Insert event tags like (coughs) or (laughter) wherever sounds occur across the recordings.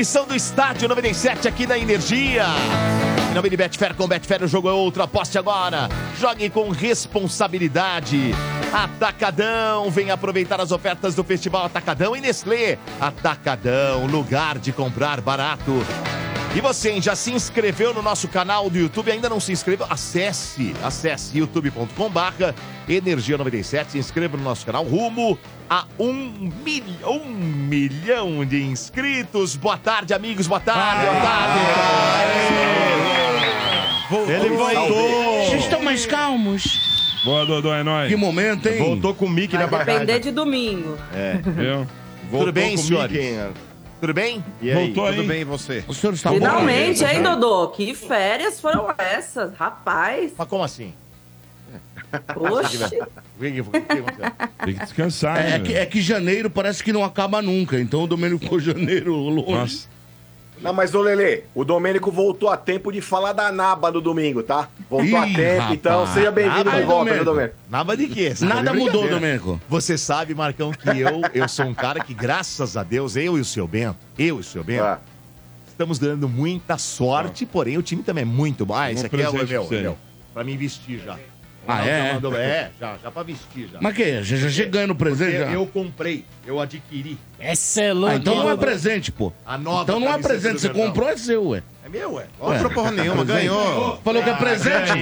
edição do Estádio 97 aqui na Energia. Em nome de Betfair, com Betfair o jogo é outro, aposte agora. Jogue com responsabilidade. Atacadão, vem aproveitar as ofertas do Festival Atacadão e Nestlé. Atacadão, lugar de comprar barato. E você, hein, já se inscreveu no nosso canal do YouTube? Ainda não se inscreveu? Acesse, acesse youtube.com barra Energia 97, se inscreva no nosso canal rumo a um milhão, um milhão de inscritos. Boa tarde, amigos, boa tarde, boa tarde. Ele voltou. Vocês estão mais calmos? Boa, Dodô, é nóis. Que momento, hein? Voltou com o Mickey Vai na depender barragem. de domingo. Viu? Voltou Tudo bem, com Tudo bem? E aí, Voltou tudo aí? bem e você? O senhor está bom? Finalmente, hein, Dodô? Que férias foram essas? Rapaz, Mas como assim? oxe. (laughs) Tem que descansar, É, né? que, é que janeiro parece que não acaba nunca, então o Domênico ficou janeiro longe. Nossa, Não, mas ô Lelê, o Domênico voltou a tempo de falar da Naba no domingo, tá? Voltou a Ih, tempo, rapaz. então seja bem-vindo Naba, de volta, Domênico. Nada de quê? Você Nada mudou. Domênico. Você sabe, Marcão, que eu, eu sou um cara que, graças a Deus, eu e o seu Bento, eu e o seu Bento, Ah, estamos dando muita sorte, porém o time também é muito bom. Ah, esse Um aqui é o meu, meu. Pra mim vestir já. Ah, é? já mandou- É, já, já pra vestir já. Mas que? Já, já chegando no presente? eu, já? eu comprei, eu adquiri Essa é louco. Ah, então não é presente, pô. a nova Então não é presente, você comprou, é seu, ué. É meu, ué. Não comprou porra nenhuma, ganhou. Falou que é presente?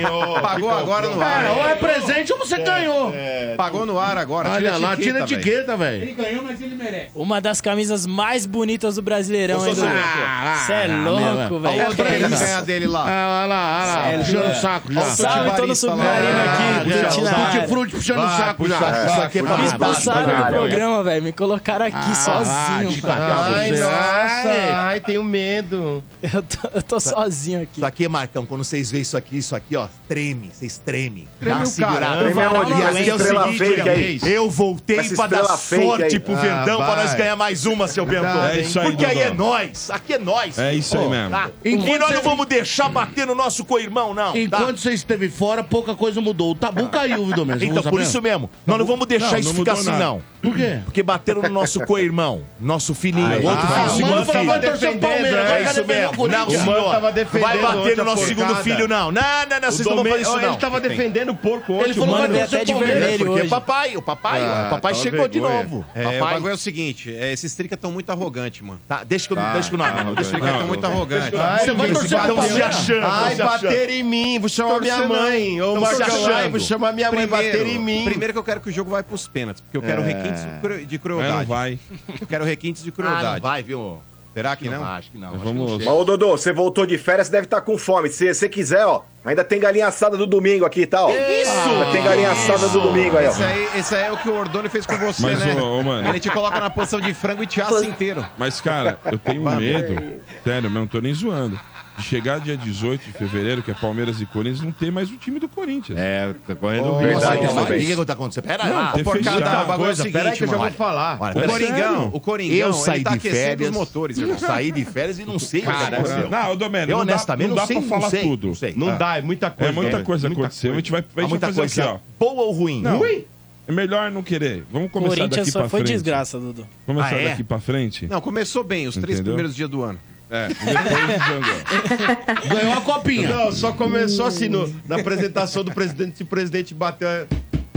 Pagou agora no ar. É, ou é presente ou você ganhou. Pagou no ar agora. Olha lá, tira a velho. etiqueta, velho. Ele ganhou, mas ele merece. Uma das camisas mais bonitas do Brasileirão, hein? Ah, Você é ah, louco, meu. velho. Olha o pra que ele isso. ganha dele lá. Ah, olha lá, olha lá, Sério, puxando o é. saco já. Salve, lá. submarino Ah, aqui, puxando o saco já. Isso aqui é pra Me Ah, expulsaram vai, do programa, velho. Me colocaram aqui sozinho, Ai, você. Ai. nossa. Ai, tenho medo. Eu tô, eu tô sozinho aqui. Isso aqui, Marcão, quando vocês veem isso aqui, isso aqui, ó, treme, vocês tremem. Treme o caramba. Treme aonde? E Com aqui é o seguinte, eu voltei pra dar sorte aí. pro Ah, Verdão pra nós ganhar mais uma, seu Bento. É isso aí, Porque aí é nós, aqui é nós. É isso aí mesmo. tá? E nós não vamos deixar bater no nosso co-irmão, não. tá? Enquanto você esteve fora, pouca coisa mudou. O tabu caiu, viu, Domênico? Então, por isso mesmo, nós não vamos deixar isso ficar assim, não. Por quê? Porque bateram no nosso co-irmão, nosso filhinho, Ai, outro ah, filho, o segundo filho. vai torcer o Palmeiras, É isso o mesmo. Não. O senhor. tava defendendo Vai bater ontem no nosso segundo filho, não. Não, não, não, vocês não vão fazer isso, Ele não. tava defendendo o porco ontem. Ele falou mano. que vai até de o Palmeiras. vermelho Porque hoje. papai, o papai, Ah, o papai tá chegou de novo. É, o papai, bagulho é o seguinte, é, esses tricas estão muito arrogantes, mano. tá, deixa que eu, Tá. deixa que eu não Esses tricas estão muito arrogantes. Ai, Você vai torcer pro se Palmeiras? achando. Ai, achando. bater em mim. Vou chamar minha mãe. Ô, achando. vou chamar minha mãe bater em mim. primeiro que eu quero que o jogo vai pros pênaltis, porque eu quero É. requintes de cru- de Mas não crueldade. vai. Eu quero requintes de (laughs) Ah, não crueldade. vai, viu? Será que não? Acho que não. Mas acho que vamos- não Mas, ô Dodô, você voltou de férias, deve estar com fome. Se você quiser, ó, ainda tem galinha assada do domingo aqui, tá? Ó. Isso! Ainda tem galinha assada do domingo aí, ó. Esse aí, esse aí é o que o Ordone fez com você, Mas, né? ô, ô, mano. Ele te coloca na posição de frango e te assa inteiro. Mas, cara, eu tenho medo, sério, mas não tô nem zoando, chegar dia 18 de fevereiro, que é Palmeiras e Corinthians, não ter mais o time do Corinthians. É, tá correndo risco. Verdade, mas o que que tá acontecendo? Pera Não, lá. ter Por causa fechado. da bagulho é Coisa, seguinte, que eu já vou falar. Olha, O Coringão, o Coringão, Eu saí tá de aquecendo férias. os motores. Eu saí de (laughs) férias e não sei o que aconteceu. Não, ô, Domênico, Eu não dá, honestamente não não dá sei, pra não falar sei, tudo. não sei. Não Ah. dá, é muita coisa. É muita coisa muita aconteceu, a gente vai, a gente vai muita fazer coisa. aqui, ó. Boa ou ruim? Não. Ruim? É melhor não querer. Vamos começar Corinthians daqui só pra foi frente. desgraça, Dudu. Começar Ah, é? daqui pra frente. Não, começou bem, os três primeiros dias do ano. É, depois desandou. (laughs) Ganhou a copinha. Não, só começou assim no- na apresentação do presidente, se o presidente bateu.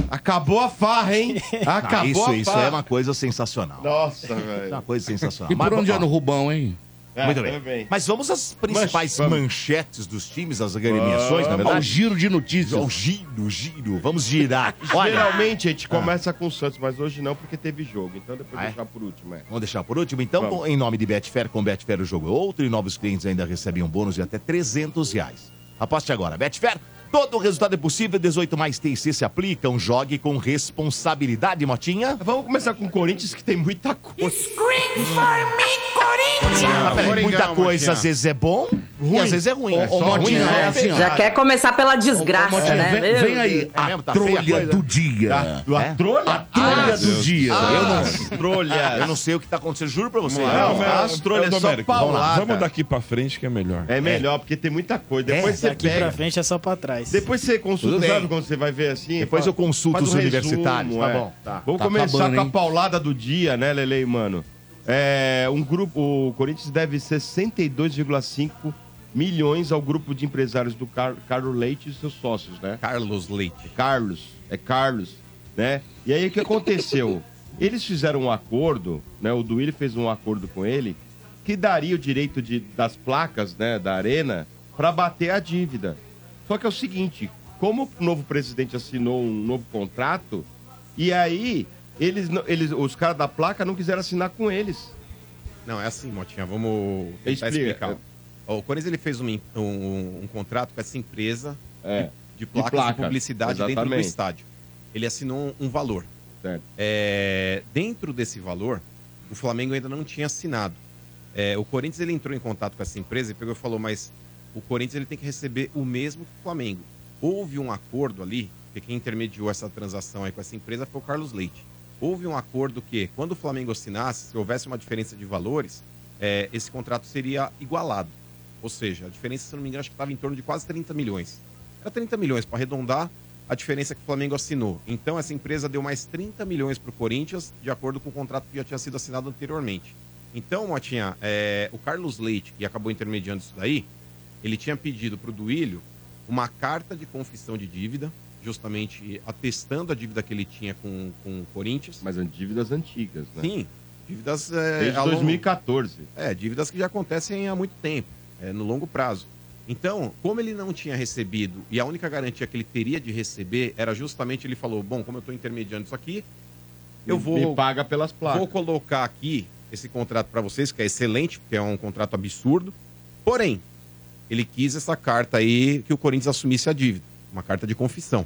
Acabou a farra, hein? Ah, Acabou isso, a isso farra. é uma coisa sensacional. Nossa, É velho. uma coisa sensacional. E por Mas, onde é no Rubão, hein? É, Muito tudo bem. Mas vamos às principais vamos. manchetes dos times, as agremiações, na Ao verdade. giro de notícias. Ao giro, giro. Vamos girar. (laughs) Olha, Geralmente a gente começa com o Santos, mas hoje não, porque teve jogo. Então depois Ah, é? deixar por último, é. Vamos deixar por último, então, Vamos. em nome de Betfair, com Betfair o jogo é outro e novos clientes ainda recebem um bônus de até 300 reais. Aposte agora, Betfair, todo o resultado é possível, 18 mais TIC se aplicam, jogue com responsabilidade, Motinha. Vamos começar com o Corinthians, que tem muita coisa. Ah, peraí, muita coisa às vezes é bom e às vezes é ruim. Ô, ô, Motinha, é assim, ó. Já quer começar pela desgraça, Ô, né? vem, vem aí. É a mesmo? Tá a trolha do dia. A É? trolha? A trolha do dia. Eu não, Trolha. eu não sei o que tá acontecendo, juro pra você. Não, Não, as trolhas só paulada. Vamos, lá. Vamos daqui pra frente que é melhor. É melhor, porque tem muita coisa. Depois É, você Daqui pega. pra frente é só pra trás. Depois você consulta, sabe quando você vai ver assim? Depois fala- eu consulto os um universitários, tá é. bom, tá. Vamos Tá começar acabando, com a paulada do dia, né, Lele, mano? É, um grupo, o Corinthians deve 62,5 milhões ao grupo de empresários do Car Carlos Leite e seus sócios, né? Carlos Leite. Carlos, é Carlos, né? E aí o que aconteceu? Eles fizeram um acordo, né? O Duílio fez um acordo com ele que daria o direito de, das placas, né, da arena para bater a dívida. Só que é o seguinte, como o novo presidente assinou um novo contrato, e aí eles, eles os caras da placa não quiseram assinar com eles. Não, é assim, Motinha, vamos tentar Explica. explicar. Ó, O Corinthians ele fez um, um- um contrato com essa empresa É, de, de placas de, placa, publicidade dentro do exatamente. estádio. Ele assinou um, valor. É, dentro desse valor, o Flamengo ainda não tinha assinado. É, o Corinthians ele entrou em contato com essa empresa e pegou e falou, mas o Corinthians ele tem que receber o mesmo que o Flamengo. Houve um acordo ali, porque quem intermediou essa transação aí com essa empresa foi o Carlos Leite. Houve um acordo que, quando o Flamengo assinasse, se houvesse uma diferença de valores, é, esse contrato seria igualado. Ou seja, a diferença, se não me engano, acho que estava em torno de quase 30 milhões. Era 30 milhões, para arredondar, a diferença que o Flamengo assinou. Então, essa empresa deu mais 30 milhões para o Corinthians, de acordo com o contrato que já tinha sido assinado anteriormente. Então, Motinha, é, o Carlos Leite, que acabou intermediando isso daí, ele tinha pedido para o Duílio uma carta de confissão de dívida, justamente atestando a dívida que ele tinha com, com o Corinthians. Mas dívidas antigas, né? Sim, dívidas... É, Desde longo- 2014. é, dívidas que já acontecem há muito tempo, é, no longo prazo. Então, como ele não tinha recebido e a única garantia que ele teria de receber era justamente ele falou: bom, como eu estou intermediando isso aqui, eu vou Me paga pelas placas. vou colocar aqui esse contrato para vocês, que é excelente, porque é um contrato absurdo. Porém, ele quis essa carta aí que o Corinthians assumisse a dívida, uma carta de confissão.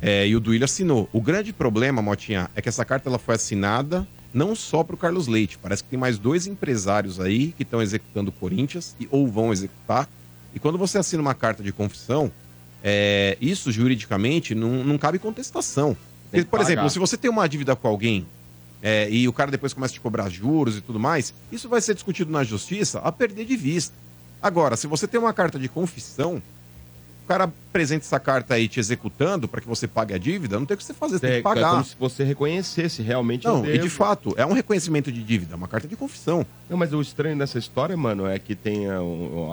É, e o Duílio assinou. O grande problema, Motinha, é que essa carta ela foi assinada não só para o Carlos Leite. Parece que tem mais dois empresários aí que estão executando o Corinthians e, ou vão executar. E quando você assina uma carta de confissão, é, isso juridicamente não, não cabe contestação. Porque, que por pagar. exemplo, se você tem uma dívida com alguém é, e o cara depois começa a te cobrar juros e tudo mais, isso vai ser discutido na justiça a perder de vista. Agora, se você tem uma carta de confissão, o cara apresenta essa carta aí te executando para que você pague a dívida, não tem o que você fazer, você tem É, que pagar. é como se você reconhecesse realmente Não, o e de devo. fato, é um reconhecimento de dívida, uma carta de confissão. Não, mas o estranho dessa história, mano, é que tem a,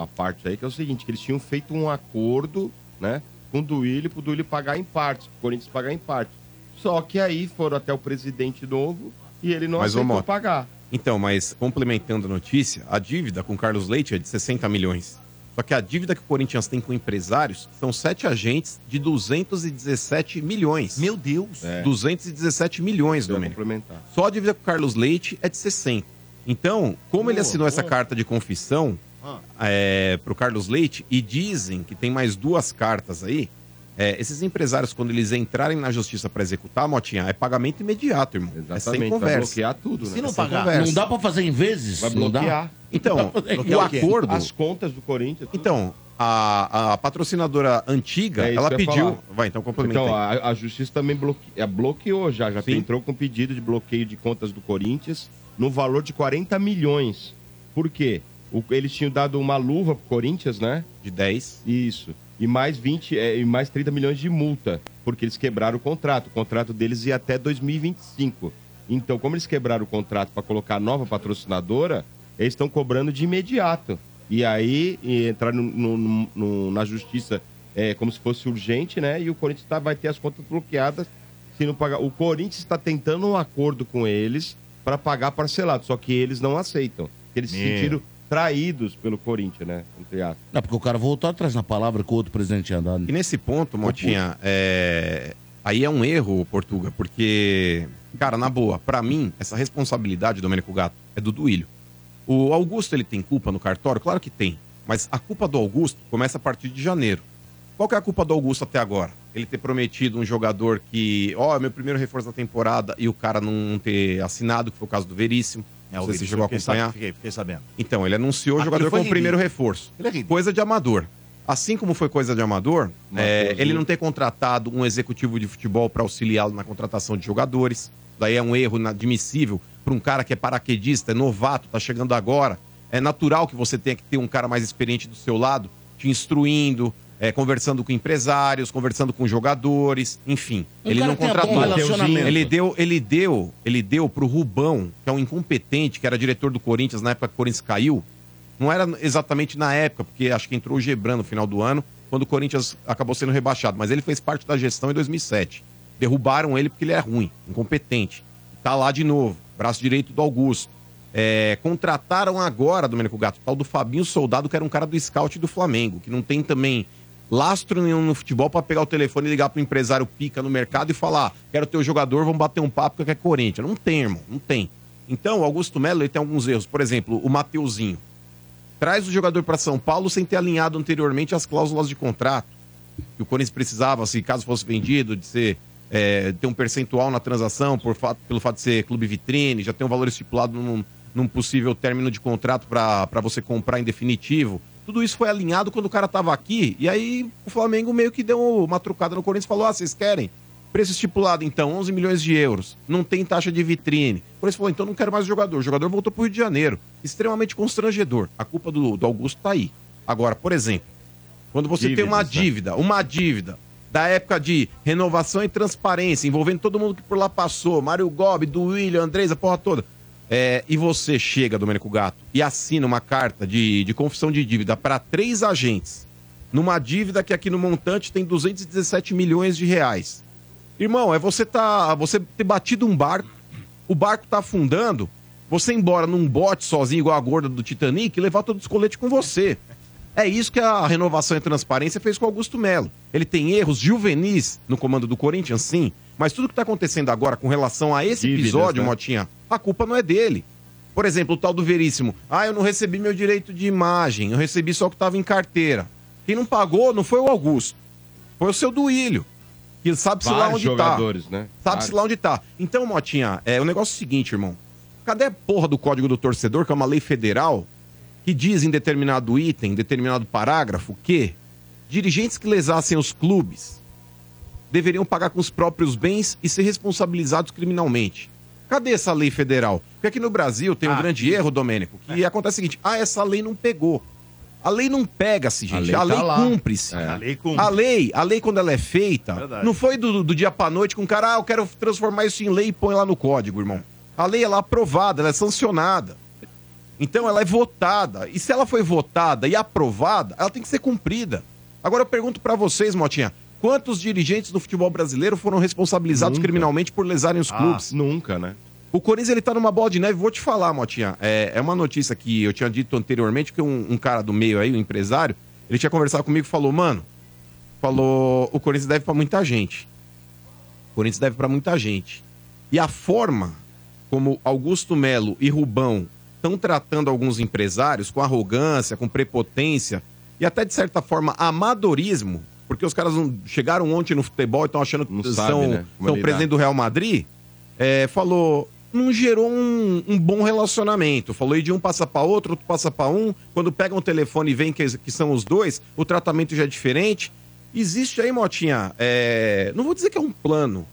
a parte aí que é o seguinte, que eles tinham feito um acordo, né, com o Duílio, pro Duílio pagar em partes, pro Corinthians pagar em partes. Só que aí foram até o presidente novo e ele não Mas, aceitou pagar. Então, mas complementando a notícia, a dívida com Carlos Leite é de 60 milhões. Só que a dívida que o Corinthians tem com empresários são sete agentes de 217 milhões. Meu Deus. É. 217 milhões, Domênico. complementar. Só a dívida com o Carlos Leite é de 60. Então, como ele assinou essa carta de confissão Ah. para o Carlos Leite, e dizem que tem mais duas cartas aí, é, esses empresários, quando eles entrarem na justiça para executar, Motinha, é pagamento imediato, irmão. É sem Exatamente, vai conversa. bloquear tudo, Se né? não É pagar, conversa. Não dá pra fazer em vezes? Vai bloquear Então, (laughs) Bloquear o acordo. as contas do Corinthians. tudo. Então, a, a patrocinadora antiga, É ela pediu. Vai, então complementa. Então, a, a justiça também bloque... é, bloqueou já, já Sim. entrou com pedido de bloqueio de contas do Corinthians no valor de 40 milhões. Por quê? O- eles tinham dado uma luva pro Corinthians, né? De 10. Isso. E mais 20, é, e mais 30 milhões de multa, porque eles quebraram o contrato. O contrato deles ia até 2025. Então, como eles quebraram o contrato para colocar a nova patrocinadora, eles estão cobrando de imediato. E aí e entrar no- no- no- na justiça é, como se fosse urgente, né? E o Corinthians tá- vai ter as contas bloqueadas se não pagar. O Corinthians está tentando um acordo com eles para pagar parcelado, só que eles não aceitam. Eles se sentiram traídos pelo Corinthians, né? Entre aspas. Não, porque o cara voltou atrás na palavra que o outro presidente tinha dado. E nesse ponto, Motinha, é... aí é um erro, Portuga, porque, cara, na boa, pra mim, essa responsabilidade, Domênico Gato, é do Duílio. O Augusto, ele tem culpa no cartório? Claro que tem. Mas a culpa do Augusto começa a partir de janeiro. Qual que é a culpa do Augusto até agora? Ele ter prometido um jogador que, ó, é meu primeiro reforço da temporada e o cara não ter assinado, que foi o caso do Veríssimo. É, não sei se chegou a acompanhar. Fiquei, fiquei sabendo. Então, ele anunciou o jogador foi como primeiro reforço. Ele é ridículo. Coisa de amador. Assim como foi coisa de amador, é, Matheus, ele né? não ter contratado um executivo de futebol para auxiliá-lo na contratação de jogadores. Daí é um erro inadmissível para um cara que é paraquedista, é novato, tá chegando agora. É natural que você tenha que ter um cara mais experiente do seu lado, te instruindo, é, conversando com empresários, conversando com jogadores, enfim. O ele não contratou. Ele deu, ele deu, ele deu pro Rubão, que é um incompetente, que era diretor do Corinthians na época que o Corinthians caiu. Não era exatamente na época, porque acho que entrou o Gebran no final do ano, quando o Corinthians acabou sendo rebaixado. Mas ele fez parte da gestão em 2007. Derrubaram ele porque ele é ruim, incompetente. Tá lá de novo, braço direito do Augusto. É, contrataram agora, Domênico Gato, o tal do Fabinho Soldado, que era um cara do scout do Flamengo, que não tem também lastro nenhum no futebol pra pegar o telefone e ligar pro empresário pica no mercado e falar: quero teu jogador, vamos bater um papo que é Corinthians. Não tem, irmão, não tem. Então, o Augusto Melo ele tem alguns erros. Por exemplo, o Mateuzinho. Traz o jogador para São Paulo sem ter alinhado anteriormente as cláusulas de contrato. Que o Corinthians precisava, se caso fosse vendido, de ser é, ter um percentual na transação por fato, pelo fato de ser clube vitrine, já tem um valor estipulado num, num possível término de contrato para você comprar em definitivo. Tudo isso foi alinhado quando o cara tava aqui, e aí o Flamengo meio que deu uma trucada no Corinthians e falou: ah, vocês querem? Preço estipulado, então, 11 milhões de euros. Não tem taxa de vitrine. O Corinthians falou: então não quero mais o jogador. O jogador voltou pro Rio de Janeiro. Extremamente constrangedor. A culpa do, do Augusto tá aí. Agora, por exemplo, quando você tem uma Dívidas, né? dívida, uma dívida da época de renovação e transparência, envolvendo todo mundo que por lá passou, Mário Gobi, do William, Andrés, a porra toda. É, e você chega, Domênico Gato, e assina uma carta de, de confissão de dívida para três agentes, numa dívida que aqui no montante tem 217 milhões de reais. Irmão, é você tá, você ter batido um barco, o barco tá afundando, você embora num bote sozinho igual a gorda do Titanic e levar todos os coletes com você. É isso que a renovação e transparência fez com Augusto Melo. Ele tem erros juvenis no comando do Corinthians, sim. Mas tudo que está acontecendo agora com relação a esse Dívidas, episódio, né? Motinha, a culpa não é dele. Por exemplo, o tal do Veríssimo. Ah, eu não recebi meu direito de imagem, eu recebi só o que estava em carteira. Quem não pagou não foi o Augusto, foi o seu Duílio. Que sabe-se lá onde jogadores, tá. né? Sabe-se lá onde tá. Então, Motinha, é, o negócio é o seguinte, irmão. Cadê a porra do Código do Torcedor, que é uma lei federal, que diz em determinado item, em determinado parágrafo, que dirigentes que lesassem os clubes deveriam pagar com os próprios bens e ser responsabilizados criminalmente. Cadê essa lei federal? Porque aqui no Brasil tem um Ah, grande erro, Domênico, que acontece o seguinte: ah, essa lei não pegou. A lei não pega-se, gente. lei A lei, tá lá. cumpre-se. É. A lei cumpre. A lei, a lei, quando ela é feita, Verdade. não foi do, do dia pra noite com o cara, ah, eu quero transformar isso em lei e põe lá no código, irmão. A lei, ela é aprovada, ela é sancionada. Então, ela é votada. E se ela foi votada e aprovada, ela tem que ser cumprida. Agora, eu pergunto pra vocês, Motinha, quantos dirigentes do futebol brasileiro foram responsabilizados Nunca. criminalmente por lesarem os clubes? Nunca, né? O Corinthians, ele tá numa bola de neve. Vou te falar, Motinha. É, é uma notícia que eu tinha dito anteriormente, que um, um cara do meio aí, um empresário, ele tinha conversado comigo e falou, mano, falou, o Corinthians deve pra muita gente. O Corinthians deve pra muita gente. E a forma como Augusto Melo e Rubão estão tratando alguns empresários com arrogância, com prepotência e até, de certa forma, amadorismo, porque os caras não chegaram ontem no futebol e estão achando que Não são, sabe, né, são presidente do Real Madrid, é, falou, não gerou um, um bom relacionamento. Falou, e de um passa pra outro, outro passa pra um. Quando pegam o telefone e veem que, que são os dois, o tratamento já é diferente. Existe aí, Motinha, é, não vou dizer que é um plano,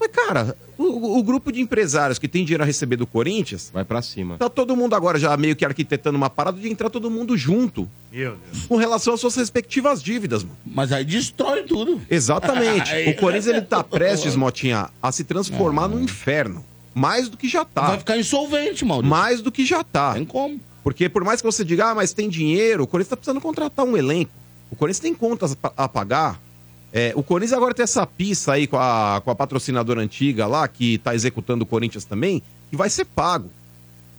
mas, cara, o, o grupo de empresários que tem dinheiro a receber do Corinthians, Vai pra cima. tá todo mundo agora já meio que arquitetando uma parada de entrar todo mundo junto Meu Deus. com relação às suas respectivas dívidas, mano. Mas aí destrói tudo. Exatamente. (laughs) Aí- o Corinthians, ele tá prestes, Motinha, a se transformar num inferno. Mais do que já Vai tá. ficar insolvente, Maurício. Mais do que já tá. Tem como. Porque por mais que você diga, ah, mas tem dinheiro, o Corinthians tá precisando contratar um elenco. O Corinthians tem contas a pagar. É, o Corinthians agora tem essa pista aí com a, com a patrocinadora antiga lá, que tá executando o Corinthians também, que vai ser pago.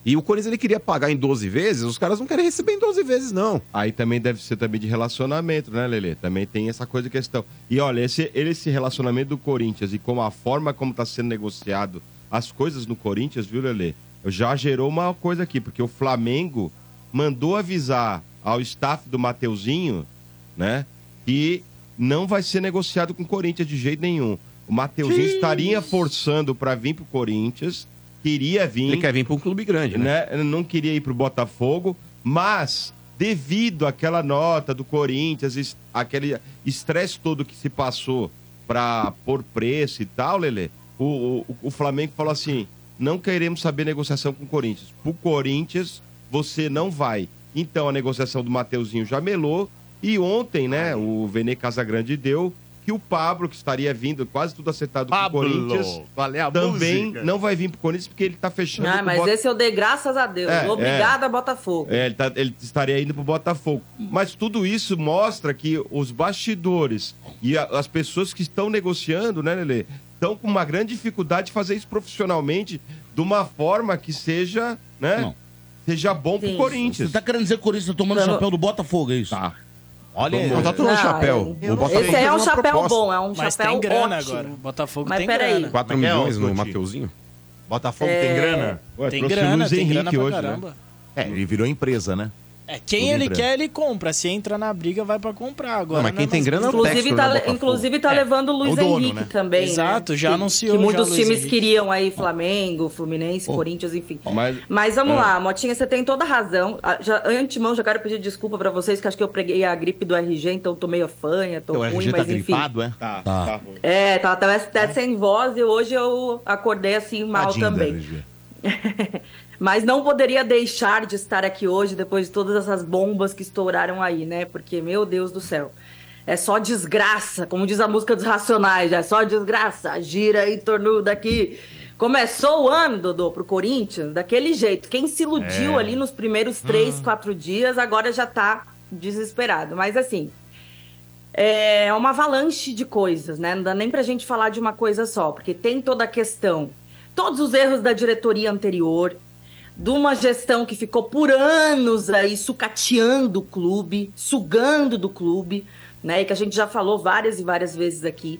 E o Corinthians ele queria pagar em 12 vezes, os caras não querem receber em 12 vezes, não. Aí também deve ser também de relacionamento, né, Lelê? Também tem essa coisa de questão. E olha, esse, esse relacionamento do Corinthians e como a forma como tá sendo negociado as coisas no Corinthians, viu, Lelê? Já gerou uma coisa aqui, porque o Flamengo mandou avisar ao staff do Mateuzinho, né, que não vai ser negociado com o Corinthians de jeito nenhum. O Mateuzinho estaria forçando para vir pro Corinthians, queria vir Ele quer vir pra um clube grande, né? né? Não queria ir pro Botafogo, mas devido àquela nota do Corinthians, aquele estresse todo que se passou pra pôr preço e tal, Lele, o, o, o Flamengo falou assim: não queremos saber negociação com o Corinthians. Pro Corinthians, você não vai. Então a negociação do Mateuzinho já melou E ontem, né, o Vene Casagrande deu que o Pablo, que estaria vindo quase tudo acertado Pablo, pro Corinthians, é também música? não vai vir pro Corinthians porque ele tá fechando Ah, o mas Bota- esse eu dei graças a Deus. É, Obrigada, Botafogo. É, ele, tá- ele estaria indo pro Botafogo. Mas tudo isso mostra que os bastidores e a- as pessoas que estão negociando, né, Lele, estão com uma grande dificuldade de fazer isso profissionalmente de uma forma que seja, né, Não. seja bom pro Sim. Corinthians. Você tá querendo dizer que o Corinthians tá tomando Vamos- chapéu do Botafogo, é isso? Tá. Olha aí. Não tá todo no Não, chapéu. eu- O Botafogo Esse aí é um chapéu proposta. bom, é um Mas chapéu tem grana ótimo. agora. O Botafogo Mas tem peraí. grana. 4 Como é é, milhões no? Mateuzinho? Botafogo É. tem grana? Ué, Tem o grana, Luiz tem Henrique grana pra hoje, né? caramba. É, ele virou empresa, né? É, quem ele empresa. quer, ele compra. Se entra na briga, vai pra comprar. Agora, Não, mas quem é tem grana é o Inclusive Textor tá, inclusive tá levando o Luiz o dono, Henrique né? também. né? Exato, já Que- anunciou Que já muitos times Henrique. queriam aí, Flamengo, Fluminense, Corinthians, enfim. Mas Mas vamos É. lá, Motinha, você tem toda a razão. Já, antemão, já quero pedir desculpa pra vocês, que acho que eu preguei a gripe do RG, então tô meio fanha, tô O ruim, RG tá mas enfim. gripado, é? tá, Tá. tá ruim. É, tava até, até sem voz e hoje eu acordei assim mal Tadinho também. (laughs) Mas não poderia deixar de estar aqui hoje depois de todas essas bombas que estouraram aí, né? Porque, meu Deus do céu. É só desgraça, como diz a música dos Racionais, é só desgraça. Gira e tornuda aqui. Começou o ano, Dodô, pro Corinthians, daquele jeito. Quem se iludiu ali nos primeiros três, quatro dias, agora já tá desesperado. Mas assim, é uma avalanche de coisas, né? Não dá nem pra gente falar de uma coisa só, porque tem toda a questão, todos os erros da diretoria anterior, de uma gestão que ficou por anos aí sucateando o clube, sugando do clube, né? E que a gente já falou várias e várias vezes aqui.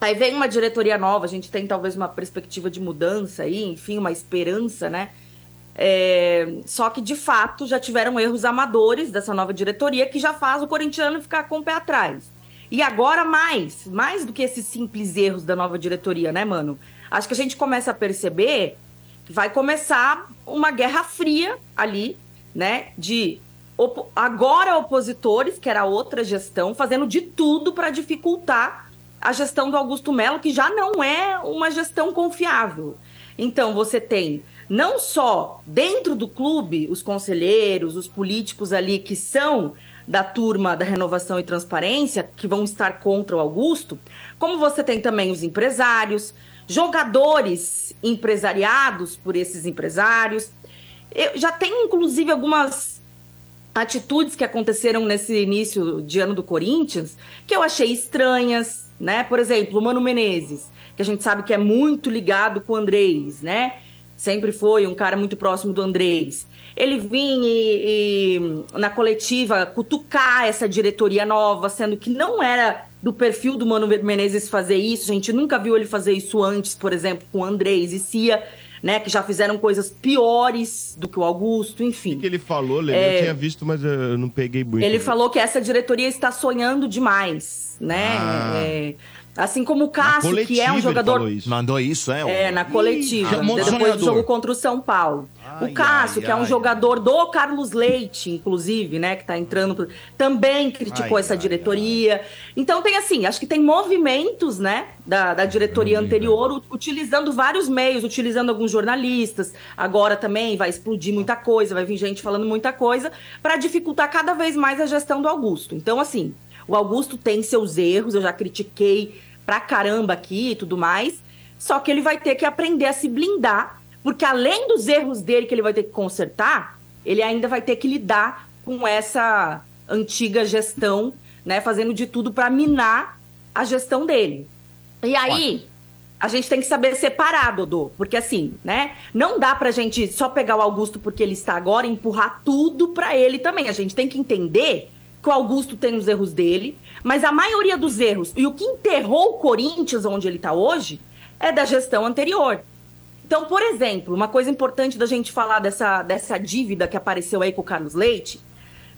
Aí vem uma diretoria nova, a gente tem talvez uma perspectiva de mudança aí, enfim, uma esperança, né? É, só que, de fato, já tiveram erros amadores dessa nova diretoria que já faz o corintiano ficar com o pé atrás. E agora mais, mais do que esses simples erros da nova diretoria, né, mano? Acho que a gente começa a perceber vai começar uma guerra fria ali, né? De opo- agora opositores, que era outra gestão, fazendo de tudo para dificultar a gestão do Augusto Melo, que já não é uma gestão confiável. Então, você tem não só dentro do clube os conselheiros, os políticos ali que são da turma da renovação e transparência, que vão estar contra o Augusto, como você tem também os empresários, jogadores empresariados por esses empresários. Eu já tem, inclusive, algumas atitudes que aconteceram nesse início de ano do Corinthians que eu achei estranhas, né? Por exemplo, o Mano Menezes, que a gente sabe que é muito ligado com o Andrés, né? Sempre foi um cara muito próximo do Andrés. Ele vinha e, e, na coletiva cutucar essa diretoria nova, sendo que não era do perfil do Mano Menezes fazer isso. A gente nunca viu ele fazer isso antes, por exemplo, com o Andrés e Cia, né? Que já fizeram coisas piores do que o Augusto, enfim. O que ele falou, Lele, eu tinha visto, mas eu não peguei muito. Ele falou que essa diretoria está sonhando demais, né? Ah. É, assim como o Cássio, que é um jogador. falou isso. Mandou isso, é? É, na coletiva, de depois sonhador. do jogo contra o São Paulo. Ai, o Cássio, ai, que é um ai. jogador do Carlos Leite, inclusive, né, que tá entrando, pro- também criticou Ai, essa ai, diretoria. Então tem assim, acho que tem movimentos, né, da, da diretoria anterior, utilizando vários meios, utilizando alguns jornalistas. Agora também vai explodir muita coisa, vai vir gente falando muita coisa, para dificultar cada vez mais a gestão do Augusto. Então, assim, o Augusto tem seus erros, eu já critiquei pra caramba aqui e tudo mais. Só que ele vai ter que aprender a se blindar, porque além dos erros dele que ele vai ter que consertar, ele ainda vai ter que lidar com essa antiga gestão, né, fazendo de tudo para minar a gestão dele. E aí, a gente tem que saber separar, Dodô, porque assim, né, não dá pra gente só pegar o Augusto porque ele está agora e empurrar tudo pra ele também. A gente tem que entender que o Augusto tem os erros dele, mas a maioria dos erros e o que enterrou o Corinthians onde ele tá hoje é da gestão anterior. Então, por exemplo, uma coisa importante da gente falar dessa, dessa dívida que apareceu aí com o Carlos Leite.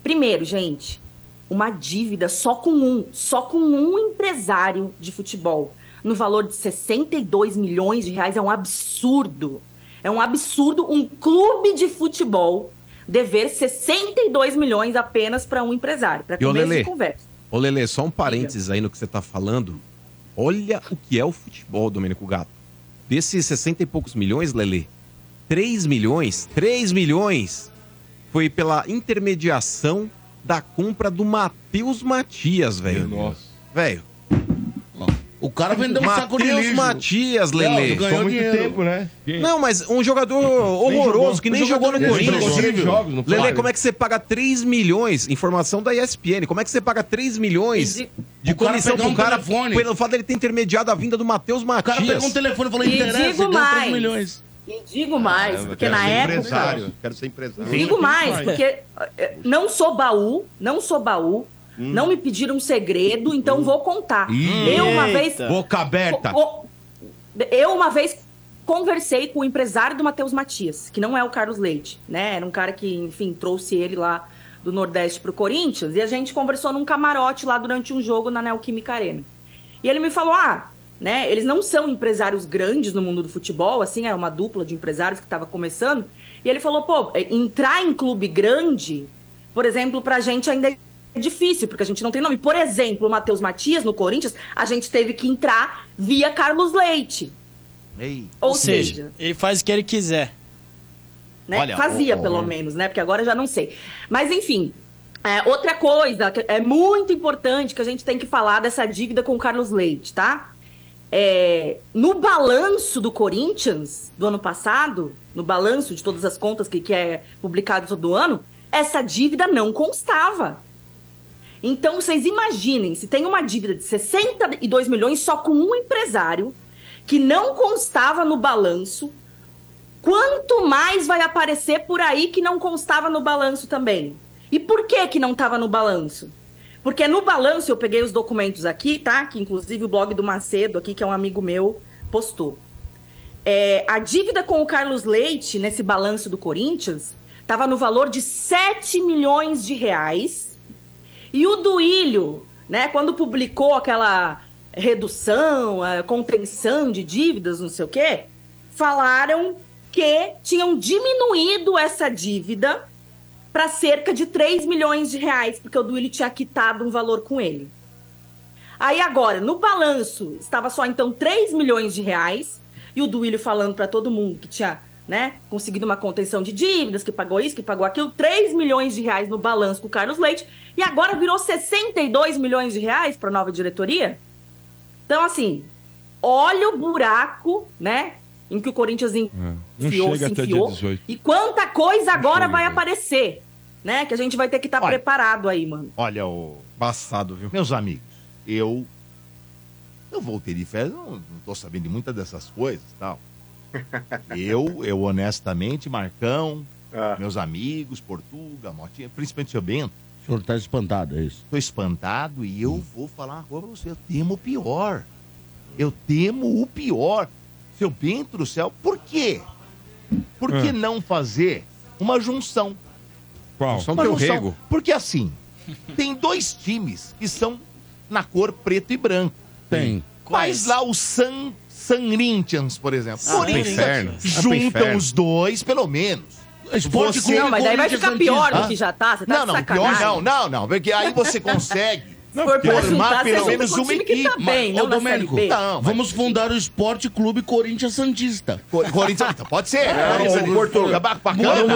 Primeiro, gente, uma dívida só com um, só com um empresário de futebol, no valor de 62 milhões de reais, é um absurdo. É um absurdo um clube de futebol dever 62 milhões apenas para um empresário, para começo Lelê? de conversa. Ô, Lelê, só um parênteses aí no que você tá falando. Olha o que é o futebol, Domênico Gato. Desses 60 e poucos milhões, Lelê, 3 milhões, 3 milhões foi pela intermediação da compra do Matheus Matias, velho. Nossa. Velho. O cara vendeu um saco de Matheus lixo. Matias, Lele. ganhou Ficou muito dinheiro. tempo, né? Não, mas um jogador horroroso que nem jogou no Corinthians. não? Lele, como é que você paga 3 milhões? Informação da ESPN. Como é que você paga 3 milhões de O cara comissão pro um cara pelo fato dele ter intermediado a vinda do Matheus O cara Matias? pegou um telefone e falou, interessa, ganhou 3 mais. milhões. E digo mais, Eu porque quero na ser época. Empresário. Quero ser empresário. Digo mais, porque eh, não sou baú, não sou baú, não me pediram um segredo, então vou contar. Eu uma vez. Boca aberta. Eu uma vez conversei com o empresário do Matheus Matias, que não é o Carlos Leite, né? Era um cara que, enfim, trouxe ele lá do Nordeste pro Corinthians, e a gente conversou num camarote lá durante um jogo na Neoquímica Arena. E ele me falou: ah, né, eles não são empresários grandes no mundo do futebol, assim, era uma dupla de empresários que estava começando. E ele falou: pô, é, entrar em clube grande, por exemplo, pra gente ainda é difícil, porque a gente não tem nome. Por exemplo, o Matheus Matias no Corinthians, a gente teve que entrar via Carlos Leite. Ei. Ou, Ou seja, seja, ele faz o que ele quiser. né? Olha, Fazia, pelo menos, né? Porque agora já não sei. Mas, enfim, é, outra coisa que é muito importante que a gente tem que falar dessa dívida com o Carlos Leite, tá? É, no balanço do Corinthians do ano passado, no balanço de todas as contas que, que é publicado todo ano, essa dívida não constava. Então, vocês imaginem, se tem uma dívida de 62 milhões só com um empresário que não constava no balanço, quanto mais vai aparecer por aí que não constava no balanço também? E por que que não estava no balanço? Porque no balanço eu peguei os documentos aqui, tá? Que inclusive o blog do Macedo aqui, que é um amigo meu, postou. É, a dívida com o Carlos Leite nesse balanço do Corinthians estava no valor de 7 milhões de reais. E o Duílio, né, quando publicou aquela redução, a contenção de dívidas, não sei o quê, falaram que tinham diminuído essa dívida para cerca de 3 milhões de reais, porque o Duílio tinha quitado um valor com ele. Aí agora, no balanço, estava só então 3 milhões de reais, e o Duílio falando para todo mundo que tinha né, conseguido uma contenção de dívidas, que pagou isso, que pagou aquilo, 3 milhões de reais no balanço com o Carlos Leite, e agora virou 62 milhões de reais para a nova diretoria? Então, assim, olha o buraco, né, em que o Corinthians Não enfiou, chega se até enfiou, dia 18. e quanta coisa agora chega, vai aparecer, né, que a gente vai ter que estar Olha. preparado aí, mano. Olha, o... Passado, viu? meus amigos, eu. Eu voltei de férias, não, não tô sabendo de muitas dessas coisas e tal. Eu, eu honestamente, Marcão, Ah. meus amigos, Portuga, Motinha, principalmente o seu Bento, O senhor tá espantado, é isso? tô espantado e eu vou falar uma coisa pra você. Eu temo o pior. Eu temo o pior. Seu Bento do céu, por quê? Por que Ah. não fazer uma junção? Qual? São Uma junção. rego. Porque assim, tem dois times que são na cor preto e branco. Tem. Faz lá o San, San Corinthians, por exemplo. Ah, inferno. Ah, Juntam os dois, pelo menos. Esporte Você- Não, mas daí vai Corinthians ficar pior do que já tá. Você tá Não, não, pior não, não, não. Porque aí você (laughs) consegue Se for pra formar pelo menos uma que tá equipe. bem, não Domênico. Não, Vamos fundar o Esporte Clube Corinthians Santista. Cor- Corinthians, então, pode ser. ô, Portuga, Bacana, Pra não,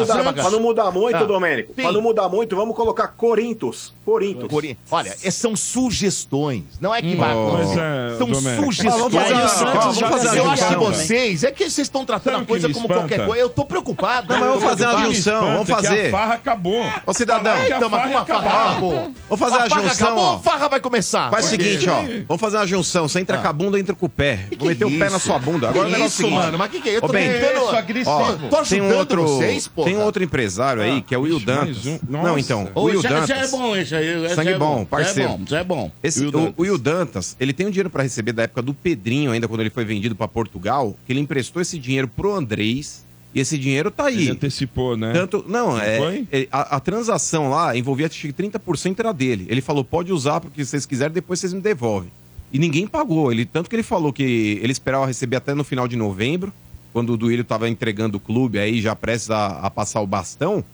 mudar, não muito, Ah, Domênico, sim. pra não mudar muito, vamos colocar Corintos. Corintos. Cori- Olha, é- são sugestões, não é que vai Hum, acontecer. mas é, São sugestões. Eu acho que vocês, é que vocês estão tratando a coisa como qualquer coisa. Eu tô preocupado. Não, mas eu vamos fazer uma junção, vamos fazer. A farra acabou. Ô, cidadão, É, então, mas como a farra acabou? Vamos fazer a junção, farra vai começar. Faz o seguinte, ó. Vamos fazer uma junção. Você entra com a bunda, entra com o pé. Vou meter o pé isso? na sua bunda. Agora o negócio é o mano? Mas que que é? Eu tô tentando- agressivo. Tô tem ajudando outro, vocês, porra. tem um outro empresário aí, que é o Will Dantas. Não, então, o Will esse, esse Dantas. é bom, esse aí. Sangue é bom, parceiro. é bom, isso é bom. Esse, Will o, Dantas. o Will Dantas, ele tem um dinheiro pra receber da época do Pedrinho, ainda quando ele foi vendido pra Portugal, que ele emprestou esse dinheiro pro Andrés, e esse dinheiro tá aí. Ele antecipou, né? Tanto, não, é, é, a, a transação lá envolvia acho que 30% era dele. Ele falou: pode usar porque vocês quiserem, depois vocês me devolvem. E ninguém pagou. Ele, tanto que ele falou que ele esperava receber até no final de novembro, quando o Duílio estava entregando o clube aí, já prestes a, a passar o bastão.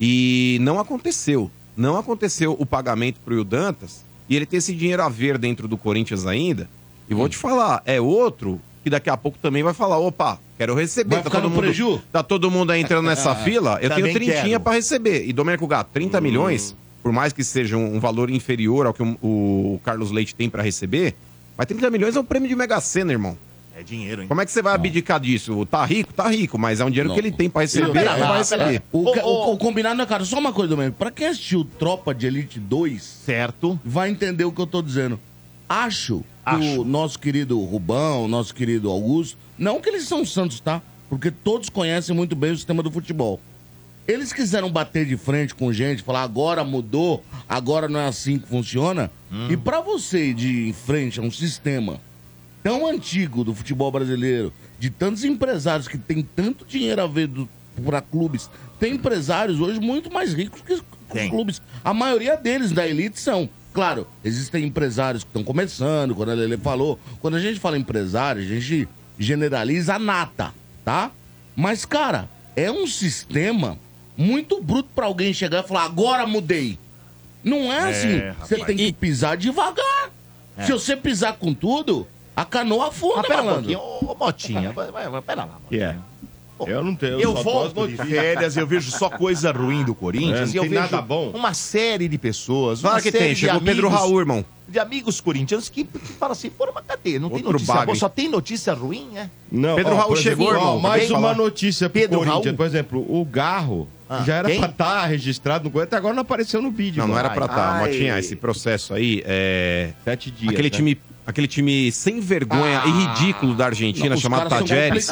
E não aconteceu. Não aconteceu o pagamento pro Will Dantas. E ele tem esse dinheiro a ver dentro do Corinthians ainda. E vou te falar, é outro que daqui a pouco também vai falar: opa, quero receber. Vai ficar no preju? Tá todo mundo aí entrando (laughs) nessa fila, eu tenho trintinha pra receber. E Domênico Gato, 30 milhões por mais que seja um, um valor inferior ao que o, o Carlos Leite tem pra receber, mas 30 milhões é um prêmio de Mega Sena, irmão. É dinheiro, hein? Como é que você vai abdicar disso? Tá rico? Tá rico, mas é um dinheiro Não. que ele tem pra receber. Pera lá, pera receber. O, o- o combinado, né, cara? Só uma coisa, mesmo. Pra quem assistiu Tropa de Elite 2, certo? vai entender o que eu tô dizendo. Acho Acho. o nosso querido Rubão, o nosso querido Augusto, não que eles são santos, tá? Porque todos conhecem muito bem o sistema do futebol. Eles quiseram bater de frente com gente, falar agora mudou, agora não é assim que funciona. E pra você ir de em frente a um sistema tão antigo do futebol brasileiro, de tantos empresários que têm tanto dinheiro a ver para clubes, tem empresários hoje muito mais ricos que os Tem. clubes. A maioria deles da elite são. Claro, existem empresários que estão começando, quando a Lele falou. Quando a gente fala empresário, a gente generaliza a nata, tá? Mas, cara, é um sistema muito bruto pra alguém chegar e falar, agora mudei. Não é, assim. Você tem que pisar devagar. Se você pisar com tudo, a canoa afunda, Mas pera um malandro. pouquinho, ô Motinha, vai, vai, vai, pera lá. Que é? Eu não tenho. Eu volto de férias, eu vejo só coisa ruim do É, Corinthians não e eu tem vejo nada bom. uma série de pessoas, Claro uma que tem. Chegou o Pedro amigos- Raul, irmão. de amigos corintianos que, que falam assim, pô, mas cadê? Não tem Outro notícia bagre. boa, só tem notícia ruim, é? Não, Pedro ó, Raul por chegou, exemplo, irmão. Mais uma falar. notícia pro Pedro Corinthians. Raul? Por exemplo, o Garro Ah, já era quem? pra estar registrado no Corinthians, até agora não apareceu no vídeo. Não, não mano. era pra estar. Ai. Motinha, esse processo aí é. Sete dias. Aquele né? time, aquele time sem vergonha e ridículo da Argentina, Não, chamado Tajeres.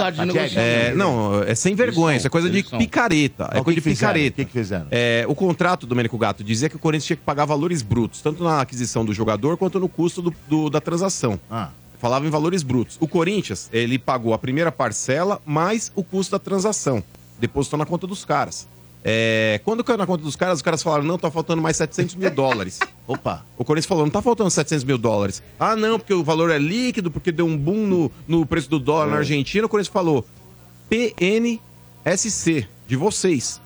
É, não, é sem vergonha, isso é coisa de picareta. É coisa que de que picareta. O que fizeram? É, o contrato do Domênico Gato dizia que o Corinthians tinha que pagar valores brutos, tanto na aquisição do jogador quanto no custo do- do- da transação. Ah, Falava em valores brutos. O Corinthians, ele pagou a primeira parcela mais o custo da transação. Depositou na conta dos caras. É, quando caiu na conta dos caras, os caras falaram, não, tá faltando mais 700 mil dólares. (laughs) opa. O Corinthians falou, não tá faltando 700 mil dólares. Ah, não, porque o valor é líquido, porque deu um boom no, no preço do dólar na Argentina. O Corinthians falou, PNSC, de vocês.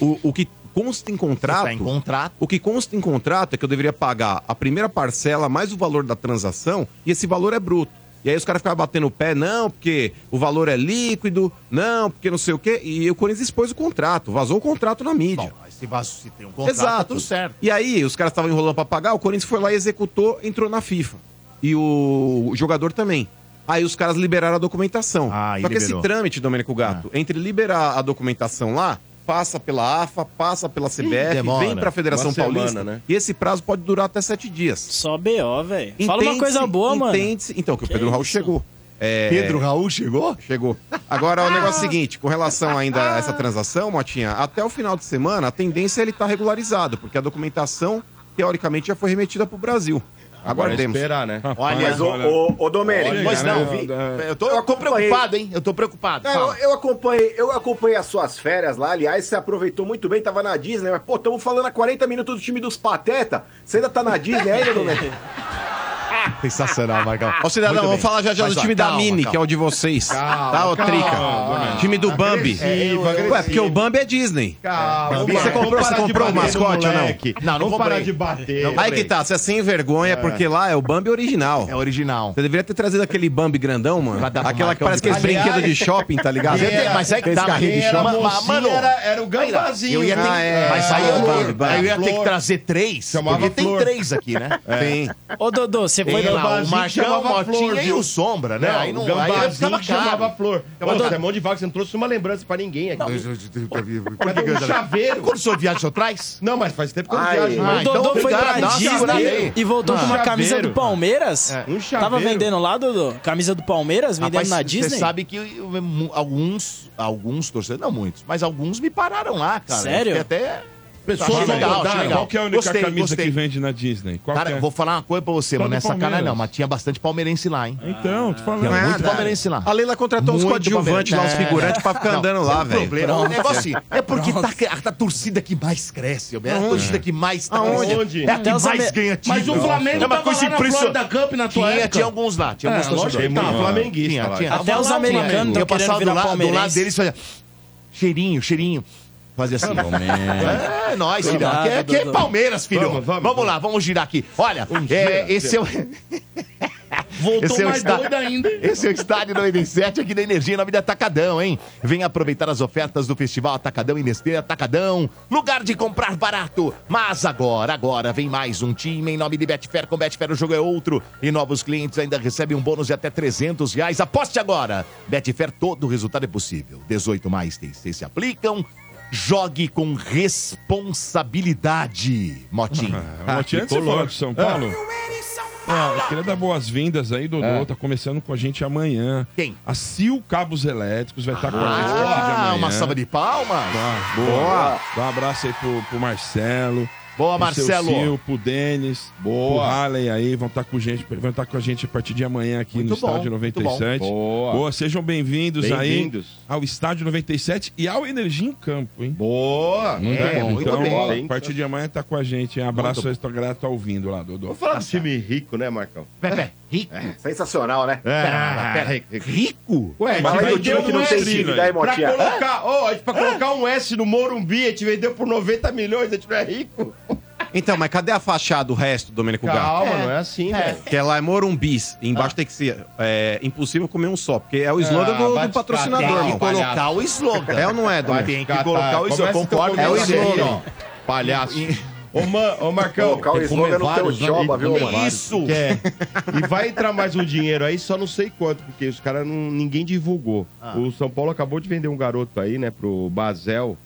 O, o que consta em contrato... Tá em contrato. O que consta em contrato é que eu deveria pagar a primeira parcela mais o valor da transação e esse valor é bruto. E aí os caras ficavam batendo o pé, não, porque o valor é líquido, não, porque não sei o quê. E o Corinthians expôs o contrato, vazou o contrato na mídia. Bom, se, vaso, se tem um contrato, tá Exato. tudo certo. E aí, os caras estavam enrolando pra pagar, o Corinthians foi lá e executou, entrou na FIFA. E o jogador também. Aí os caras liberaram a documentação. Ah, Só que esse liberou. Ah. trâmite, Domênico Gato, entre liberar a documentação lá, passa pela AFA, passa pela CBF, demora. vem pra Federação semana, Paulista. né? E esse prazo pode durar até sete dias. Só BO, velho. Fala uma coisa boa, mano. entende-se- Então, que o Que Pedro Raul chegou. É, Pedro Raul chegou? Chegou. Agora, o negócio é o seguinte, com relação ainda a essa transação, Motinha, até o final de semana, a tendência é ele estar regularizado, porque a documentação, teoricamente, já foi remetida para o Brasil. Agora é Aguardemos. esperar, né? Olha, Mas, ô, ô, ô Domênico, Pois né? não, eu vi- eu tô, Eu eu tô preocupado, hein? Eu tô preocupado. É, eu, eu acompanhei, eu acompanhei as suas férias lá, aliás, você aproveitou muito bem, tava na Disney, mas, pô, estamos falando há 40 minutos do time dos Pateta. Você ainda tá na Disney ainda, Domênico? (laughs) (laughs) Sensacional, Marcão. Ó, cidadão, vamos falar já já Mas, do ó, time da calma, Mini, calma. que é o de vocês. Calma, tá, ô calma, Trica? calma. time do Bambi. Agressivo, Ué, agressivo. porque o Bambi é Disney. Calma, Você vamos comprou- parar você de comprou o bater no mascote ou não? moleque. Não, não parar comprei. de bater. Não Aí que tá, você é sem vergonha, porque lá é o Bambi original. É original. Você deveria ter trazido aquele Bambi grandão, mano. Aquela que parece aqueles Aliás- brinquedos de shopping, tá ligado? Mas é- mas é que Aqueles tá, carrinhos de Quem era shopping. Mano, era, era o gambazinho. Eu ia ter, Ah, é. mas aí eu, Ah, Bambi, aí eu ia ter que trazer três, Chamava porque tem Flor. três aqui, né? Sim. Ô, Dodô, você Tem foi lá o Marcão, o Motinha Flor, e viu? o Sombra, né? Não, aí não, o aí ficava chamava. Flor. Você é mão de vaca, você não trouxe uma lembrança pra ninguém aqui. Cadê um chaveiro? Quando o senhor viaja, o senhor traz? Não, mas faz tempo que eu não viajo. O mais. Dodô foi pra Disney e voltou com uma Um camisa do Palmeiras. Um Tava chaveiro. vendendo lá, Dodô? Camisa do Palmeiras, vendendo na Você Disney? sabe que mu- alguns, alguns torcedores, não muitos, mas alguns me pararam lá, cara. Sério? Até... Pessoas Achei legal, legal. Qual que é a única Gostei, camisa gostei. que vende na Disney? Qual Cara, é? vou falar uma coisa pra você, Só mano. Nessa cara Palmeiras. não, mas tinha bastante palmeirense lá, hein? Então, falando. Tinha muito Nada. palmeirense lá. A Leila contratou uns Muito coadjuvantes lá, uns palmeirense. figurantes pra ficar Não, andando lá, sem velho. problema. O negócio assim, é porque tá, a, a torcida que mais cresce, é a torcida que mais tá Aonde? É a que mais ganha título. Mas o Flamengo é uma tava coisa lá na impressionante. Florida Cup na tua Tinha, época. tinha alguns lá, tinha É, alguns torcedores. muito Tá. flamenguista Tinha, lá. tinha. Até os americanos Eu passava do, lado- do lado palmeirense. deles e fazia cheirinho, cheirinho. Fazia assim. É, nóis, filhão. Aqui é, aqui é. Palmeiras, filho. Vamos, Vamos, vamos, lá, vamos girar aqui. Olha, é, esse é o... (laughs) Voltou Esse é mais está- doido ainda. Esse é o Estádio 97 aqui da Energia em nome da Atacadão, hein? Vem aproveitar as ofertas do Festival Atacadão e Nestlé Atacadão. Lugar de comprar barato. Mas agora, agora vem mais um time em nome de Betfair. Com Betfair o jogo é outro. E novos clientes ainda recebem um bônus de até 300 reais. Aposte agora. Betfair, todo resultado é possível. 18 mais TC se aplicam. Jogue com responsabilidade, Motinho. Ah, Motinho, antes de você falar de São Paulo, ah, eu queria dar boas-vindas aí, Dodô. É. Tá começando com a gente amanhã. Quem? A Sil Cabos Elétricos vai estar com a gente a partir de Ah, amanhã. uma salva de palmas. Ah, boa. Dá um abraço aí pro, pro Marcelo. Boa, pro seu Marcelo. Sil, pro Denis. Boa. Pro Halley aí. Vão estar com, gente, vão estar com a gente a partir de amanhã aqui Muito no bom, Estádio muito 97. Boa. sejam bem-vindos aí Bem-vindos. ao Estádio 97 e ao Energia em Campo, hein? Boa. Muito É, bom. muito então, bem. a partir de amanhã tá com a gente. hein? Abraço aí, tua galera tá ouvindo lá, Dodô. Vamos falar do time rico, né, Marcão? Pepe, rico. Sensacional, né? É, pera, Rico? Ué, Fala aí vendeu time que não tem time, daí, Pra Motinha. colocar, ó, a gente- pra colocar um S no Morumbi, a gente vendeu por 90 milhões, a gente não é rico. Então, mas cadê a fachada do resto, Domênico Gato? Calma, não é assim, velho. Que ela é Morumbis. Embaixo tem que ser é, impossível comer um só, porque é o slogan Ah, do, do patrocinador, Tem que colocar o slogan. É ou não é, Domênico? Tem que colocar o slogan. Concordo É o slogan. ó. Palhaço. Ô, man, ô Marcão. Colocar o slogan no teu Tem viu, que mano? Isso. Quer. (laughs) E vai entrar mais um dinheiro aí, só não sei quanto, porque os caras ninguém divulgou. Ah. O São Paulo acabou de vender um garoto aí, né, pro Basel.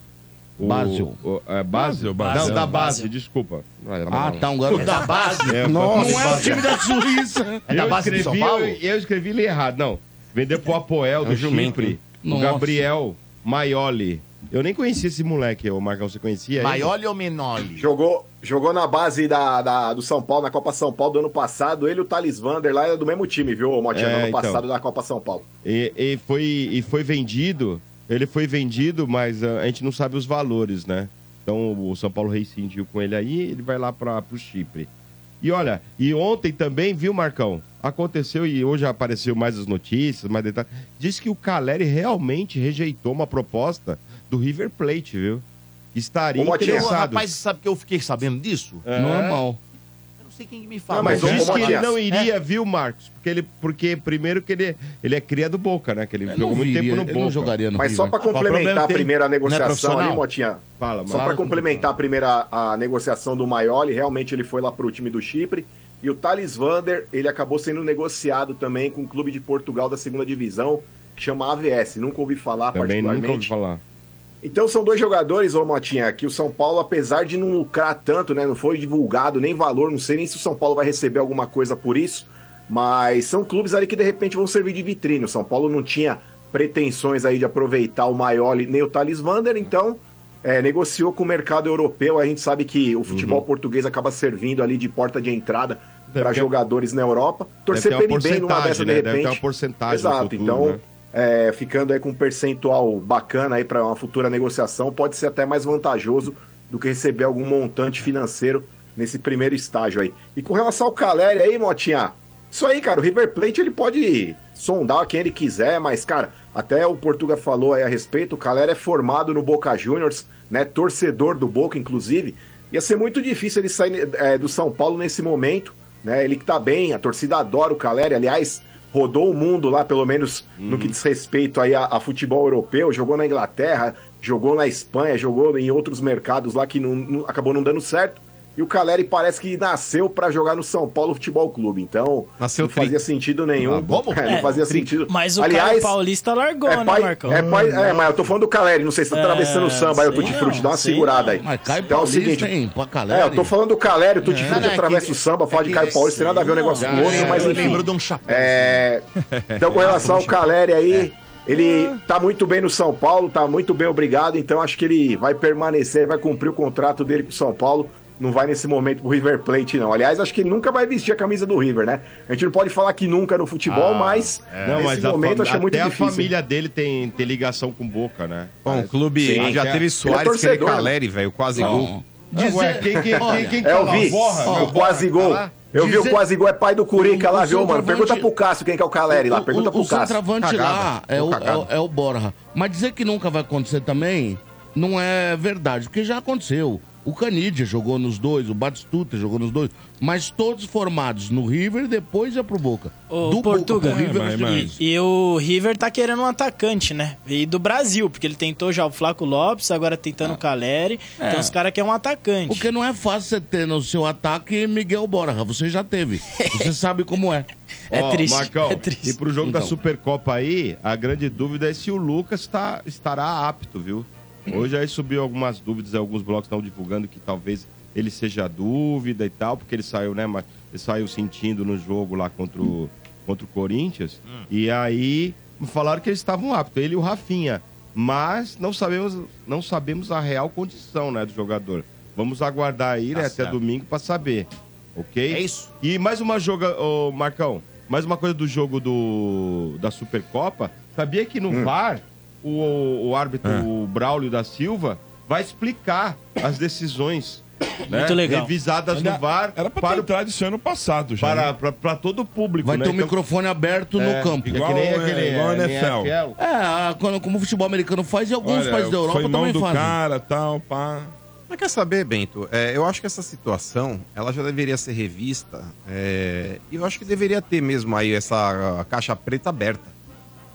O, Basel. O, é, Basel? Basel, Não, da Basel. base, desculpa. Ah, tá um garoto. Da base. É, Não é o time da Suíça. É da eu base de escrevi, São Paulo? Eu, eu escrevi ele errado. Não. Vendeu pro Apoel É do jumento, Chipre. hein? O Nossa. Gabriel Maioli. Eu nem conhecia esse moleque, o Marcão, você conhecia? ele? Maioli ou Menoli? Jogou, jogou na base da, da- do São Paulo, na Copa São Paulo do ano passado. Ele e o Thales Vander lá era do mesmo time, viu, Motinha? É, no ano então. passado da Copa São Paulo. E, e foi, e foi vendido. Ele foi vendido, mas ah, a gente não sabe os valores, né? Então o São Paulo rescindiu com ele aí, ele vai lá para o Chipre. E olha, e ontem também, viu, Marcão? Aconteceu e hoje apareceu mais as notícias, mais detalhes. Diz que o Caleri realmente rejeitou uma proposta do River Plate, viu? Estaria Ô, interessado. rapaz, sabe que eu fiquei sabendo disso? É. Normal. Sei quem que me fala. Não, mas diz que ele não iria, viu, Marcos? Porque, ele, porque primeiro que ele, ele é cria do Boca, né? Que ele Eu jogou muito viria, tempo no Boca. não jogaria no Mas só River. pra problema complementar a é negociação ali, Motinha. Fala, Só mano. pra complementar a primeira a negociação do Maioli, realmente ele foi lá pro time do Chipre. E o Thales Vander, ele acabou sendo negociado também com um clube de Portugal da segunda divisão, que chama AVS. Nunca ouvi falar Também nunca ouvi particularmente. falar. Então são dois jogadores, ô Motinha, que o São Paulo, apesar de não lucrar tanto, né? Não foi divulgado nem valor, não sei nem se o São Paulo vai receber alguma coisa por isso, mas são clubes ali que de repente vão servir de vitrine. O São Paulo não tinha pretensões aí de aproveitar o Maioli nem o Thales Vander, então é, negociou com o mercado europeu. A gente sabe que o futebol português acaba servindo ali de porta de entrada Deve para jogadores na Europa. Torcer Deve ele bem numa dessa de né? Deve repente. ter uma porcentagem no Exato, futuro, então né? É, ficando aí com um percentual bacana aí para uma futura negociação, pode ser até mais vantajoso do que receber algum montante financeiro nesse primeiro estágio aí. E com relação ao Caleri aí, Motinha, isso aí, cara, o River Plate ele pode sondar quem ele quiser, mas, cara, até o Portuga falou aí a respeito, o Caleri é formado no Boca Juniors, né, torcedor do Boca, inclusive, ia ser muito difícil ele sair é, do São Paulo nesse momento, né, ele que tá bem, a torcida adora o Caleri, aliás, rodou o mundo lá, pelo menos no que diz respeito aí a, a futebol europeu, jogou na Inglaterra, jogou na Espanha, jogou em outros mercados lá que não- não- acabou não dando certo. E o Caleri parece que nasceu pra jogar no São Paulo Futebol Clube, então Nasceu não fazia sentido nenhum. Ah? (laughs) É, não fazia sentido. Mas o Aliás, Caio Paulista largou, é né, pai, Marcão? é pai, é, mas eu tô falando do Caleri, não sei se tá É, atravessando o samba aí, o Tutti Frutti, não, dá uma segurada aí. Mas Caio Então é o Paulista, seguinte, hein? Pra Caleri. é, eu tô falando do Caleri, o Tutti É. Frutti Não, é atravessa que- o samba, fala é de Caio Paulista, tem nada a ver um negócio com o outro, é, mas eu enfim. lembro de um chapéu. É, então, com (laughs) relação ao Caleri aí, ele tá muito bem no São Paulo, tá muito bem, obrigado. Então, acho que ele vai permanecer, vai cumprir o contrato dele com o São Paulo. Não vai nesse momento pro River Plate, não. Aliás, acho que ele nunca vai vestir a camisa do River, né? A gente não pode falar que nunca no futebol, mas Não, nesse mas momento achei muito até difícil. a família dele tem, tem ligação com Boca, né? Bom, o clube Sim, já é- teve Soares, que ele torcedor, né? Caleri, velho, quase gol. Não. Dizer... Ué, quem, quem, quem, quem É, eu vi. Borra, o quase gol. Borra, Eu vi Dizer- o quase gol, é pai do Curica O- lá, o viu, mano? Pergunta pro Cássio quem que é o Caleri lá. Pergunta o, pro o Cássio. centroavante lá é o, é, o, é o Borja. Mas dizer que nunca vai acontecer também não é verdade, porque já aconteceu. O Canidia jogou nos dois, o Batistuta jogou nos dois, mas todos formados no River, depois ia pro Boca. Ô, do Portuga, Boca pro River, mas- não mas- isso. E o River tá querendo um atacante, né? E do Brasil, porque ele tentou já o Flaco Lopes, agora tentando o Caleri. É. Então os caras querem um atacante. Porque não é fácil você ter no seu ataque Miguel Borja, você já teve. Você (laughs) sabe como é. É Ó, triste, Marcão, (laughs) é triste. e pro jogo da Então. Supercopa aí, a grande dúvida é se o Lucas tá, estará apto, viu? Hoje aí subiu algumas dúvidas, alguns blocos estão divulgando que talvez ele seja dúvida e tal, porque ele saiu, né, mas ele saiu sentindo no jogo lá contra o, contra o Corinthians. E aí falaram que eles estavam aptos, ele e o Rafinha. Mas não sabemos, não sabemos a real condição, né, do jogador. Vamos aguardar aí, Tá né, até certo. domingo pra saber. Ok? É isso. E mais uma joga, ô Marcão, mais uma coisa do jogo do, da Supercopa. Sabia que no Hum. VAR, o, o árbitro É. o Braulio da Silva vai explicar as decisões né, Muito legal. revisadas no VAR Era pra para, ter entrado isso ano passado já. para, né? para, para todo o público. Vai né? ter o Então, microfone aberto é, no campo. é que Igual, nem é, aquele, igual a NFL. É, quando, como o futebol americano faz e alguns Olha, países da Europa foi mão também do fazem. cara, tal, pá. Mas quer saber, Bento? É, eu acho que essa situação, ela já deveria ser revista. é, e eu acho que deveria ter mesmo aí essa caixa preta aberta.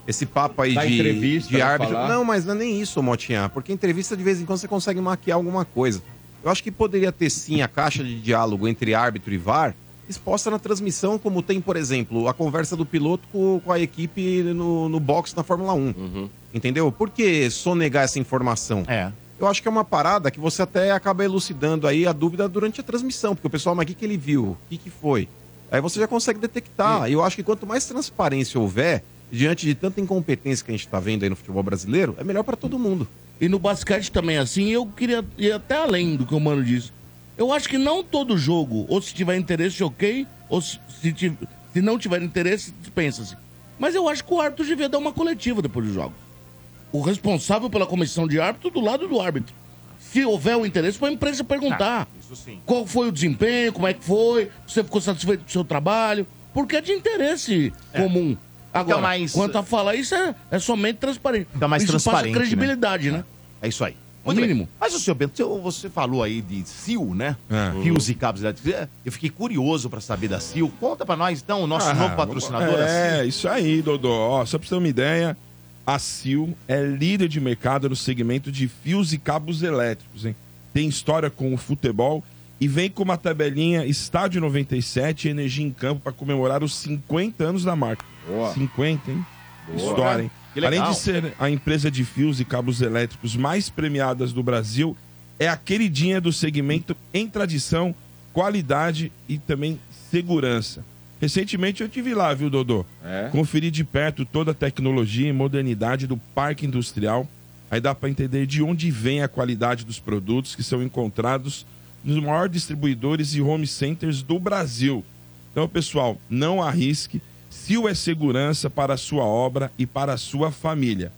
Esse papo aí Da de, entrevista, de vai árbitro. falar? Não, mas não é nem isso, Motinha. Porque entrevista, de vez em quando, você consegue maquiar alguma coisa. Eu acho que poderia ter sim a caixa de diálogo entre árbitro e VAR exposta na transmissão, como tem, por exemplo, a conversa do piloto com, com a equipe no, no box na Fórmula 1. Entendeu? Por que sonegar essa informação? É. Eu acho que é uma parada que você até acaba elucidando aí a dúvida durante a transmissão, porque o pessoal, mas o que, que ele viu? O que, que foi? Aí você já consegue detectar. E eu acho que quanto mais transparência houver, diante de tanta incompetência que a gente tá vendo aí no futebol brasileiro, é melhor para todo mundo. E no basquete também é assim, eu queria ir até além do que o Mano disse. Eu acho que não todo jogo, ou se tiver interesse, ok, ou se, se, se não tiver interesse, dispensa-se. Mas eu acho que o árbitro devia dar uma coletiva depois do jogo. O responsável pela comissão de árbitro do lado do árbitro. Se houver o interesse, para a imprensa perguntar. Isso sim. Qual foi o desempenho, como é que foi, você ficou satisfeito com o seu trabalho, porque é de interesse comum. Agora, mais- quanto a falar isso, é, é somente transparente. Fica mais isso transparente, passa credibilidade, né? É isso aí. O Muito bem. mínimo. Mas o senhor Bento, você- você falou aí de CIL, né? É. Fios e cabos elétricos. É, Eu fiquei curioso pra saber da CIL. Conta pra nós, então, o nosso Ah, novo patrocinador. a É, isso aí, Dodô. Ó, só pra você ter uma ideia, a Sil é líder de mercado no segmento de fios e cabos elétricos, hein? Tem história com o futebol e vem com uma tabelinha Estádio 97 e Energia em Campo para comemorar os 50 anos da marca. Boa. 50, hein? História, hein? Além de ser a empresa de fios e cabos elétricos mais premiadas do Brasil, é a queridinha do segmento em tradição, qualidade e também segurança. Recentemente eu tive lá, viu, Dodô? É? Conferi de perto toda a tecnologia e modernidade do parque industrial. Aí dá para entender de onde vem a qualidade dos produtos que são encontrados nos maiores distribuidores e home centers do Brasil. Então, pessoal, não arrisque. Sil é segurança para a sua obra e para a sua família.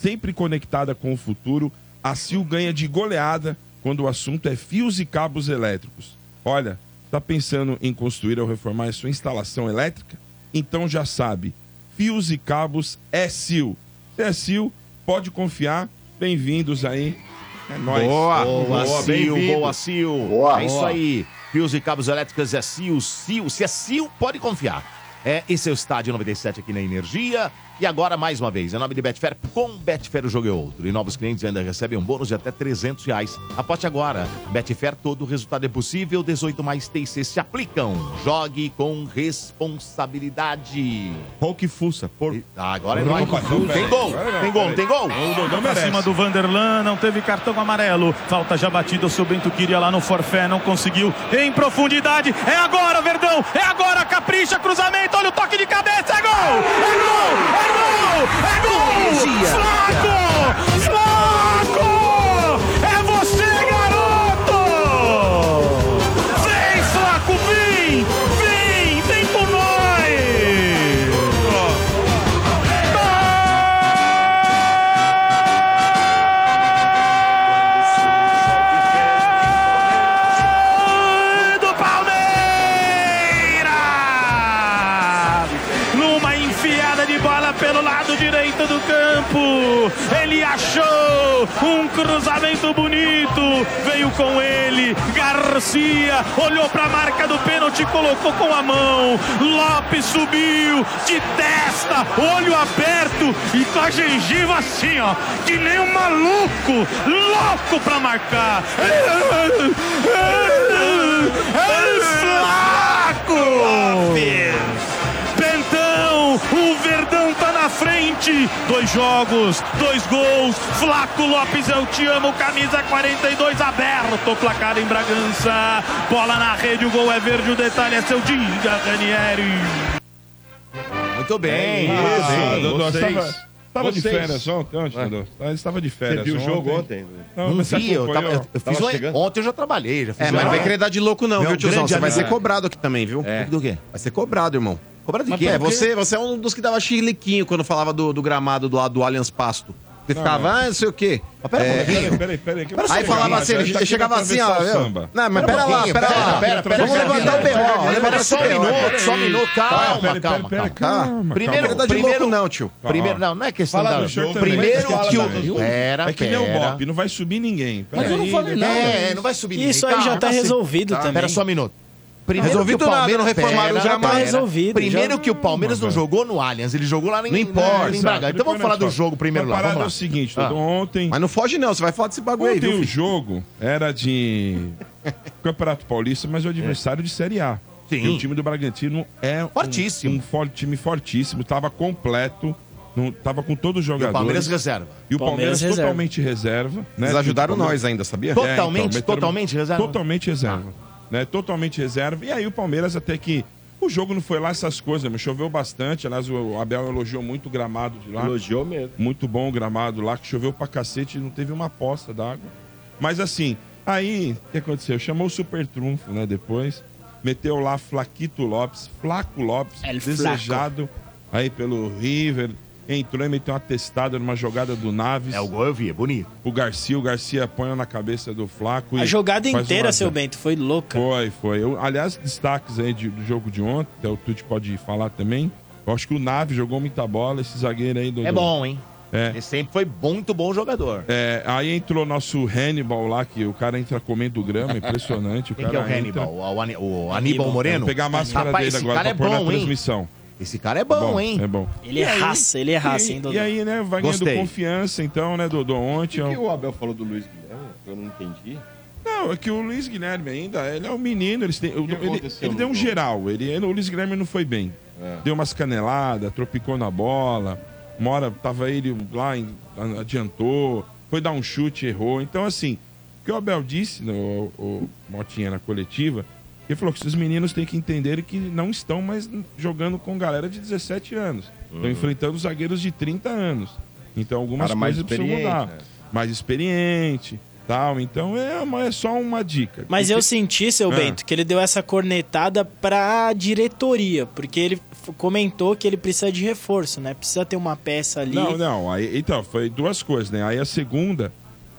Sempre conectada com o futuro, a Sil ganha de goleada quando o assunto é fios e cabos elétricos. Olha, está pensando em construir ou reformar a sua instalação elétrica? Então já sabe, fios e cabos é Sil. Se é Sil, pode confiar. Bem-vindos aí. É nóis. Boa, boa, Boa, Sil, boa, Sil. Boa. é isso Boa. aí. Fios e cabos elétricos é Sil, Sil. Se é Sil, pode confiar. É, esse é o Estádio 97 aqui na Energia. E agora, mais uma vez, em nome de Betfair, com Betfair o jogo é outro. E novos clientes ainda recebem um bônus de até 300 reais. Aposte agora. Betfair, todo o resultado é possível. 18 mais TC se aplicam. Jogue com responsabilidade. Hulk fuça. Por... Ah, agora é não, Tem gol, tem gol, tem gol. O Dodô Pra cima do Vanderlan, não teve cartão amarelo. Falta já batida, o seu Bento queria lá no forfé, não conseguiu. Em profundidade, é agora, Verdão, é agora, capricha, cruzamento, olha o toque de cabeça, é gol! É gol! É gol! É gol! Flaco! Flaco! Um cruzamento bonito. Veio com ele. Garcia olhou para a marca do pênalti, colocou com a mão. Lopes subiu de testa, olho aberto e com a gengiva assim, ó, que nem um maluco, louco para marcar. É flaco! Bentão, frente. Dois jogos, dois gols. Flaco Lopes, eu te amo. Camisa 42 aberto. Placar em Bragança. Bola na rede, o gol é verde. O detalhe é seu dia, Ranieri. Muito bem, É isso. Dodô, vocês- estava, de férias ontem, ontem, Ué. Estava de férias Você viu o jogo ontem? Não, Não vi, eu, tava, eu fiz Tava um- ontem eu já trabalhei. Já fiz É, mas não vai querer dar de louco não, Meu viu, tiozão? Você vai ser cobrado aqui também, viu? É. Do quê? Vai ser cobrado, irmão. Cobrado de Mas quê? é, você, você é um dos que dava chiliquinho quando falava do, do gramado do lado do Allianz Pasto. Você Não, ficava, ah, não sei o quê. Mas pera É. Peraí, peraí, peraí. que Aí falava assim, ele tá chegava assim, ó. samba. Não, mas Pera pera lá, pera pera, lá. pera, pera, Vamos pera, levantar o pera, B.O. pera, Levanta Só um minuto, só um minuto. Calma, Pera, pera, calma, pera, calma. calma, Primeiro, calma. Tá de primeiro, louco não, tio. Primeiro, não, não é questão Fala da... jogo Primeiro que o... jogo. Pera, É que nem o pera. Bop, não vai subir ninguém. Mas eu não falei né? nada. É, não vai subir ninguém. Isso aí já tá assim. resolvido Tá, também. Pera só um minuto. Primeiro Resolvido que o nada, Palmeiras não reformaram gramado. pera. Tá resolvido, Primeiro já- que o Palmeiras não Calma, jogou no Allianz, ele jogou lá em, Não importa. em Braga. Então vamos falar do jogo primeiro Mas lá. A parada Vamos lá. é o seguinte, Ah. Ontem... Mas não foge não, você vai falar desse bagulho aí, Ontem o jogo era de (laughs) Campeonato Paulista, mas o adversário de Série A. Sim. E o time do Bragantino é um- Fortíssimo. um, for- time fortíssimo, tava completo, não, tava com todos os E o jogadores. Palmeiras reserva. E o Palmeiras Palmeiras, reserva. totalmente reserva. né? Eles ajudaram O Palmeiras- nós ainda, sabia? Totalmente, meteram- totalmente reserva? Totalmente reserva. Né? Totalmente reserva. E aí o Palmeiras até que. O jogo não foi lá essas coisas, mas choveu bastante. Aliás, o Abel elogiou muito o gramado de lá. Elogiou mesmo. Muito bom o gramado lá, que choveu pra cacete e não teve uma poça d'água. Mas assim, aí, o que aconteceu? Chamou o Super Trunfo, né, depois. Meteu lá Flaquito Lopes, Flaco Lopes, El desejado aí pelo River. Entrou e meteu uma testada numa jogada do Naves. É, o gol eu vi, é bonito. O Garcia, o Garcia põe na cabeça do Flaco. A e jogada inteira, uma- seu Bento, foi louca. Foi, foi. Eu, aliás, destaques aí de- do jogo de ontem, até o Tuti pode falar também. Eu acho que o Naves jogou muita bola, esse zagueiro aí do. É bom, hein? É. Ele sempre foi muito bom jogador. É, aí entrou nosso Hannibal lá, que o cara entra comendo grama, impressionante. O Quem que é cara o Hannibal? entra- O, Ani- o Aníbal Moreno? Vou pegar a máscara Rapaz, dele agora cara pra é pôr bom, na hein? Esse cara é bom, hein? É bom. Ele é raça, ele é raça, hein, E, Dodô? e aí, né, vai ganhando Gostei. confiança, então, né, Dodô? Ontem. O que ó. o Abel falou do Luiz Guilherme? Eu não entendi. Não, é que o Luiz Guilherme ainda, ele é um menino, eles têm, que ele, ele no deu um geral. Ele, ele- o Luiz Guilherme não foi bem. É. Deu umas caneladas, tropicou na bola. Uma hora tava ele lá, adiantou, foi dar um chute, errou. Então, assim, o que o Abel disse, no, o Motinha na coletiva, ele falou que esses meninos têm que entender que não estão mais jogando com galera de 17 anos. Estão enfrentando zagueiros de 30 anos. Então, algumas Cara mais coisas precisam experiente, mudar. né? Mais experiente, tal. Então, é, uma- é só uma dica. Mas eu Porque- senti, seu Ah. Bento, que ele deu essa cornetada pra diretoria, porque ele comentou que ele precisa de reforço, né? Precisa ter uma peça ali. Não, não. Aí, então, foi duas coisas, né? Aí a segunda,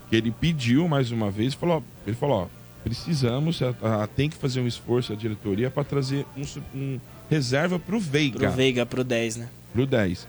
que ele pediu mais uma vez, falou, ele falou, ó, precisamos, a- a- tem que fazer um esforço a diretoria para trazer um, um reserva pro Veiga, Pro Veiga, pro 10, né? pro 10.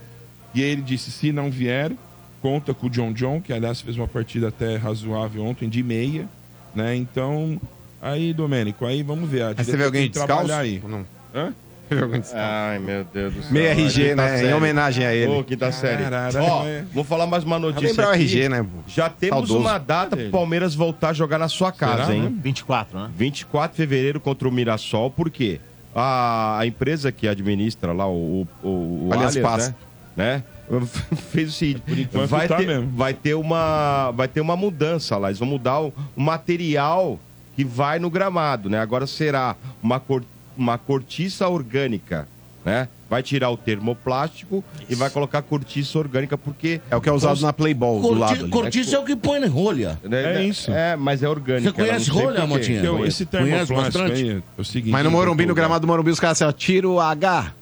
E ele disse, se não vier, conta com o John John, que aliás fez uma partida até razoável ontem, de meia, né? Então, aí, Domênico, aí vamos ver. A Aí você vê alguém que descalço? trabalhar aí. Ou Não. Hã? (laughs) Ai, meu Deus do céu. Meio RG, Quinta né? Em série. homenagem a ele. Ô, quinta série. Caralho, Ó, vou falar mais uma notícia lembrar o. RG, né? Já temos Saudoso. uma data pro Palmeiras voltar a jogar na sua casa, Será, hein? né? 24, né? 24 de fevereiro contra o Mirassol, por quê? A, a empresa que administra lá o, o, o Allianz, Passe. né? né? (laughs) Fez o seguinte, enquanto vai, tá ter, mesmo. vai, ter uma, vai ter uma mudança lá, eles vão mudar o, o material que vai no gramado, né? Agora será uma, cor, uma cortiça orgânica, né? Vai tirar o termoplástico e vai colocar cortiça orgânica, porque... É o que é usado na Playball, do Corti- lado. ali. cortiça é o que põe na rolha. né, É isso. É, mas é orgânica. Você conhece eu não rolha. Motinha? Conheço. esse termoplástico bastante? aí é o seguinte... Mas no Morumbi, no gramado do Morumbi, os caras assim, ó, tira o H.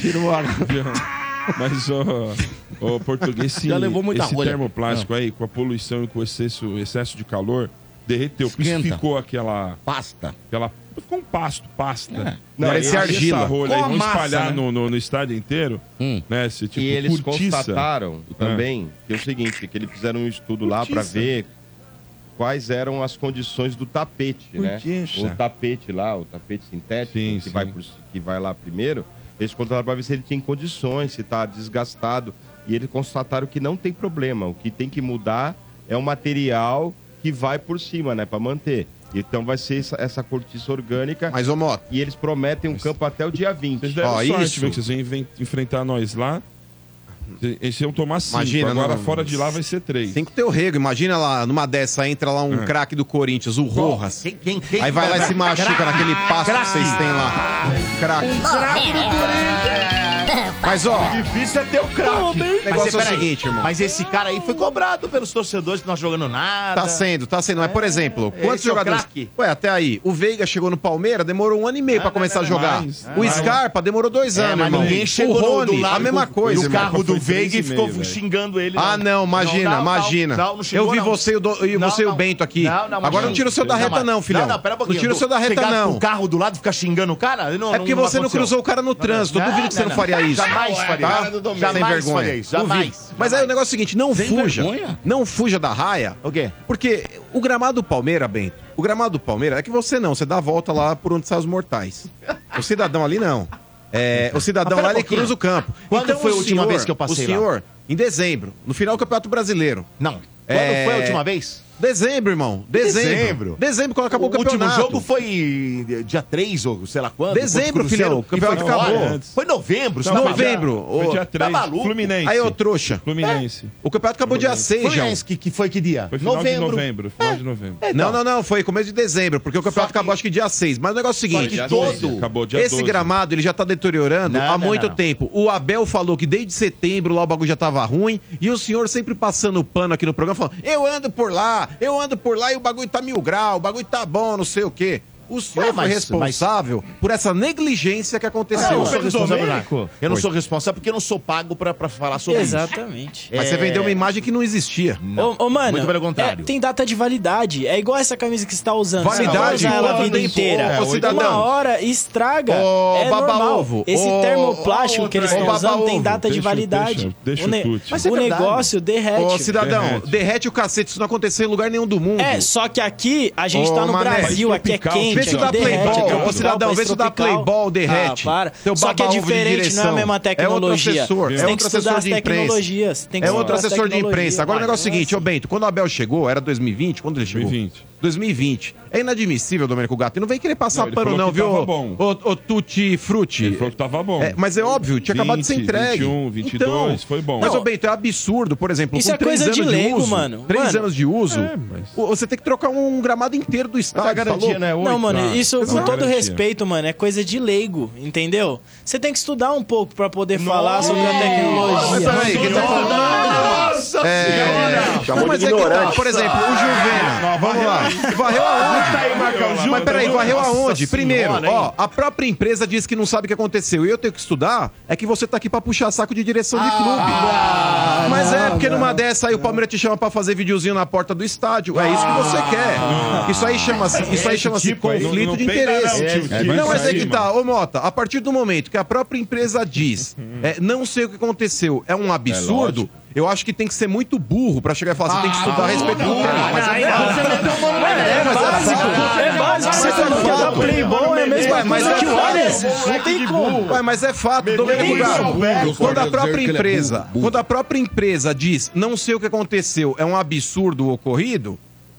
Tira o H. (laughs) Mas, ô, ô, português, esse, Já levou muita esse rolha. termoplástico aí, com a poluição e com o excesso, excesso de calor, derreteu, Esquenta. ficou aquela, Pasta. aquela com pasto, pasta. Não, Né? parecia E argila. Essa rolha Com aí, a vamos massa, espalhar né? no, no, no estádio inteiro, né? Se, tipo, e eles cortiça. constataram É. também que é o seguinte, que eles fizeram um estudo lá para ver quais eram as condições do tapete, né? O tapete lá, o tapete sintético Sim, que, sim. Vai por- que vai lá primeiro, eles constataram para ver se ele tinha condições, se está desgastado. E eles constataram que não tem problema. O que tem que mudar é o material que vai por cima, né? Para manter. Então vai ser essa, essa cortiça orgânica. Mas, ô Mota. E eles prometem um campo até o dia 20. Vocês deram sorte, viu, que vocês iam enfrentar nós lá. Eles iam tomar cinco, Imagina, agora não- fora de lá vai ser três. Cinco teu rego. Imagina lá, numa dessa, entra lá um É. craque do Corinthians, o Rojas. Quem, quem, quem Aí vai lá e se machuca Craque. naquele passo que vocês têm lá. Craque. Mas, ó, Difícil é ter o craque. O negócio é o seguinte, irmão. Mas esse cara aí foi cobrado pelos torcedores que não jogando nada. Tá sendo, tá sendo. Mas, por exemplo, É, quantos esse é o jogadores. craque. Ué, até aí. O Veiga chegou no Palmeiras, demorou um ano e meio pra começar a jogar. mais, o mais. Scarpa demorou dois É, anos, mas irmão. ninguém chegou o no- Rony, do lado a mesma coisa. irmão. carro do Veiga e ficou xingando ele. Ah, não, imagina, Não, não, imagina. não, não chegou, eu vi não. você e o, do- e Não, você e o não. Bento aqui. Não, não, Agora não tira o seu da reta, não, filhão. Não, não, pera um pouquinho. tira o seu da reta, Chegar não. o carro do lado ficar xingando o cara? Não, É porque não você não cruzou o cara no trânsito. Eu duvido que você não faria isso. Jamais faria Tá? isso. Sem Jamais vergonha. faria isso. Duvido. Jamais. Mas aí o negócio é o seguinte, não Sem fuja. vergonha? Não fuja da raia. O quê? Porque o gramado do Palmeiras, Bento, o gramado do Palmeiras é que você não, você dá a volta lá por onde saem os mortais. O cidadão ali não. É, o cidadão lá ele um cruza o campo. Quando foi o a última senhor- vez que eu passei O senhor, em dezembro, no final do Campeonato Brasileiro. Não. Quando É, foi a última vez? Dezembro, irmão. Dezembro. Dezembro. Dezembro, quando acabou o, o último campeonato. jogo foi dia 3 ou sei lá quando. Dezembro, contra o filhão, o campeonato foi acabou. Foi novembro. Não, tá foi novembro. Foi dia tá 3. maluco? Fluminense. Aí, ô trouxa. Fluminense. O campeonato acabou dia 6, João. Fluminense, que, que foi que dia? Foi final novembro. de novembro. Final de novembro. Não, não, não, foi começo de dezembro, porque o campeonato que- acabou acho que dia 6. Mas o negócio é o seguinte, que todo- Acabou dia esse 12. gramado ele já tá deteriorando Não, há não, muito não. tempo. O Abel falou que desde setembro lá o bagulho já tava ruim, e o senhor sempre passando pano aqui no programa falando: "Eu ando por lá, eu ando por lá e o bagulho tá mil grau, o bagulho tá bom, não sei o quê". O senhor foi mas- responsável por essa negligência que Eu aconteceu. não sou responsável, não. Eu não sou responsável porque eu não sou pago pra, pra falar sobre Exatamente. Mas você É. vendeu uma imagem que não existia. Ô, ô, mano, Muito pelo contrário. é, tem data de validade. É igual essa camisa que você tá usando. Validade, Você vai usar ela a vida isso? inteira. Ô, cidadão. Uma hora estraga. Ô, é normal. baba-ovo. Esse Ô, termoplástico ô, que eles ô, estão usando tem data de validade. deixa- deixa o, o ne-. Mas é o verdade. negócio derrete. Ô, cidadão, Derrete. derrete. o cacete, isso não aconteceu em lugar nenhum do mundo. É, só que aqui a gente tá no Brasil, aqui é quente, Vê se dá é ô, cidadão, vê se dá. Playboy, derrete. Ah, para. Seu Só que é de diferente, não é a mesma É outro tecnologia. assessor, Você é tem que outro estudar assessor as de imprensa. tecnologias. Tem que É outro as assessor de imprensa. Agora o negócio é o seguinte, ô Bento, quando o Abel chegou, era 2020, quando ele chegou? 2020. 2020. É inadmissível, Domênico Gato. E não vem querer passar Não, ele pano falou não, que viu? tava bom. Ô, ô Tutti Frutti. Ele falou que tava bom. É, mas é óbvio, tinha acabado de ser 20, entregue. 21, 22, foi bom. Mas, ô Bento, é absurdo, por exemplo, Isso com é três coisa de anos leigo, uso, mano. Três Mano. anos de uso, É, mas- o- você tem que trocar um gramado inteiro do estádio, Essa garantia, falou? né? Não, Oito. Mano, Ah, isso com todo Garantia. respeito, mano, é coisa de leigo, entendeu? Você tem que estudar um pouco pra poder falar sobre a tecnologia. Peraí, quem tá falando? Nossa É... Chamou Não, mas é que tá, por exemplo, o Juvena. Vamos lá. Varreu aonde? Mas peraí, varreu aonde? Primeiro, ó, a própria empresa diz que não sabe o que aconteceu. E eu tenho que estudar, é que você tá aqui pra puxar saco de direção de clube. Mas é, porque numa dessa aí o Palmeiras te chama pra fazer videozinho na porta do estádio. É isso que você quer. Isso aí chama-se isso aí chama-se tipo conflito não- não de não, interesse. tio, tio, Não, mas é que tá, ô Mota, a partir do momento que a própria empresa diz, é, não sei o que aconteceu, é um absurdo, eu acho que tem que ser muito burro pra chegar e falar, você tem que estudar a respeito do tema. Mas é É básico, é básico. Você que a Playboy é Ué, mas é fato. Não tem como. Mas é fato, Domênico Gato. Quando a própria empresa, quando a própria empresa diz, não sei o que aconteceu, é um absurdo o ocorrido,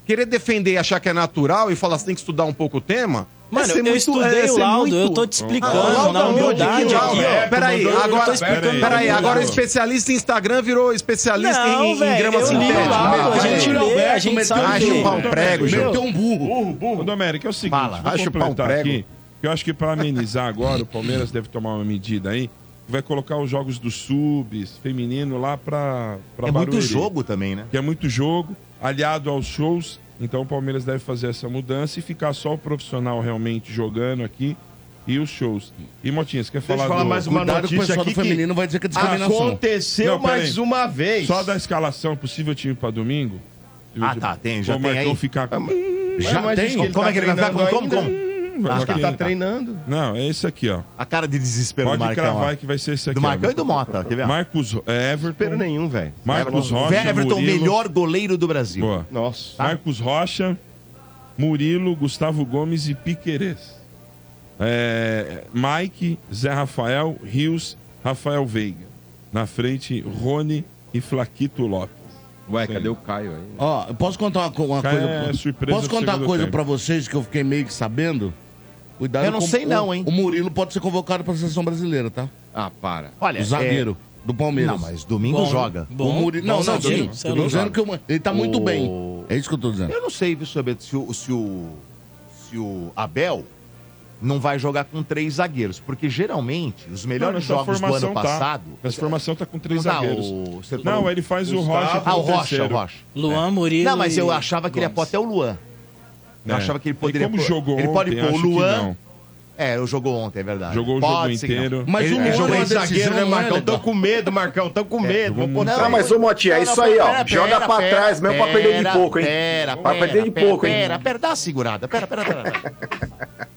querer defender e achar que é natural e falar, você tem que estudar um pouco o tema, Mano, é eu muito- estudei é o laudo, muito- eu tô te explicando, Ah, laudo na aonde? humildade aqui, ó. Peraí, Eu tô agora, peraí, agora especialista em Instagram virou especialista Não, em, em velho, grama sintética. laudo, a Peraí. gente lê, a gente sabe Ah, chupar um prego. Meteu um burro. Burro, burro. Ô, Domérico, é o seguinte, Fala, vou chupar um prego. aqui, que eu acho que para amenizar agora, o Palmeiras deve tomar uma medida aí, vai colocar os jogos dos subs, feminino, lá pra, pra É muito Barueri. jogo também, né? Que é muito jogo, aliado aos shows, então o Palmeiras deve fazer essa mudança e ficar só o profissional realmente jogando aqui e os shows. E Motinha, você quer Deixa falar eu falar do... mais uma Cuidado que notícia aqui do feminino vai dizer que é discriminação. Aconteceu Não, mais uma vez. Só da escalação, possível time pra domingo? Ah, tá, tem, já o tem aí? ficar... Ah, Já mas tem? que Como tá é que ele vai ficar? Como, treinando como, como? Velho. Acho que ele tá treinando. Não, é esse aqui, ó. A cara de desespero Pode do Marcão. cravar ó. que vai ser esse aqui. Do ó. Marcão e do Mota, quer ver? Marcos é, Everton. Espero nenhum, velho. Marcos Everton, Rocha. Everton, Murilo. melhor goleiro do Brasil. Boa. Nossa. Marcos Rocha, Murilo, Gustavo Gomes e Piquerez. É, Mike, Zé Rafael, Rios, Rafael Veiga. Na frente, Rony e Flaquito Lopes. Ué, Sim. cadê o Caio aí? Ó, eu posso contar uma, uma coisa? é surpresa posso contar uma coisa tempo. pra vocês que eu fiquei meio que sabendo? Cuidado Eu não com- sei não, hein? O Murilo pode ser convocado pra seleção brasileira, tá? Ah, para. Olha, o zagueiro do é... Palmeiras. Não, mas domingo Bom. joga. o Murilo... Não, bom não, você é Eu tô louco. dizendo que o- ele tá muito O- bem. É isso que eu tô dizendo. Eu não sei, viu, Sobeto, se o, se o, se o Abel não vai jogar com três zagueiros, porque geralmente os melhores Não, jogos do ano tá. passado... Essa formação tá com três Não tá, zagueiros. o- você Não, falou- ele faz o. Rocha Ah, o Rocha, o. Rocha. Luan, Murilo Não, mas eu achava que ele ia pôr até o Luan. Eu É. achava que ele E poderia como pôr- jogou Ele pode ontem, pôr o Luan... É, eu jogou ontem, é verdade. Jogou o Pode jogo que não. inteiro. Mas Ele- o Luan jogou é em uma zagueiro, né, é Marcão? Tão com medo, Marcão. Tão com medo. Vou botar Não, mas ô Motinha, é isso aí, ó. Joga pra trás mesmo pra perder de pouco, hein? Pera, Pra pera, perder de pera, pouco, hein? Pera, pera, dá uma segurada. Pera, pera, pera.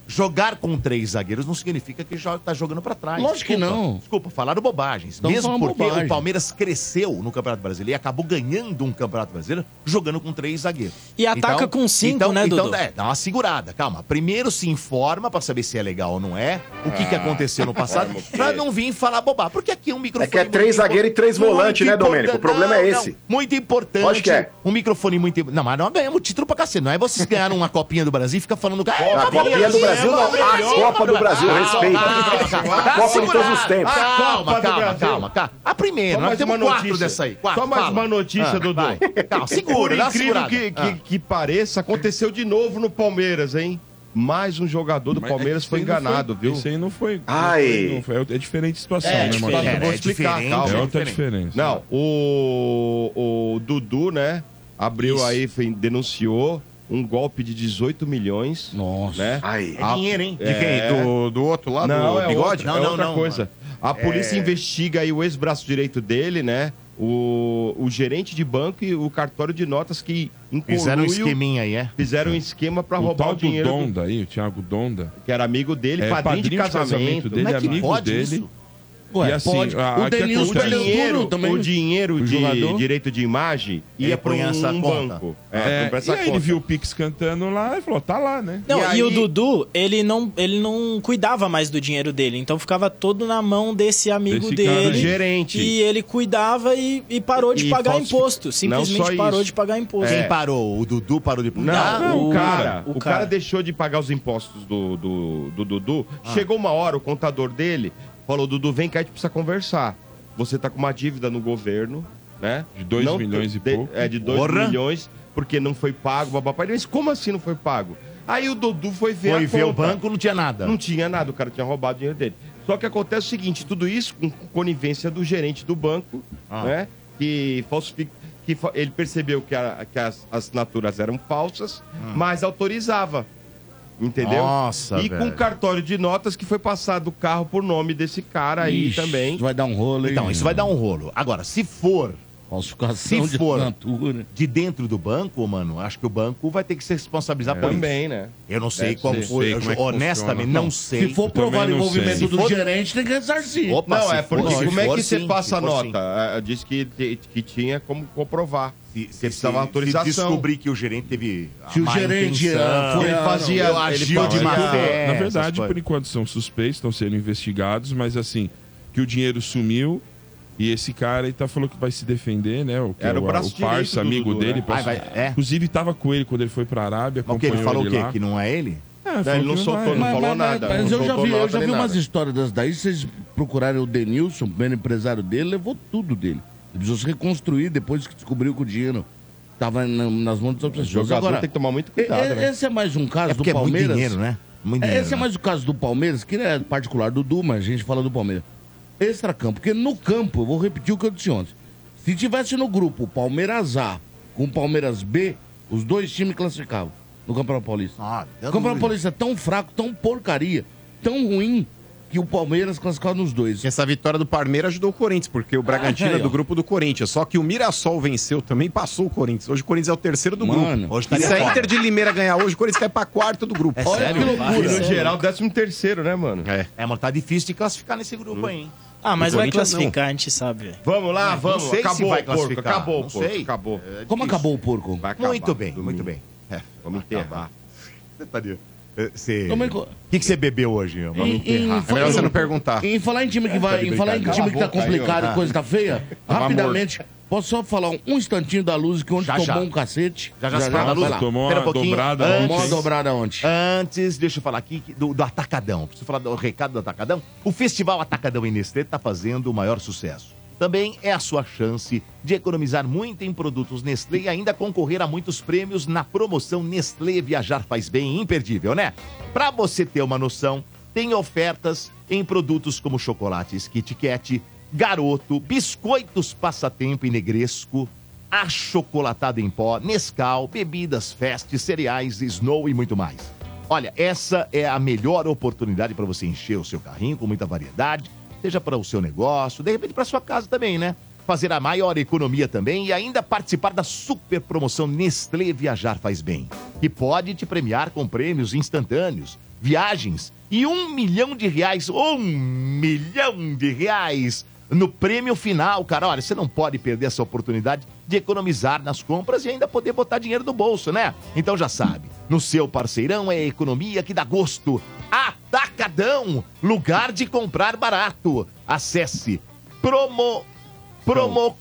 Jogar com três zagueiros não significa que joga, tá jogando pra trás. Lógico que Desculpa, não. Desculpa, falaram bobagens. Estão Mesmo porque bobagem. o Palmeiras cresceu no Campeonato Brasileiro e acabou ganhando um Campeonato Brasileiro jogando com três zagueiros. E ataca com cinco, então, né, então, Dudu? é, dá uma segurada, calma. Primeiro se informa pra saber se é legal ou não é, o que, que aconteceu no passado, (laughs) pra não vir falar bobagem. Porque aqui é um microfone. É que é três zagueiros e três volantes, né, Domênico? O problema é esse. não. Muito importante. Lógico que é. Um microfone muito importante. Não, mas nós ganhamos título pra cacete. Não é vocês ganharam uma copinha do Brasil e fica falando. A Copinha do Brasil, não. A Copa do Brasil, respeita. A Copa de todos os tempos. Calma, Copa do calma, Brasil. calma, calma. A primeira, nós mais temos uma quatro notícia. dessa aí. Só mais uma notícia, Ah, Dudu. Calma, segura, dá incrível segurada. que, que, Ah. que pareça, aconteceu de novo no Palmeiras, hein? Mais um jogador do Mas é Palmeiras foi não enganado, viu? Isso aí não foi. não Ai. foi- não foi- é diferente a situação, É, né, é, vou é explicar, diferente, calma. É é outra diferença. Não, o, o Dudu, né? Abriu Isso. aí, foi- denunciou um golpe de 18 milhões. Nossa. Né? Ai. É dinheiro, hein? De quem? Do, do outro lá, Não, do é bigode? outra, Não, é não, outra não, coisa. A polícia investiga aí o ex-braço direito dele, né? O, o gerente de banco e o cartório de notas que Fizeram um esqueminha aí, é? fizeram um esquema pra o roubar tal o do dinheiro do- Donda aí, o Thiago Donda, que era amigo dele, é padrinho, de casamento. dele, Como é que amigo pode dele. isso? Ué, E assim, pode. a- o Denilson dinheiro, também. o dinheiro O de direito de imagem Ele ia para um, essa um conta. banco. É, pra e aí ele conta. viu o Pix cantando lá e falou, tá lá, né? Não, E e, o aí- Dudu, ele não, ele não cuidava mais do dinheiro dele, então ficava todo na mão desse amigo Desse cara, dele. gerente. E ele cuidava e, e parou de E pagar falsifi- imposto. Não Simplesmente parou isso. de pagar imposto. Quem parou? O Dudu parou de Não, Ah, o, o- cara, o cara cara. deixou de pagar os impostos do, do, do Dudu. Chegou uma hora, o contador dele falou: Dudu, vem cá, a gente precisa conversar. Você tá com uma dívida no governo, né? De dois Não- milhões e de- pouco. É, de 2 Porra. milhões, porque não foi pago, babapá. Ele disse, como assim não foi pago? Aí o Dudu foi ver Foi a ver o banco, não tinha nada. Não tinha nada, o cara tinha roubado o dinheiro dele. Só que acontece o seguinte, tudo isso com conivência do gerente do banco, Ah. né? Que falsifica. Que ele percebeu que, a- que as assinaturas eram falsas, mas autorizava. Entendeu? Nossa, E com velho. cartório de notas que foi passado o carro por nome desse cara aí Ixi, também. Vai dar um rolo, hein? Então, isso vai dar um rolo. Agora, se for Falsificação Se de for. assinatura. de dentro do banco, mano, acho que o banco vai ter que se responsabilizar por isso. Também, né? Eu não sei Deve qual ser. foi. Sei como é honestamente, funciona. não sei. Se for Eu provar o não envolvimento sei. do Se for- gerente, tem que ressarcir. Opa, Não, se é for- porque se como é for que você passa a se for nota? sim. Ah, Diz que, que tinha como comprovar. Se, Você precisava autorização. Se descobrir que o gerente teve. a Se o gerente, intenção, foi ele fazia- eu ele agiu de má fé. Na verdade, por enquanto são suspeitos, estão sendo investigados, mas assim, que o dinheiro sumiu e esse cara aí tá falou que vai se defender, né? O, que Era é o o, braço o parça, amigo Dudu, dele. né? Vai, vai, é. Inclusive tava com ele quando ele foi pra Arábia, Mas o que ele falou o quê? lá. Que não é ele? É, Não, ele não soltou, não falou nada. Mas eu já vi, eu já vi nem umas nada. histórias das daí. Vocês procurarem o Denilson, o primeiro empresário dele, levou tudo dele. Ele precisou se reconstruir depois que descobriu que o dinheiro estava nas mãos das O outras pessoas. jogador Agora, tem que tomar muito cuidado, e- né? esse é mais um caso É do porque é muito Palmeiras. dinheiro, né? Muito É, dinheiro. Esse é né? mais o caso do Palmeiras, que é particular do Du, mas a gente fala do Palmeiras. Extra-campo, porque no campo, eu vou repetir o que eu disse ontem. Se tivesse no grupo Palmeiras A com Palmeiras B, os dois times classificavam no Campeonato Paulista. Ah, O Campeonato Paulista é tão fraco, tão porcaria, tão ruim, que o Palmeiras classificava nos dois. Essa vitória do Palmeiras ajudou o Corinthians, porque o Bragantino aí, é do ó. grupo do Corinthians. Só que o Mirassol venceu também, passou o Corinthians. Hoje o Corinthians é o terceiro do Mano, grupo. hoje e estaria se a. Inter de Limeira ganhar hoje, o Corinthians cai pra quarto do grupo. É Olha sério? que loucura. No geral, 13 terceiro, né, mano? É. É, mano, tá difícil de classificar nesse grupo aí, hein? Ah, mas vai classificar, a gente sabe. Vamos lá, Não vamos. sei se acabou vai o porco, classificar. acabou Não o porco, sei. acabou. É Como acabou o porco? Vai acabar. Muito bem, Domingo. muito bem. É, Vamos enterrar. Você... Como é O que- que, você bebeu hoje? Em- enterrar. em- É melhor você não perguntar. Em falar em time que vai, em falar em time que tá complicado e coisa tá feia, rapidamente, posso só falar um, um instantinho da luz que ontem Já, tomou já. um cacete. Já, já da vai luz? lá. Tomou Espera uma um pouquinho. dobrada Antes-. Tomou uma dobrada ontem. Antes, deixa eu falar aqui do, do Atacadão. Preciso falar do recado do Atacadão. O Festival Atacadão em Nestlé está fazendo o maior sucesso. Também é a sua chance de economizar muito em produtos Nestlé e ainda concorrer a muitos prêmios na promoção Nestlé Viajar Faz Bem imperdível, né? Para você ter uma noção, tem ofertas em produtos como chocolates Kit Kat, Garoto, biscoitos Passatempo e Negresco, achocolatado em pó, Nescau, bebidas Fest, cereais, Snow e muito mais. Olha, essa é a melhor oportunidade para você encher o seu carrinho com muita variedade, seja para o seu negócio, de repente para sua casa também, né? Fazer a maior economia também e ainda participar da super promoção Nestlé Viajar Faz Bem, que pode te premiar com prêmios instantâneos, viagens e um milhão de reais, um milhão de reais no prêmio final, cara. Olha, você não pode perder essa oportunidade de economizar nas compras e ainda poder botar dinheiro no bolso, né? Então já sabe, no seu parceirão é a economia que dá gosto. Atacadão, lugar de comprar barato. Acesse promo promo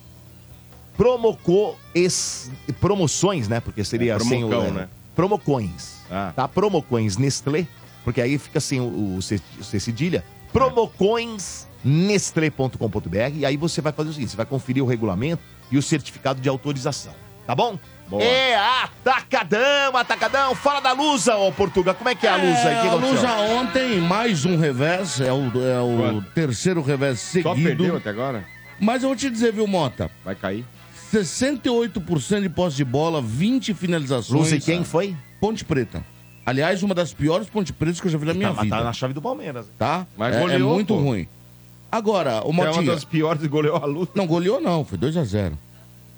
promoco es, promoções, né? Porque seria É, sem o promocão, é, né? Promocoins. Ah. Tá? Promocoins Nestlé, porque aí fica sem o, o, o cedilha. Promocoins Nestlé.com.br e aí você vai fazer o seguinte, você vai conferir o regulamento e o certificado de autorização, tá bom? Boa. É Atacadão, Atacadão, fala da Lusa, ô Portuga, como é que é a Lusa aí? O que a? Lusa ontem, mais um revés, é o, é o terceiro revés Só seguido. perdeu até agora? Mas eu vou te dizer, viu, Mota? Vai cair? 68% de posse de bola, 20 finalizações. Lusa e quem foi? Ponte Preta. Aliás, uma das piores Ponte Pretas que eu já vi na minha tá, vida. tá na chave do Palmeiras. Tá? Mas é, é goleou, muito pô. ruim. Agora, o É uma Motinha... das piores goleou a luta. Não, goleou não, foi 2 a 0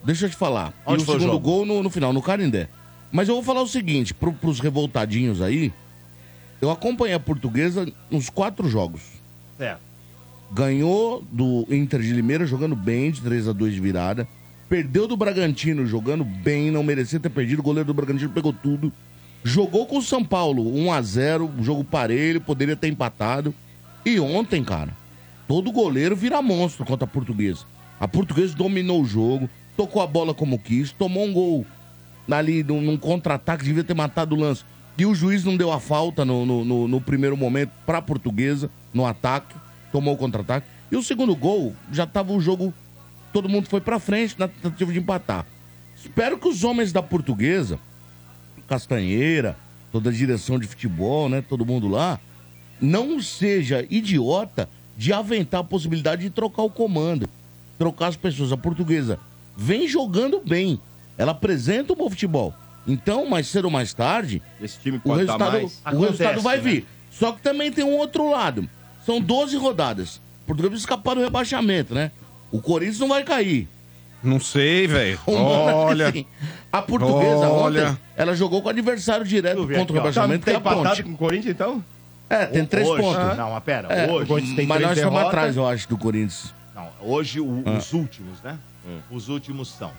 Deixa eu te falar. Onde e o foi o segundo jogo? gol no, no final, no Carindé. Mas eu vou falar o seguinte, pro, pros revoltadinhos aí, eu acompanhei a portuguesa nos quatro jogos. É. Ganhou do Inter de Limeira jogando bem, de 3 a 2 de virada. Perdeu do Bragantino jogando bem, não merecia ter perdido. O goleiro do Bragantino pegou tudo. Jogou com o São Paulo 1 a 0 jogo parelho, poderia ter empatado. E ontem, cara, todo goleiro vira monstro contra a portuguesa. A portuguesa dominou o jogo, tocou a bola como quis, tomou um gol ali num, num contra-ataque, devia ter matado o lance. E o juiz não deu a falta no, no, no- no primeiro momento pra portuguesa, no ataque, tomou o contra-ataque. E o segundo gol, já tava o jogo, todo mundo foi pra frente na tentativa de empatar. Espero que os homens da portuguesa, Castanheira, toda a direção de futebol, né, todo mundo lá, não seja idiota de aventar a possibilidade de trocar o comando, trocar as pessoas. A portuguesa vem jogando bem, ela apresenta um bom futebol. Então, mais cedo ou mais tarde, Esse time o resultado, mais. o Acontece, resultado vai né? vir. Só que também tem um outro lado. São 12 rodadas. O precisa escapar do rebaixamento, né? O Corinthians não vai cair. Não sei, velho. (laughs) O Olha. assim, a portuguesa Olha. ontem, ela jogou com o adversário direto contra o. Tá, rebaixamento, tem é a empatado com o Corinthians, então? É, tem três Hoje- pontos. Não, mas pera, É, hoje... mas nós estamos atrás, eu acho, do Corinthians. Não, hoje o- Ah. os últimos, né? Os últimos são.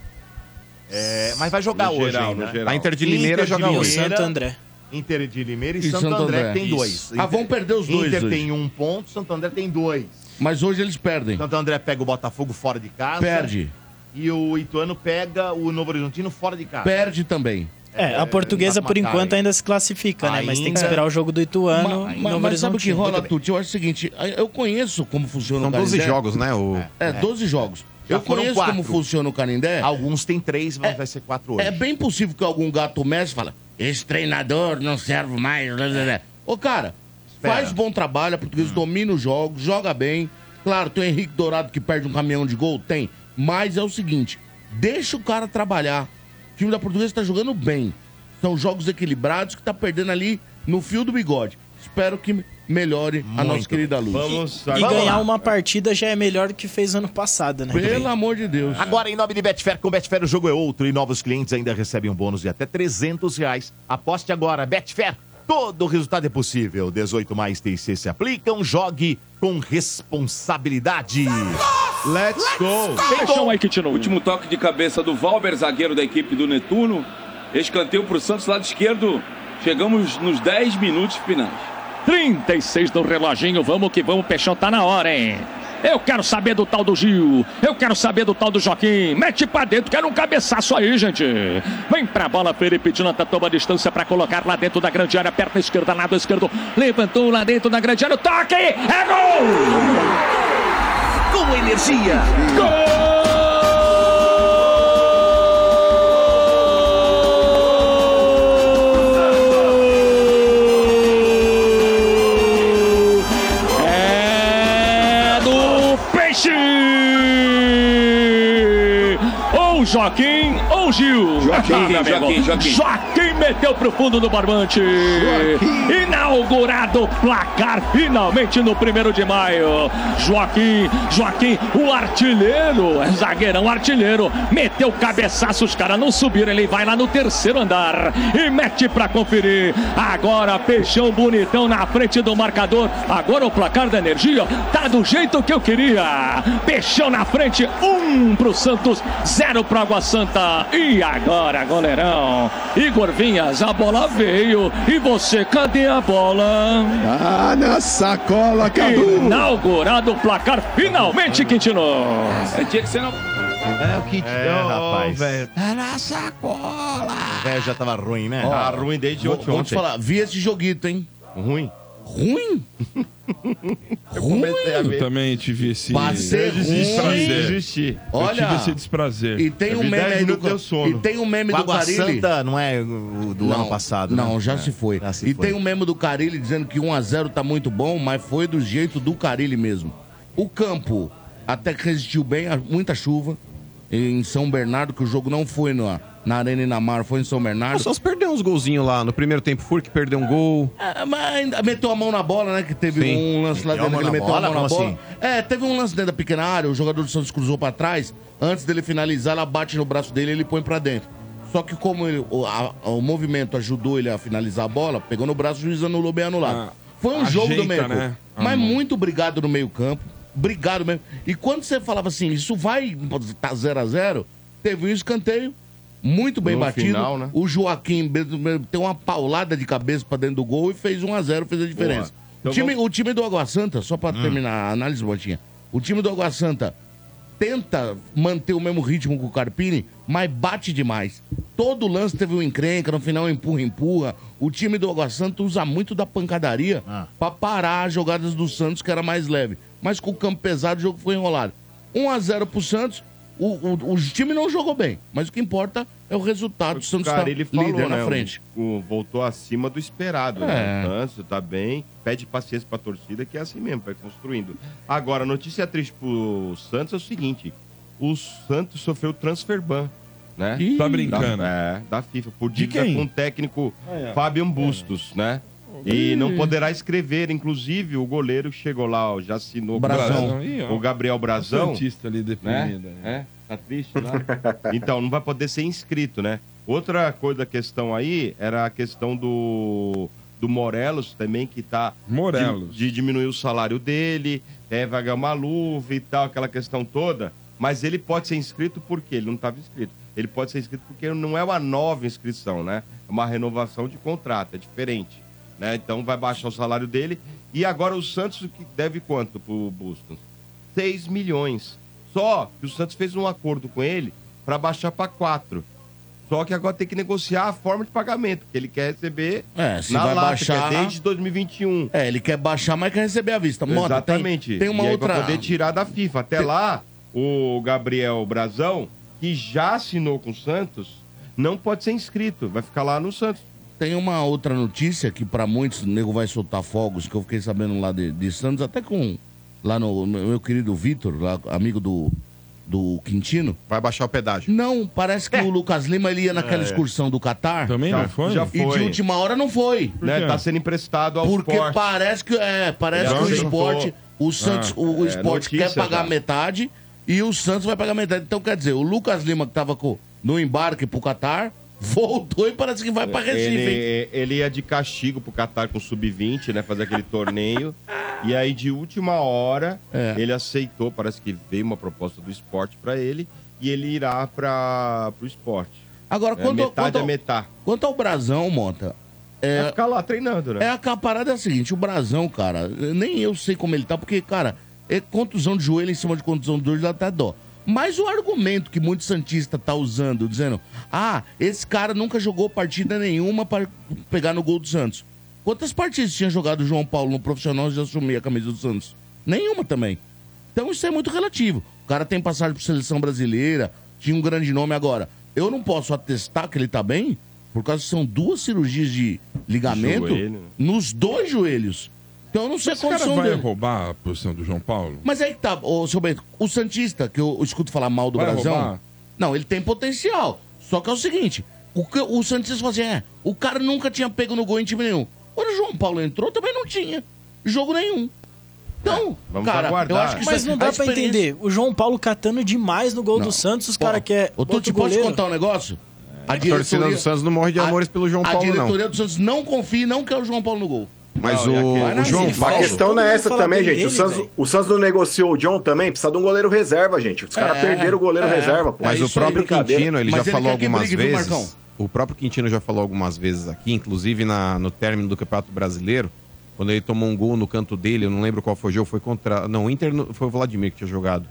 É, mas vai jogar No hoje geral, ainda. né? geral. A Inter de Limeira Inter joga E o hoje. Santo André. Inter de Limeira e, E Santo, Santo André, André. tem Isso. dois. Ah, vão perder os dois Inter hoje. tem um ponto, Santo André tem dois. Mas hoje eles perdem. Santo André pega o Botafogo fora de casa. Perde. E o Ituano pega o Novo Horizontino fora de casa. Perde também. É, a portuguesa, por enquanto, ainda se classifica, né? Mas tem que Ainda. esperar o jogo do Ituano Ma- ma- Novo mas sabe o que rola. Tuti? Eu acho o seguinte, eu conheço como funciona São o 12 Canindé. jogos, né? O... É, 12 jogos. Já eu conheço quatro. como funciona o Canindé. Alguns tem três, mas vai ser quatro hoje. É bem possível que algum gato mestre fala, esse treinador não serve mais. blá, blá, blá." Ô, cara, Espera. faz bom trabalho, a portuguesa domina os jogos, joga bem. Claro, tem o Henrique Dourado que perde um caminhão de gol, tem. Mas é o seguinte, deixa o cara trabalhar. O time da portuguesa tá jogando bem. São jogos equilibrados que tá perdendo ali no fio do bigode. Espero que melhore a nossa querida luz. Vamos E Vamos ganhar lá. uma partida já é melhor do que fez ano passado, né? Pelo amor de Deus. Agora, em nome de Betfair, com Betfair o jogo é outro e novos clientes ainda recebem um bônus de até 300 reais. Aposte agora, Betfair. Todo resultado é possível. 18 mais TC se aplicam. Jogue com responsabilidade. Let's go! Fechão aí, Kitino. Último toque de cabeça do Valber, zagueiro da equipe do Netuno. Escanteio pro Santos, lado esquerdo. Chegamos nos 10 minutos finais. 36 do reloginho, vamos que vamos, Peixão tá na hora, hein? Eu quero saber do tal do Gil, eu quero saber do tal do Joaquim. Mete pra dentro, quero um cabeçaço aí, gente. Vem pra bola, Felipe Jonathan toma distância pra colocar lá dentro da grande área, perna esquerda, lado esquerdo. Levantou lá dentro da grande área, o toque! É gol! Com energia. É do Peixe! Ou Joaquim ou Gil. Joaquim, (laughs) Joaquim. Joaquim. Joaquim meteu pro fundo do barbante. Inaugurado o placar finalmente no primeiro de maio. Joaquim, Joaquim, o artilheiro, é zagueirão artilheiro, meteu cabeçaço, os caras não subiram, ele vai lá no terceiro andar e mete pra conferir. Agora Peixão bonitão na frente do marcador. Agora o placar da energia tá do jeito que eu queria. Peixão na frente, um pro Santos, zero pro Água Santa. E agora, goleirão, Igor Vinhas, a bola veio. E você, cadê a bola? Ah, na sacola, Inaugurado o placar finalmente, Quintino. É, tinha que ser na... É o kit. É, rapaz. velho. O velho já tava ruim, né? Tá ruim desde ontem. vou te falar, vi esse joguito, hein? Ruim? Ruim? A Eu também tive esse Pra ser ruim. desprazer. Desistir. Eu Olha, tive esse desprazer. e tem Eu um vi meme 10 aí do, minutos, deu sono. e tem um meme O do Água Carilli. Santa não é o do ano passado, Não, né? já É, se foi. já se e foi. tem um meme do Carilli dizendo que 1x0 tá muito bom, mas foi do jeito do Carilli mesmo. O campo até que resistiu bem, a- muita chuva. Em São Bernardo, que o jogo não foi na, na Arena Inamar, foi em São O Bernardo. Santos perdeu uns golzinhos lá. No primeiro tempo, Furk perdeu um gol. Ah, mas ainda meteu a mão na bola, né? Que teve Sim. um lance lá Meteu a dentro ele meteu a bola? mão na bola. assim? É, teve um lance dentro da pequena área, o jogador do Santos cruzou pra trás. Antes dele finalizar, ela bate no braço dele e ele põe pra dentro. Só que como ele- o, a- o movimento ajudou ele a finalizar a bola, pegou no braço, o juiz anulou bem anulado. Ah, Foi um jogo do ajeita, meio né? A Mas mão. muito obrigado no meio campo. Obrigado mesmo. E quando você falava assim, isso vai tá 0 a 0 teve um escanteio. Muito bem No batido. final, né? O Joaquim tem uma paulada de cabeça pra dentro do gol e fez 1 a 0 fez a diferença. Então o, time, vamos- o time do Água Santa, só pra terminar a análise, Botinha. O time do Água Santa tenta manter o mesmo ritmo com o Carpini, mas bate demais. Todo lance teve um encrenca, no final empurra, empurra. O time do Água Santa usa muito da pancadaria Ah. pra parar as jogadas do Santos, que era mais leve. Mas com o campo pesado, o jogo foi enrolado. 1 a 0 pro Santos. O, o, o time não jogou bem, mas o que importa é o resultado. O O Santos cara, tá ele falou, líder né? na frente. O, o- voltou acima do esperado. É. Né? O Santos tá bem, pede paciência pra torcida, que é assim mesmo, vai construindo. Agora, a notícia triste pro Santos é o seguinte: o Santos sofreu transfer ban. Né? Ih, Tá brincando. Da, é, da FIFA, por De dívida quem? com o técnico Fabian Bustos, né? E não poderá escrever, inclusive, o goleiro que chegou lá, ó, já assinou Brazão. O Gabriel Brazão Santista ali né? deprimido. né? É, tá triste lá. (laughs) então, não vai poder ser inscrito, né? Outra coisa da questão aí era a questão do, do Morelos também, que tá Morelos. De, de diminuir o salário dele, é, vai ganhar uma luva e tal, aquela questão toda. Mas ele pode ser inscrito porque ele não estava inscrito. Ele pode ser inscrito porque não é uma nova inscrição, né? É uma renovação de contrato, é diferente. Né? Então vai baixar o salário dele. E agora o Santos que deve quanto pro Bustos? 6 milhões. Só que o Santos fez um acordo com ele para baixar para 4. Só que agora tem que negociar a forma de pagamento, que ele quer receber É, se na vai lata, baixar- que é desde 2021. É, ele quer baixar, mas quer receber à vista. Mota, Exatamente. Tem, tem uma e outra. Pra poder tirar da FIFA. Até lá, o Gabriel Brazão, que já assinou com o Santos, não pode ser inscrito. Vai ficar lá no Santos. Tem uma outra notícia que pra muitos o nego vai soltar fogos, que eu fiquei sabendo lá de, de Santos, até com lá no, meu querido Vitor, amigo do, do Quintino. Vai baixar o pedágio. Não, parece que o Lucas Lima ele ia naquela É. excursão do Catar. Também Já- não foi? já E de foi. última hora não foi. Né, tá sendo emprestado ao Porque esporte. parece que é, parece que o esporte, o Santos, Ah, o, o é, esporte quer pagar já. metade e o Santos vai pagar metade. Então quer dizer, o Lucas Lima que tava com, no embarque pro Catar voltou e parece que vai pra Recife. Ele, ele ia de castigo pro Qatar com o Sub-20, né? Fazer aquele torneio. E aí, de última hora, É. ele aceitou. Parece que veio uma proposta do esporte pra ele. E ele irá pra, pro esporte. Agora, É, quanto, metade quanto, ao- metade. quanto ao Brasão, Monta, Vai é, ficar lá treinando, né? é a, parada é a seguinte, o Brasão, cara, nem eu sei como ele tá, porque, cara, é contusão de joelho em cima de contusão de joelho dá até dó. Mas o argumento que muito Santista tá usando, dizendo, ah, esse cara nunca jogou partida nenhuma para pegar no gol do Santos. Quantas partidas tinha jogado o João Paulo no profissional de assumir a camisa do Santos? Nenhuma também. Então isso é muito relativo. O cara tem passagem por seleção brasileira, tinha um grande nome agora. Eu não posso atestar que ele tá bem, por causa que são duas cirurgias de ligamento Joelho, né? nos dois joelhos. Então eu não sei a cara condição vai dele. roubar a posição do João Paulo? Mas aí que tá, ô, seu Bento, o Santista, que eu escuto falar mal do Vai Brasão, roubar? não, ele tem potencial. Só que é o seguinte, o, que- o Santista fala assim, é, o cara nunca tinha pego no gol em time nenhum. Quando o João Paulo entrou, também não tinha jogo nenhum. Então, vamos cara, aguardar. eu acho que isso Mas é- não dá a pra experiência- entender. O João Paulo catando demais no gol Não. do Santos, os caras querem. Ô, Tuti, posso te contar um negócio? A A torcida do Santos não morre de amores pelo João Paulo, A não. diretoria do Santos não confia e não quer o João Paulo no gol. Mas Não, o, aquele- o Vai João A questão não é essa também, gente. dele, o, Santos, o Santos não negociou o John também, precisa de um goleiro reserva, gente. Os caras É, perderam o goleiro é. reserva, pô. Mas É o próprio. Quintino, ele Mas já ele falou algumas brigue, vezes. O próprio Quintino já falou algumas vezes aqui, inclusive na, no término do Campeonato Brasileiro, quando ele tomou um gol no canto dele, eu não lembro qual foi o jogo, foi contra. Não, o Inter foi o Vladimir que tinha jogado.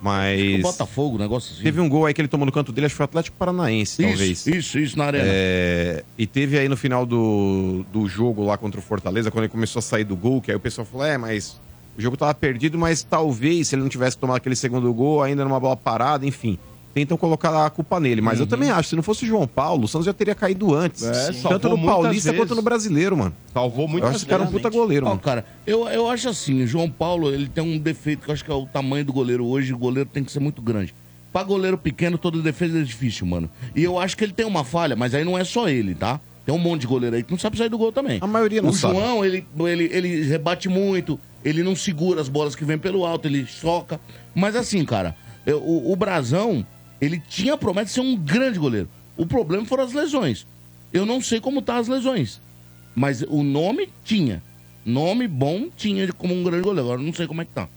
O Mas. Botafogo, negócio assim. Teve um gol aí que ele tomou no canto dele, acho que foi o Atlético Paranaense, talvez. Isso, isso, isso, na arena. É, e teve aí no final do, do jogo lá contra o Fortaleza, quando ele começou a sair do gol, que aí o pessoal falou: é, mas o jogo tava perdido, mas talvez se ele não tivesse tomado aquele segundo gol, ainda numa bola parada, enfim. Tentam colocar a culpa nele. Mas eu também acho, se não fosse o João Paulo, o Santos já teria caído antes. É, Tanto no Paulista vezes. quanto no brasileiro, mano. Salvou Eu muitas acho que esse cara é um puta goleiro, Ó, mano. cara, eu, eu acho assim, o João Paulo, ele tem um defeito que eu acho que é o tamanho do goleiro hoje, o goleiro tem que ser muito grande. Pra goleiro pequeno, toda defesa é difícil, mano. E eu acho que ele tem uma falha, mas aí não é só ele, tá? Tem um monte de goleiro aí que não sabe sair do gol também. A maioria não o sabe. João, ele, ele, ele rebate muito, ele não segura as bolas que vêm pelo alto, ele choca. Mas assim, cara, eu- o, o Brasão, ele tinha a promessa de ser um grande goleiro. O problema foram as lesões. Eu não sei como tá as lesões. Mas o nome tinha. Nome bom tinha de- como um grande goleiro. Agora eu não sei como é que tá.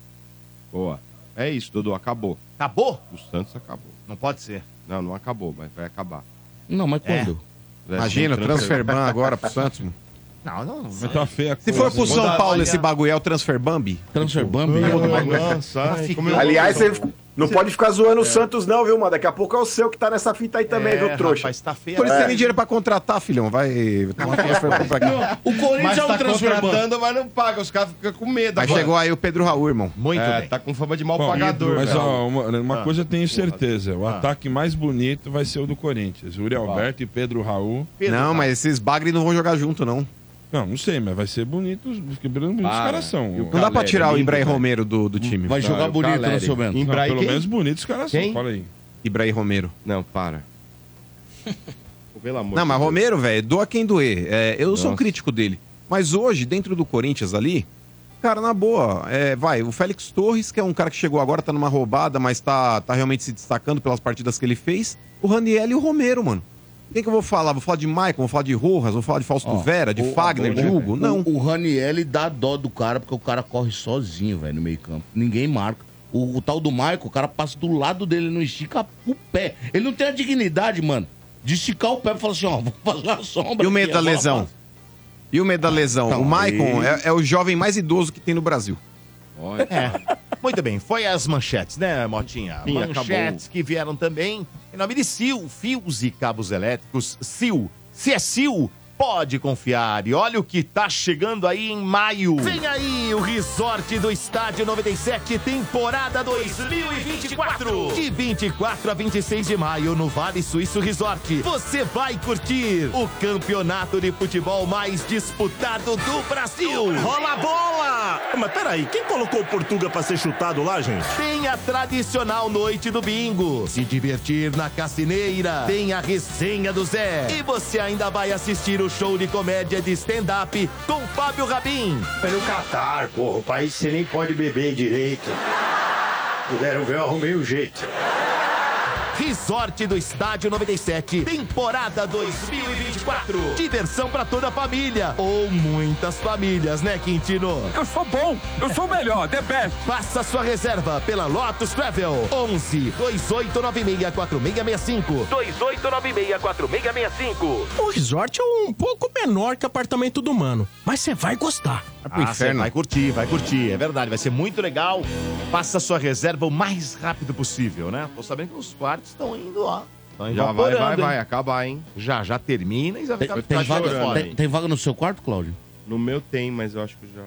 Boa. É isso, Dudu. Acabou. Acabou? O Santos acabou. Não pode ser. Não, não acabou, mas vai acabar. Não, mas É. quando? Imagina, Tem transfer ban agora pro Santos. mano. Não, não. Vai tá feia a Se coisa. for pro São Paulo esse bagulho, é o transfer Bambi? Transfer Bambi? Nossa, ai, você não pode ficar zoando o Santos, não, viu, mano? Daqui a pouco é o seu que tá nessa fita aí também, viu, trouxa? Rapaz, tá feio. Por isso É. tem dinheiro pra contratar, filhão. Vai (laughs) transfer ban pra quê? O Corinthians é um tá contratando, mas não paga. Os caras ficam com medo. Aí agora. chegou aí o Pedro Raul, irmão. Muito É, bem. tá com fama de mal Bom, pagador. mas velho. ó, uma, uma coisa eu tenho certeza: o ataque mais bonito vai ser o do Corinthians. Uri Alberto e Pedro Raul. Pedro, não, mas esses bagre não vão jogar junto, não. Não, não sei, mas vai ser bonito. os- Que bonitos os caras são. Não dá pra Caleri, tirar o Ibrahim. Romero do, do time. Vai jogar o bonito, Caleri. seu Bento? Não, pelo quem? menos bonitos os caras Quem? são. Fala aí. Ibrahim Romero. Não, para. (laughs) Pelo amor Não, mas. Romero, velho, doa quem doer. É, eu sou Nossa. crítico dele. Mas hoje, dentro do Corinthians ali, cara, na boa, é, vai, o Félix Torres, que é um cara que chegou agora, tá numa roubada, mas tá, tá realmente se destacando pelas partidas que ele fez. O Raniel e o Romero, mano. Quem que eu vou falar? Vou falar de Maicon, vou falar de Rojas, vou falar de Fausto Ó, Vera, de o- Fagner, o- de Hugo? Não. O, o Raniel dá dó do cara, porque o cara corre sozinho, velho, no meio campo. Ninguém marca. O, o tal do Michael, o cara passa do lado dele, não estica o pé. Ele não tem a dignidade, mano, de esticar o pé e falar assim, ó, vou (laughs) fazer a sombra. E o medo da lesão? passa. E o medo da lesão? Então, o Maicon aí- é, é o jovem mais idoso que tem no Brasil. Olha. É. Muito bem, foi as manchetes, né, Motinha? Sim, manchetes que vieram também em nome de Sil, fios e cabos elétricos. Sil, se é Sil, pode confiar. E olha o que tá chegando aí em maio. Vem aí o Resort do Estádio 97, temporada 2024. De 24 a 26 de maio no Vale Suíço Resort. Você vai curtir o campeonato de futebol mais disputado do Brasil. Rola a bola! Mas peraí, quem colocou o Portuga pra ser chutado lá, gente? Tem a tradicional noite do bingo. Se divertir na cassineira. Tem a resenha do Zé. E você ainda vai assistir o show de comédia de stand-up com Fábio Rabin. Pelo Catar, porra. O país você nem pode beber direito. Puderam ver, eu arrumei o jeito. Resort do Estádio 97, temporada 2024. Diversão pra toda a família. Ou muitas famílias, né, Quintino? Eu sou bom, eu sou o melhor, the best. Faça sua reserva pela Lotus Travel. 11 2896 4665. 2896 4665. O resort é um pouco menor que apartamento do mano, mas você vai gostar. Ah, você vai curtir, vai curtir, é verdade, vai ser muito legal. Faça sua reserva o mais rápido possível, né? Tô sabendo que os quartos estão indo, ó. Já vai, vai, hein? vai acabar, hein? Já, já termina e já Tem, fica tem vaga, fora. tem, tem vaga no seu quarto, Cláudio? No meu tem, mas eu acho que já.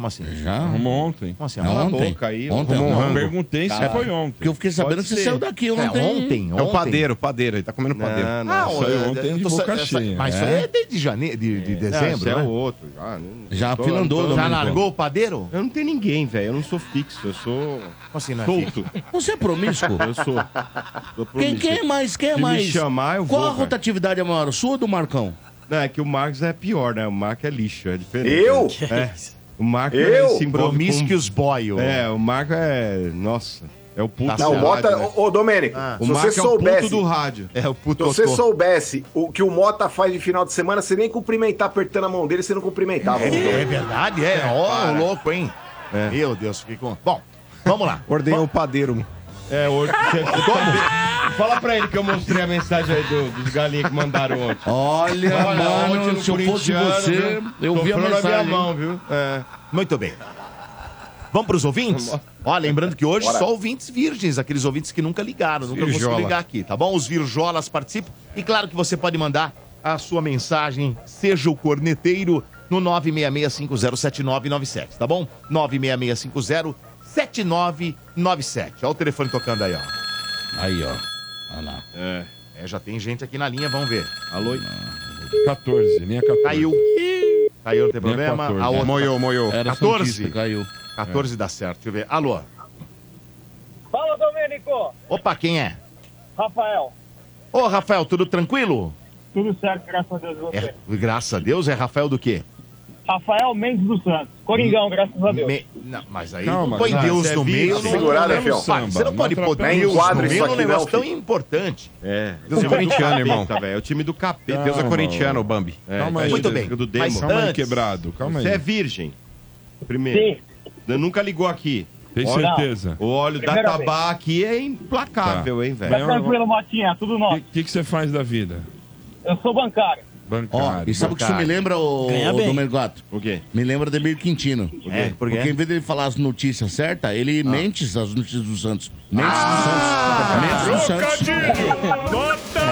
Como assim? Já? Arrumou ontem. Como assim? É Cala a ontem. boca aí, ontem. arrumou um não. rango. Perguntei se foi ontem. Porque eu fiquei sabendo Pode que você ser. saiu daqui É, ontem. ontem, É o ontem. padeiro, o padeiro, ele tá comendo padeiro. Não, não. Ah, Saiu é, ontem eu de tô boca sa- cheia. Mas isso É. aí é desde janeiro, de, de Não, dezembro, é né? o outro. Já, não- Já tô- afilandou, tô- Já Domênico. largou o padeiro? Eu não tenho ninguém, velho. Eu não sou fixo, eu sou Como assim, não é solto. Você é promíscuo? Eu sou. sou Quem, quem é mais? Quem é Se me mais? chamar, eu Qual vou, a rotatividade é maior, sua ou do Marcão? Não, é que o Marcos é pior, né? O Marcos é lixo, é diferente. Eu? É. O Marcos Eu? é, se envolve Promiscuous boy. ô. com... É, o Marcos é... Nossa, é o puto Tá Não, do o Mota. rádio, né? Ô, ô, Domênico, Ah. O se você Marcos é o soubesse. puto do rádio. É o Se puto você soubesse o que o Mota faz de final de semana, você nem cumprimentar apertando a mão dele, você não cumprimentava. É verdade, é. Ó, para. louco, hein? Meu Deus, fiquei com... Bom, vamos lá. Ordenhou o padeiro. É, hoje... (laughs) Fala pra ele que eu mostrei a mensagem aí do- dos galinhas que mandaram ontem. Olha, Olha, mano, ontem se eu fosse você, viu? eu vi a na minha mensagem. mão, viu? É. Muito bem. Vamos para os ouvintes? Ó, lembrando que hoje só ouvintes virgens, aqueles ouvintes que nunca ligaram, nunca conseguiram ligar aqui, tá bom? Os virjolas participam. E claro que você pode mandar a sua mensagem, seja o corneteiro, no 966507997, tá bom? 966507997. Olha o telefone tocando aí, ó. Aí, ó. Olha lá. É. É, já tem gente aqui na linha, vamos ver. Alô? 14, linha 14. Caiu. Caiu, não tem Linha problema. 14. A outra... Moiou, moiou. Era 14. Santista, caiu. 14 dá certo, deixa eu ver. Alô? Fala, Domênico! Opa, quem é? Rafael, Ô, Rafael, tudo tranquilo? tudo certo, graças a Deus. e Você? É, graças a Deus, é Rafael do quê? Rafael Mendes dos Santos, Coringão, graças a Deus. Me- Não, mas aí Calma, não põe não, Deus você é no meio. Não, Segurada, não, fião. não, pai, Você não Não pode pôr. Deus no isso meio num aqui, negócio não, tão importante. É. Deus é corintiano, irmão. Tá. É o time do capeta. Deus é corintiano, o Bambi. É, Calma aí. Muito bem. Do Mas demo. Calma aí, quebrado. Calma Você aí. é virgem. Primeiro. Sim, Você nunca ligou aqui. Tem Olha, certeza? O óleo da Tabá aqui é implacável, hein, tá velho? tranquilo, Motinha, tudo O nosso. que, que você faz da vida? Eu sou bancário. Ó, Bancário. e sabe o que isso me lembra, o, Ganha bem. Gato? O quê? Me lembra Demir Quintino. É, por quê? Porque em vez dele falar as notícias certas, ele mente as notícias do Santos. Mente do Santos. Mente do Santos.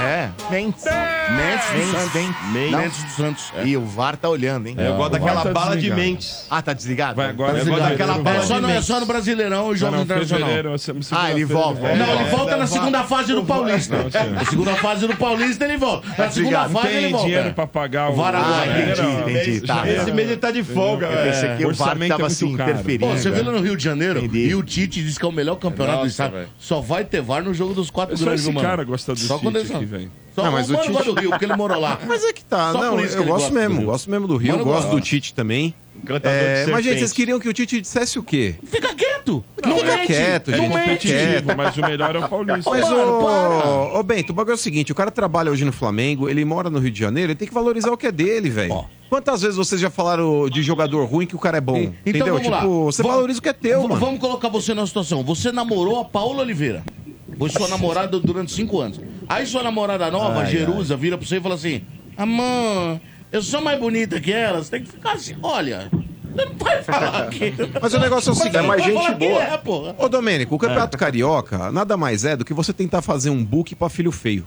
É. Mente do Santos. Mente do Santos. É. E o VAR tá olhando, hein? Eu gosto daquela tá bala de desligado. mentes. Ah, tá desligado? Vai agora. Tá Eu gosto daquela É bala só, de no, é mentes. só no Brasileirão e Jogos Internacional. essa- Ah, ele volta. Não, ele É, volta é, na segunda fase do Paulista. Na segunda fase do Paulista ele volta. Na segunda Obrigado. fase ele volta. Dinheiro pra pagar o... Varaguá, Ah, entendi, Não, entendi. Tá, Esse mês ele tá de folga, Eu velho. pensei que o VAR orçamento tava é assim, interferindo. Pô, você viu no Rio de Janeiro? Entendi. E o Tite disse que é o melhor campeonato Nossa, do estado. Só vai ter VAR no jogo dos quatro É só grandes, esse mano. cara gosta do Só Tite que vem. Só Não, mas o Tite- do Rio, porque ele morou lá. Mas é que tá. Só não, eu ele gosto mesmo, gosto mesmo do Rio, gosto do Tite também. Cantador É, de mas, gente, vocês queriam que o Tite dissesse o quê? Fica quieto. Não, Não fica mente. quieto, É gente, Não fica mente. quieto. Mas o melhor é o Paulista. Mas, ô, ô, Bento, o bagulho é o seguinte: o cara trabalha hoje no Flamengo, ele mora no Rio de Janeiro, ele tem que valorizar o que é dele, velho. Ó. Quantas vezes vocês já falaram de jogador ruim que o cara é bom? Então entendeu? vamos tipo, lá. você Vamos- valoriza o que é teu, mano. Vamos colocar você numa situação. Você namorou a Paula Oliveira. Foi sua namorada durante cinco anos. Aí sua namorada nova, Jerusa, vira pra você e fala assim: Amor, eu sou mais bonita que ela. Você tem que ficar assim. Olha, vai falar que... (laughs) Mas o negócio é o seguinte. ele vai falar que é, porra. Ô, Domênico, o Campeonato Carioca nada mais é do que você tentar fazer um book pra filho feio.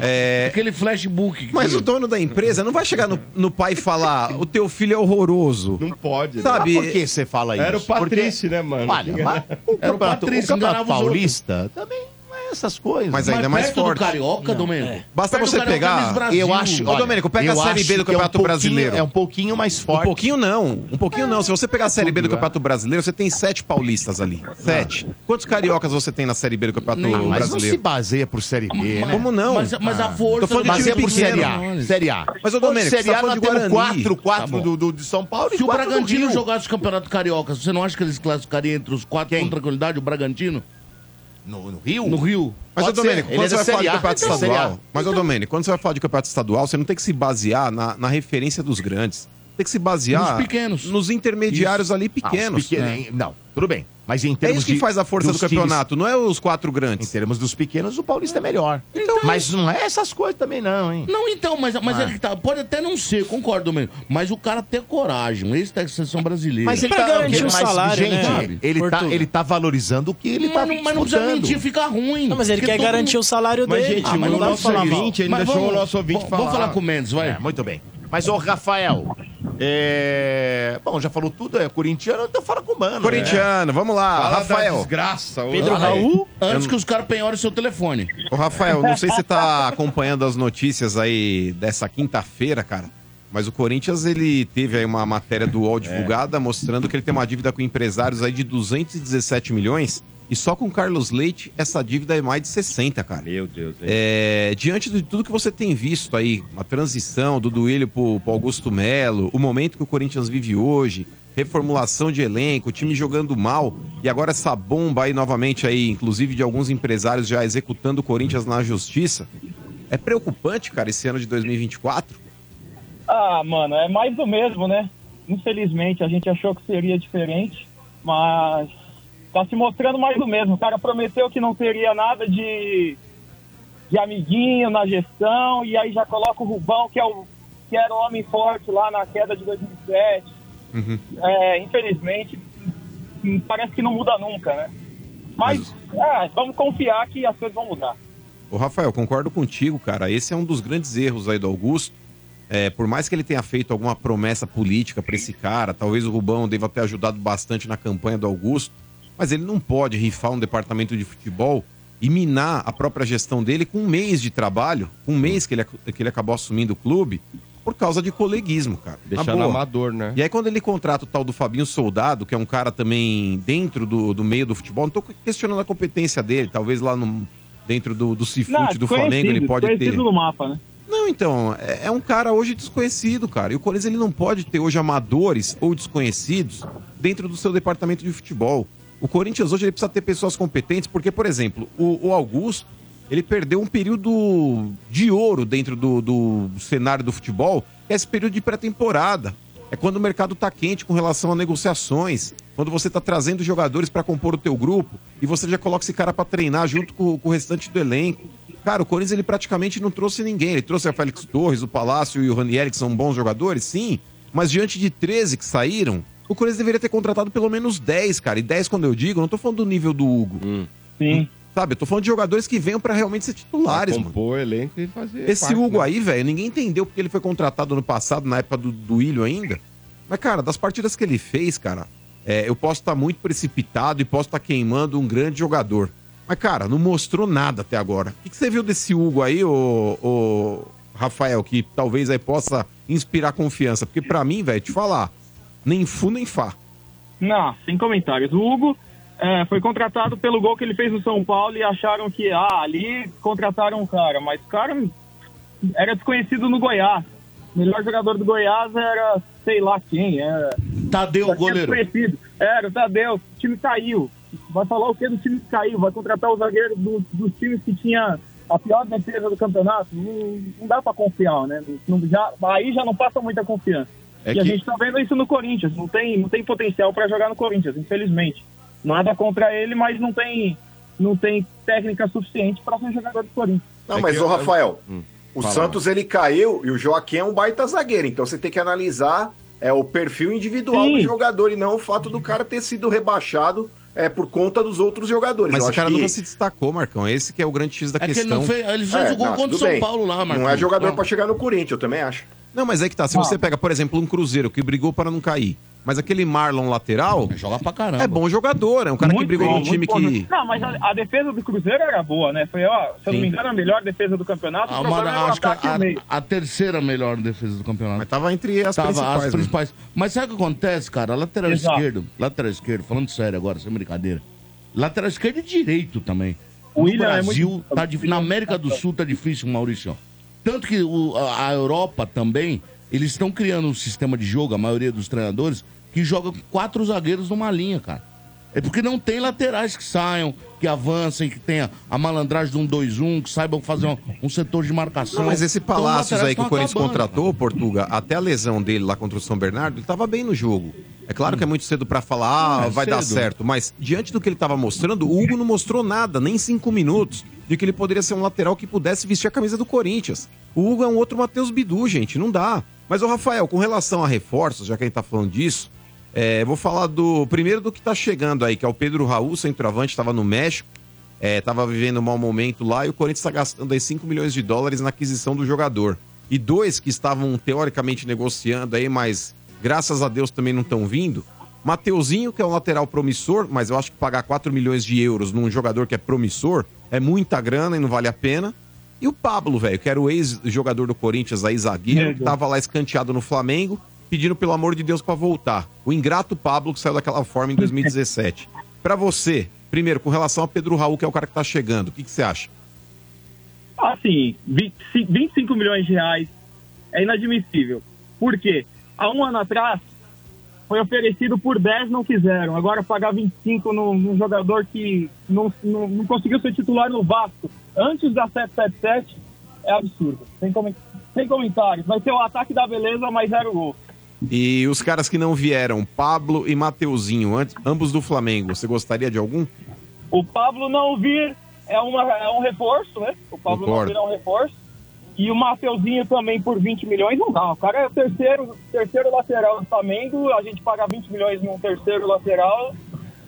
É, aquele flashbook. que- Mas o dono da empresa não vai chegar no, no pai e falar: (laughs) o teu filho é horroroso. Não pode. né? Sabe? Mas por que você fala isso? Era o Patrício, né, mano? Olha, mas o Era o campeonato, Patrício, o campeonato enganava os paulista também não é essas coisas. Mas ainda é mais perto do forte. Carioca, Domênico. Basta Perto do você pegar. Eu acho. Ô, Domênico, pega a Série B do é um Campeonato Brasileiro. É um pouquinho mais Um forte. pouquinho não, um pouquinho não. Se você pegar a Série B do é. Campeonato Brasileiro, você tem sete paulistas ali. Sete. Quantos cariocas você tem na Série B do Campeonato Ah, mas não se Brasileiro? baseia por Série B, né? Como não? Mas, mas a força Tô do Baseia por. Série A. Série A. Mas, ô, Domênico, Série você tá A nós falando de temos Guarani. quatro, Tá quatro bom. do, do- de São Paulo e Se o do Bragantino jogasse o Campeonato Carioca, você não acha que eles classificariam entre os quatro com tranquilidade, o Bragantino? No, no Rio? No Rio. Mas, ô. Domênico, quando é você da vai falar de campeonato Então, A. estadual. Mas, ô Domênico, quando você vai falar de campeonato estadual, você não tem que se basear na, na referência dos grandes. Tem que se basear Nos pequenos. nos intermediários ali Ah, os pequenos. pequenos, Não, tudo bem. Mas em É termos isso que de- faz a força do dos times- campeonato, não é os quatro Em grandes. termos dos pequenos, o Paulista é melhor. Mas não é essas coisas também, não, hein? Não, então, mas, mas Ah. é que tá, pode até não ser, concordo, Domênico. Mas o cara ter coragem, esse da seleção brasileira. Mas ele Pra tá, garantir o salário, gente, né, ele, tá, Portuga? ele tá valorizando o que ele mas, tá não, mas não precisa mentir, fica ruim. Não, mas ele quer garantir o salário Mas, dele. gente, Ah, mas o não dá nosso pra falar mal. ouvinte, ele Mas deixou vamos- o nosso ouvinte vamos- falar. Vamos falar com o Mendes, vai. É, muito bem. Mas, ô, Rafael, é... bom, já falou tudo, é corintiano, então fala com o mano. Corintiano, vamos lá. Fala da Rafael. desgraça. Pedro. Raul? Antes que os caras penhorem seu telefone. Ô, Rafael, não sei se você tá acompanhando as notícias aí dessa quinta-feira, cara. Mas o Corinthians, ele teve aí uma matéria do UOL divulgada mostrando que ele tem uma dívida com empresários aí de 217 milhões. E só com o Carlos Leite, essa dívida é mais de 60, cara. Meu Deus? É, diante de tudo que você tem visto aí, a transição do Duílio pro, pro Augusto Melo, o momento que o Corinthians vive hoje, reformulação de elenco, o time jogando mal, e agora essa bomba aí novamente aí, inclusive de alguns empresários já executando o Corinthians na justiça. É preocupante, cara, esse ano de 2024? Ah, mano, é mais do mesmo, né? Infelizmente, a gente achou que seria diferente, mas tá se mostrando mais do mesmo. O cara prometeu que não teria nada de, de amiguinho na gestão, e aí já coloca o Rubão, que, é o, que era o homem forte lá na queda de 2007. É, infelizmente, parece que não muda nunca, né? Mas, ah, vamos confiar que as coisas vão mudar. Ô, Rafael, concordo contigo, cara. Esse é um dos grandes erros aí do Augusto. É, por mais que ele tenha feito alguma promessa política pra esse cara, talvez o Rubão deva ter ajudado bastante na campanha do Augusto, mas ele não pode rifar um departamento de futebol e minar a própria gestão dele com um mês de trabalho, um mês que ele, que ele acabou assumindo o clube, por causa de coleguismo, cara. Na Deixando boa. amador, né? E aí, quando ele contrata o tal do Fabinho Soldado, que é um cara também dentro do, do meio do futebol, não tô questionando a competência dele, talvez lá no, dentro do, do Cifute do Flamengo ele pode ter. no mapa, né? Não, então, é, é um cara hoje desconhecido, cara. E o Corinthians ele não pode ter hoje amadores ou desconhecidos dentro do seu departamento de futebol. O Corinthians hoje ele precisa ter pessoas competentes, porque, por exemplo, o, o Augusto, ele perdeu um período de ouro dentro do, do cenário do futebol, que é esse período de pré-temporada. É quando o mercado tá quente com relação a negociações, quando você tá trazendo jogadores para compor o teu grupo e você já coloca esse cara para treinar junto com, com o restante do elenco. Cara, o Corinthians ele praticamente não trouxe ninguém. Ele trouxe a Félix Torres, o Palácio e o Ranieri, que são bons jogadores, sim. Mas diante de 13 que saíram, o Corinthians deveria ter contratado pelo menos 10, cara. E 10, quando eu digo, eu não tô falando do nível do Hugo. Sim. Sabe, eu tô falando de jogadores que venham pra realmente ser titulares, mano. Compor o elenco e fazer. Esse parte, Hugo né? aí, velho, ninguém entendeu porque ele foi contratado no passado, na época do, do Ilho ainda. Mas, cara, das partidas que ele fez, cara, é, eu posso estar muito precipitado e posso estar queimando um grande jogador. Mas, cara, não mostrou nada até agora. O que, que você viu desse Hugo aí, ô, ô, Rafael, que talvez aí possa inspirar confiança? Porque pra mim, velho, te falar, nem fu nem fá. Não, sem comentários. O Hugo é, foi contratado pelo gol que ele fez no São Paulo e acharam que, ah, ali contrataram um cara, mas o cara era desconhecido no Goiás. O melhor jogador do Goiás era sei lá quem, era. Tadeu, tinha goleiro. desconhecido. Era, o Tadeu, o time caiu. Vai falar o que do time que caiu? Vai contratar o zagueiro do- dos times que tinha a pior defesa do campeonato? Não, não dá pra confiar, né? Não- já, aí já não passa muita confiança. É e a que- gente tá vendo isso no Corinthians. Não tem, não tem potencial pra jogar no Corinthians, infelizmente. Nada contra ele, mas não tem, não tem técnica suficiente pra ser jogador do Corinthians. Não, É mas, ô eu- Rafael, Hum, o fala. Santos ele caiu e o Joaquim é um baita zagueiro, então você tem que analisar é o perfil individual Sim. do jogador e não o fato do cara ter sido rebaixado é, por conta dos outros jogadores. Mas acho cara que- nunca se destacou, Marcão. Esse que é o grande X da É que ele questão. não fez- ele só É, jogou não, contra o São bem. Paulo lá, Marcão. Não é jogador pra chegar no Corinthians, eu também acho. Não, mas é que tá. Se Ah. você pega, por exemplo, um Cruzeiro que brigou para não cair, mas aquele Marlon lateral. Joga pra caramba. É bom jogador, é um cara que Muito brigou bom, num time bom. que. Não, mas a, a defesa do Cruzeiro era boa, né? Foi, ó, se eu não me engano, a melhor defesa do campeonato. Ah, mano, problema era o acho que meio. a, a terceira melhor defesa do campeonato. Mas tava entre as tava principais, As né? principais. Mas sabe o que acontece, cara? Lateral Exato. esquerdo, lateral esquerdo, falando sério agora, sem brincadeira. Lateral esquerdo e direito também. O no William é Brasil, muito- tá na América do Sul tá difícil, Maurício. Tanto que o- a, Europa também, eles estão criando um sistema de jogo, a maioria dos treinadores, que joga quatro zagueiros numa linha, cara. É porque não tem laterais que saiam, que avancem, que tenha a malandragem de um 2-1, que saibam fazer um, um setor de marcação. Não, mas esse Então, Palácios laterais aí que o Corinthians acabando. contratou, Portuga, até a lesão dele lá contra o São Bernardo, ele tava bem no jogo. É claro que é muito cedo pra falar, ah, É, vai dar cedo. certo, mas diante do que ele tava mostrando, o Hugo não mostrou nada, nem cinco minutos, de que ele poderia ser um lateral que pudesse vestir a camisa do Corinthians. O Hugo é um outro Matheus Bidu, gente, não dá. Mas, o Rafael, com relação a reforços, já que a gente tá falando disso, é, vou falar do primeiro do que tá chegando aí, que é o Pedro Raul, centroavante, estava no México, é, tava vivendo um mau momento lá e o Corinthians está gastando aí 5 milhões de dólares na aquisição do jogador. E dois que estavam teoricamente negociando aí, mas graças a Deus também não estão vindo. Mateuzinho, que é um lateral promissor, mas eu acho que pagar 4 milhões de euros num jogador que é promissor é muita grana e não vale a pena. E o Pablo, velho, que era o ex-jogador do Corinthians aí, zagueiro, que tava lá escanteado no Flamengo, pedindo pelo amor de Deus pra voltar. O ingrato Pablo que saiu daquela forma em 2017. (laughs) Pra você, primeiro, com relação a Pedro Raul, que é o cara que tá chegando, o que, que você acha? Assim, 20 25 milhões de reais é inadmissível. Por quê? Há um ano atrás, foi oferecido por 10, não quiseram. Agora pagar 25 num, num jogador que não, não, não conseguiu ser titular no Vasco antes da 777 é absurdo. Sem, comen- sem comentários. Vai ser o ataque da beleza, mas zero gol. E os caras que não vieram, Pablo e Mateuzinho, antes- ambos do Flamengo, você gostaria de algum? O Pablo não vir é, uma, é um reforço, né? O Pablo Concordo. não vir é um reforço. E o Mateuzinho também por 20 milhões não dá. O cara é o terceiro, terceiro lateral do Flamengo, a gente pagar 20 milhões num terceiro lateral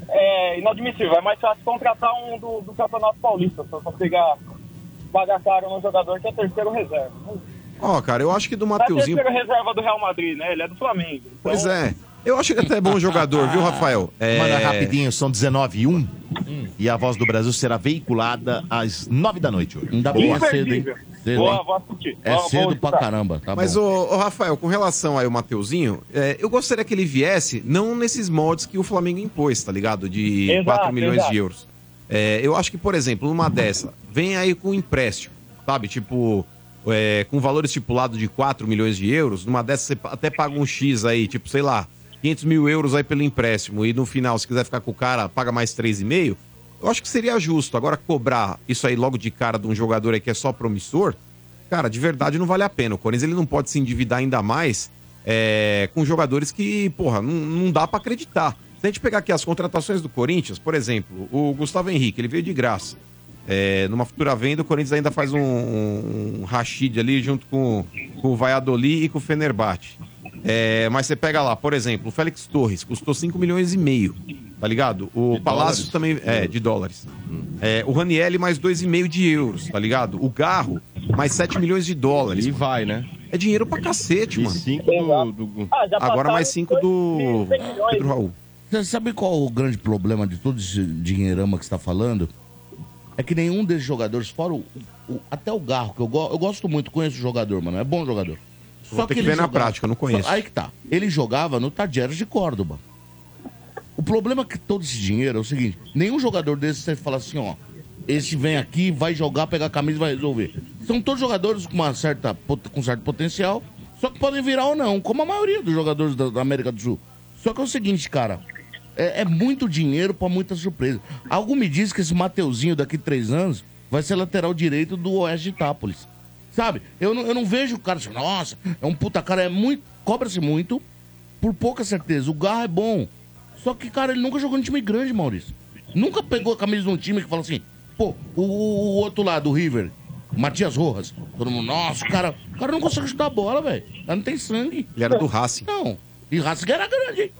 é inadmissível. É mais fácil contratar um do, do Campeonato Paulista, só pra pegar, pagar caro num jogador que é terceiro reserva. Ó, cara, eu acho que do é Mateuzinho. terceiro reserva do Real Madrid, né? Ele é do Flamengo. Então, Pois é. Eu acho que até é bom jogador, viu, Rafael? É... Manda rapidinho, são 19 e 1. E a voz do Brasil será veiculada às 9 da noite hoje. Ainda bem que é cedo, hein? Cedo, Boa, hein? vou assistir. É Vou- cedo vou pra caramba, tá Mas, bom. ô, ô, Rafael, com relação aí ao Mateuzinho, é, eu gostaria que ele viesse não nesses moldes que o Flamengo impôs, tá ligado? De Exato, 4 milhões exato. de euros. É, eu acho que, por exemplo, numa dessa, vem aí com empréstimo, sabe? Tipo, é, com valor estipulado de 4 milhões de euros, numa dessa você até paga um X aí, tipo, sei lá, 500 mil euros aí pelo empréstimo, e no final, se quiser ficar com o cara, paga mais 3,5, eu acho que seria justo. Agora, cobrar isso aí logo de cara de um jogador aí que é só promissor, cara, de verdade não vale a pena. O Corinthians ele não pode se endividar ainda mais é, com jogadores que, porra, não, não dá pra acreditar. Se a gente pegar aqui as contratações do Corinthians, por exemplo, o Gustavo Henrique, ele veio de graça. É, numa futura venda, o Corinthians ainda faz um, um, um Rashid ali junto com, com o Valladolid e com o Fenerbahçe. É, mas você pega lá, por exemplo, o Félix Torres, custou 5 milhões e meio, tá ligado? O Palácio dólares? também, é, de dólares. É, o Ranielli mais 2,5 de euros, tá ligado? O Garro mais 7 milhões de dólares. E vai, né? É dinheiro pra cacete, mano. cinco do, do- Ah, Agora mais 5 do 100 milhões. Pedro Raul. Você sabe qual o grande problema de todo esse dinheirama que você está falando? É que nenhum desses jogadores, fora o, o- até o Garro, que eu, go- eu gosto muito, conheço o jogador, mano, é bom jogador. Vou ter que ele ver na prática, eu não conheço. Só- aí que tá. Ele jogava no Tadieres de Córdoba. O problema é que todo esse dinheiro é o seguinte: nenhum jogador desse você fala assim, ó. Esse vem aqui, vai jogar, pegar a camisa e vai resolver. São todos jogadores com, uma certa, com certo potencial, só que podem virar ou não, como a maioria dos jogadores da, da América do Sul. Só que é o seguinte, cara. É, é muito dinheiro pra muita surpresa. Algo me diz que esse Mateuzinho daqui três anos vai ser lateral direito do Oeste de Itápolis. Sabe? Eu não, eu não vejo o cara assim, nossa, é um puta cara, é muito. Cobra-se muito, por pouca certeza. O Garra é bom. Só que, cara, ele nunca jogou em time grande, Maurício. Nunca pegou a camisa de um time que fala assim, pô, o, o- o outro lá do River, Matias Rojas. Todo mundo, nossa, o cara, o cara não consegue chutar a bola, velho. O não tem sangue. Ele era do Racing. Não. E Racing era grande,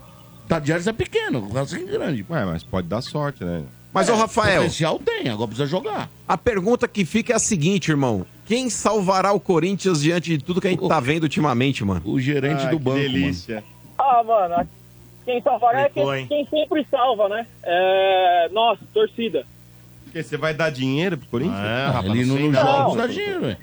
hein? Tadieres é pequeno, o Racing é grande. Ué, mas pode dar sorte, né? Mas, ô Rafael. Potencial tem, agora precisa jogar. A pergunta que fica é a seguinte, irmão. Quem salvará o Corinthians diante de tudo que a gente tá vendo ultimamente, mano? O gerente Ah, do que banco, delícia. Ah, mano, quem salvará é quem, quem sempre salva, né? É, nossa, torcida. Porque você vai dar dinheiro pro Corinthians? É, Ah, rapaz, ele não nos jogos dá dinheiro, velho.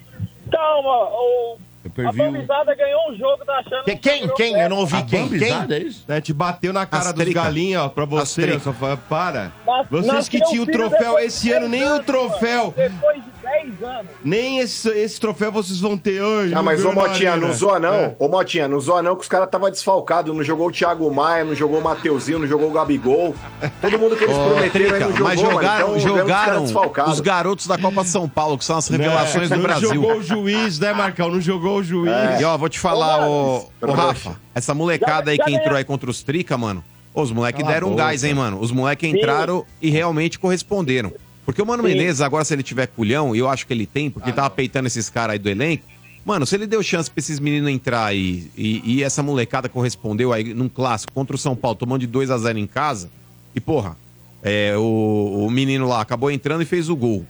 Calma, o, a. Bambizada ganhou um jogo, tá achando... Quem, quem? quem? Eu não ouvi A quem. Quem? é isso? Né, te bateu na cara dos Astrica. galinhas, ó, pra você. Só para. Nas- Vocês que tinham o troféu esse ano, 10 nem o troféu. Depois de 10 anos. Nem esse, esse troféu vocês vão ter hoje. Ah, mas ô Motinha, não zoa não. É. Ô Motinha, não zoa não que os caras estavam desfalcados. Não jogou o Thiago Maia, não jogou o Mateuzinho, não jogou o Gabigol. Todo mundo que eles Ô, prometeram aí não jogou, mas mano. jogaram, Então, os jogaram desfalcados. os garotos da Copa São Paulo, que são as revelações Não, do Brasil. Não jogou o juiz, né, Marcão? Não jogou o juiz. E ó, vou te falar, ô, ô. Rafa, essa molecada aí Já- que já entrou aí contra os Trica, mano, ô, os moleques deram um gás, hein, mano? Os moleques entraram e realmente corresponderam. Porque o Mano Sim. Menezes, agora, se ele tiver culhão, e eu acho que ele tem, porque tava peitando esses caras aí do elenco, mano, se ele deu chance pra esses meninos entrar aí e, e essa molecada correspondeu aí num clássico contra o São Paulo, tomando de 2 a 0 em casa, e porra, é, o, o menino lá acabou entrando e fez o gol.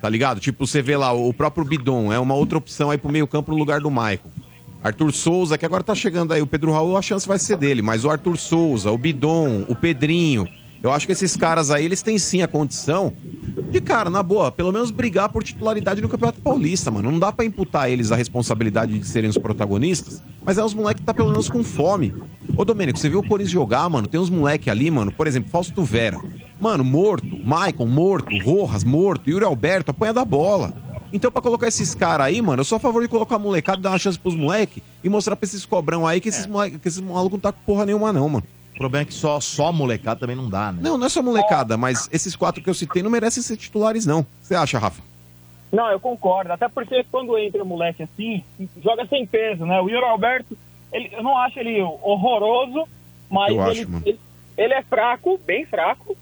Tá ligado? Tipo, você vê lá, o próprio Bidon é uma outra opção aí pro meio-campo no lugar do Maicon. Arthur Souza, que agora tá chegando aí, o Pedro Raul, a chance vai ser dele, mas o Arthur Souza, o Bidon, o Pedrinho, eu acho que esses caras aí, eles têm sim a condição de, cara, na boa, pelo menos brigar por titularidade no Campeonato Paulista, mano. Não dá pra imputar eles a responsabilidade de serem os protagonistas, mas é os moleques que tá pelo menos com fome. Ô, Domênico, você viu o Corinthians jogar, mano? Tem uns moleques ali, mano, por exemplo, Fausto Vera. Mano, morto. Maicon, morto. Rojas, morto. Yuri Alberto, apanha da bola. Então, pra colocar esses caras aí, mano, eu sou a favor de colocar a molecada, dar uma chance pros moleques e mostrar pra esses cobrão aí que esses, moleque, que esses malucos não tá com porra nenhuma, não, mano. O problema é que só, só molecada também não dá, né? Não, não é só molecada, mas esses quatro que eu citei não merecem ser titulares, não. Você acha, Rafa? Não, eu concordo. Até porque quando entra moleque assim, joga sem peso, né? O Yuri Alberto, ele, eu não acho ele horroroso, mas Eu ele, ele, ele é fraco, bem fraco,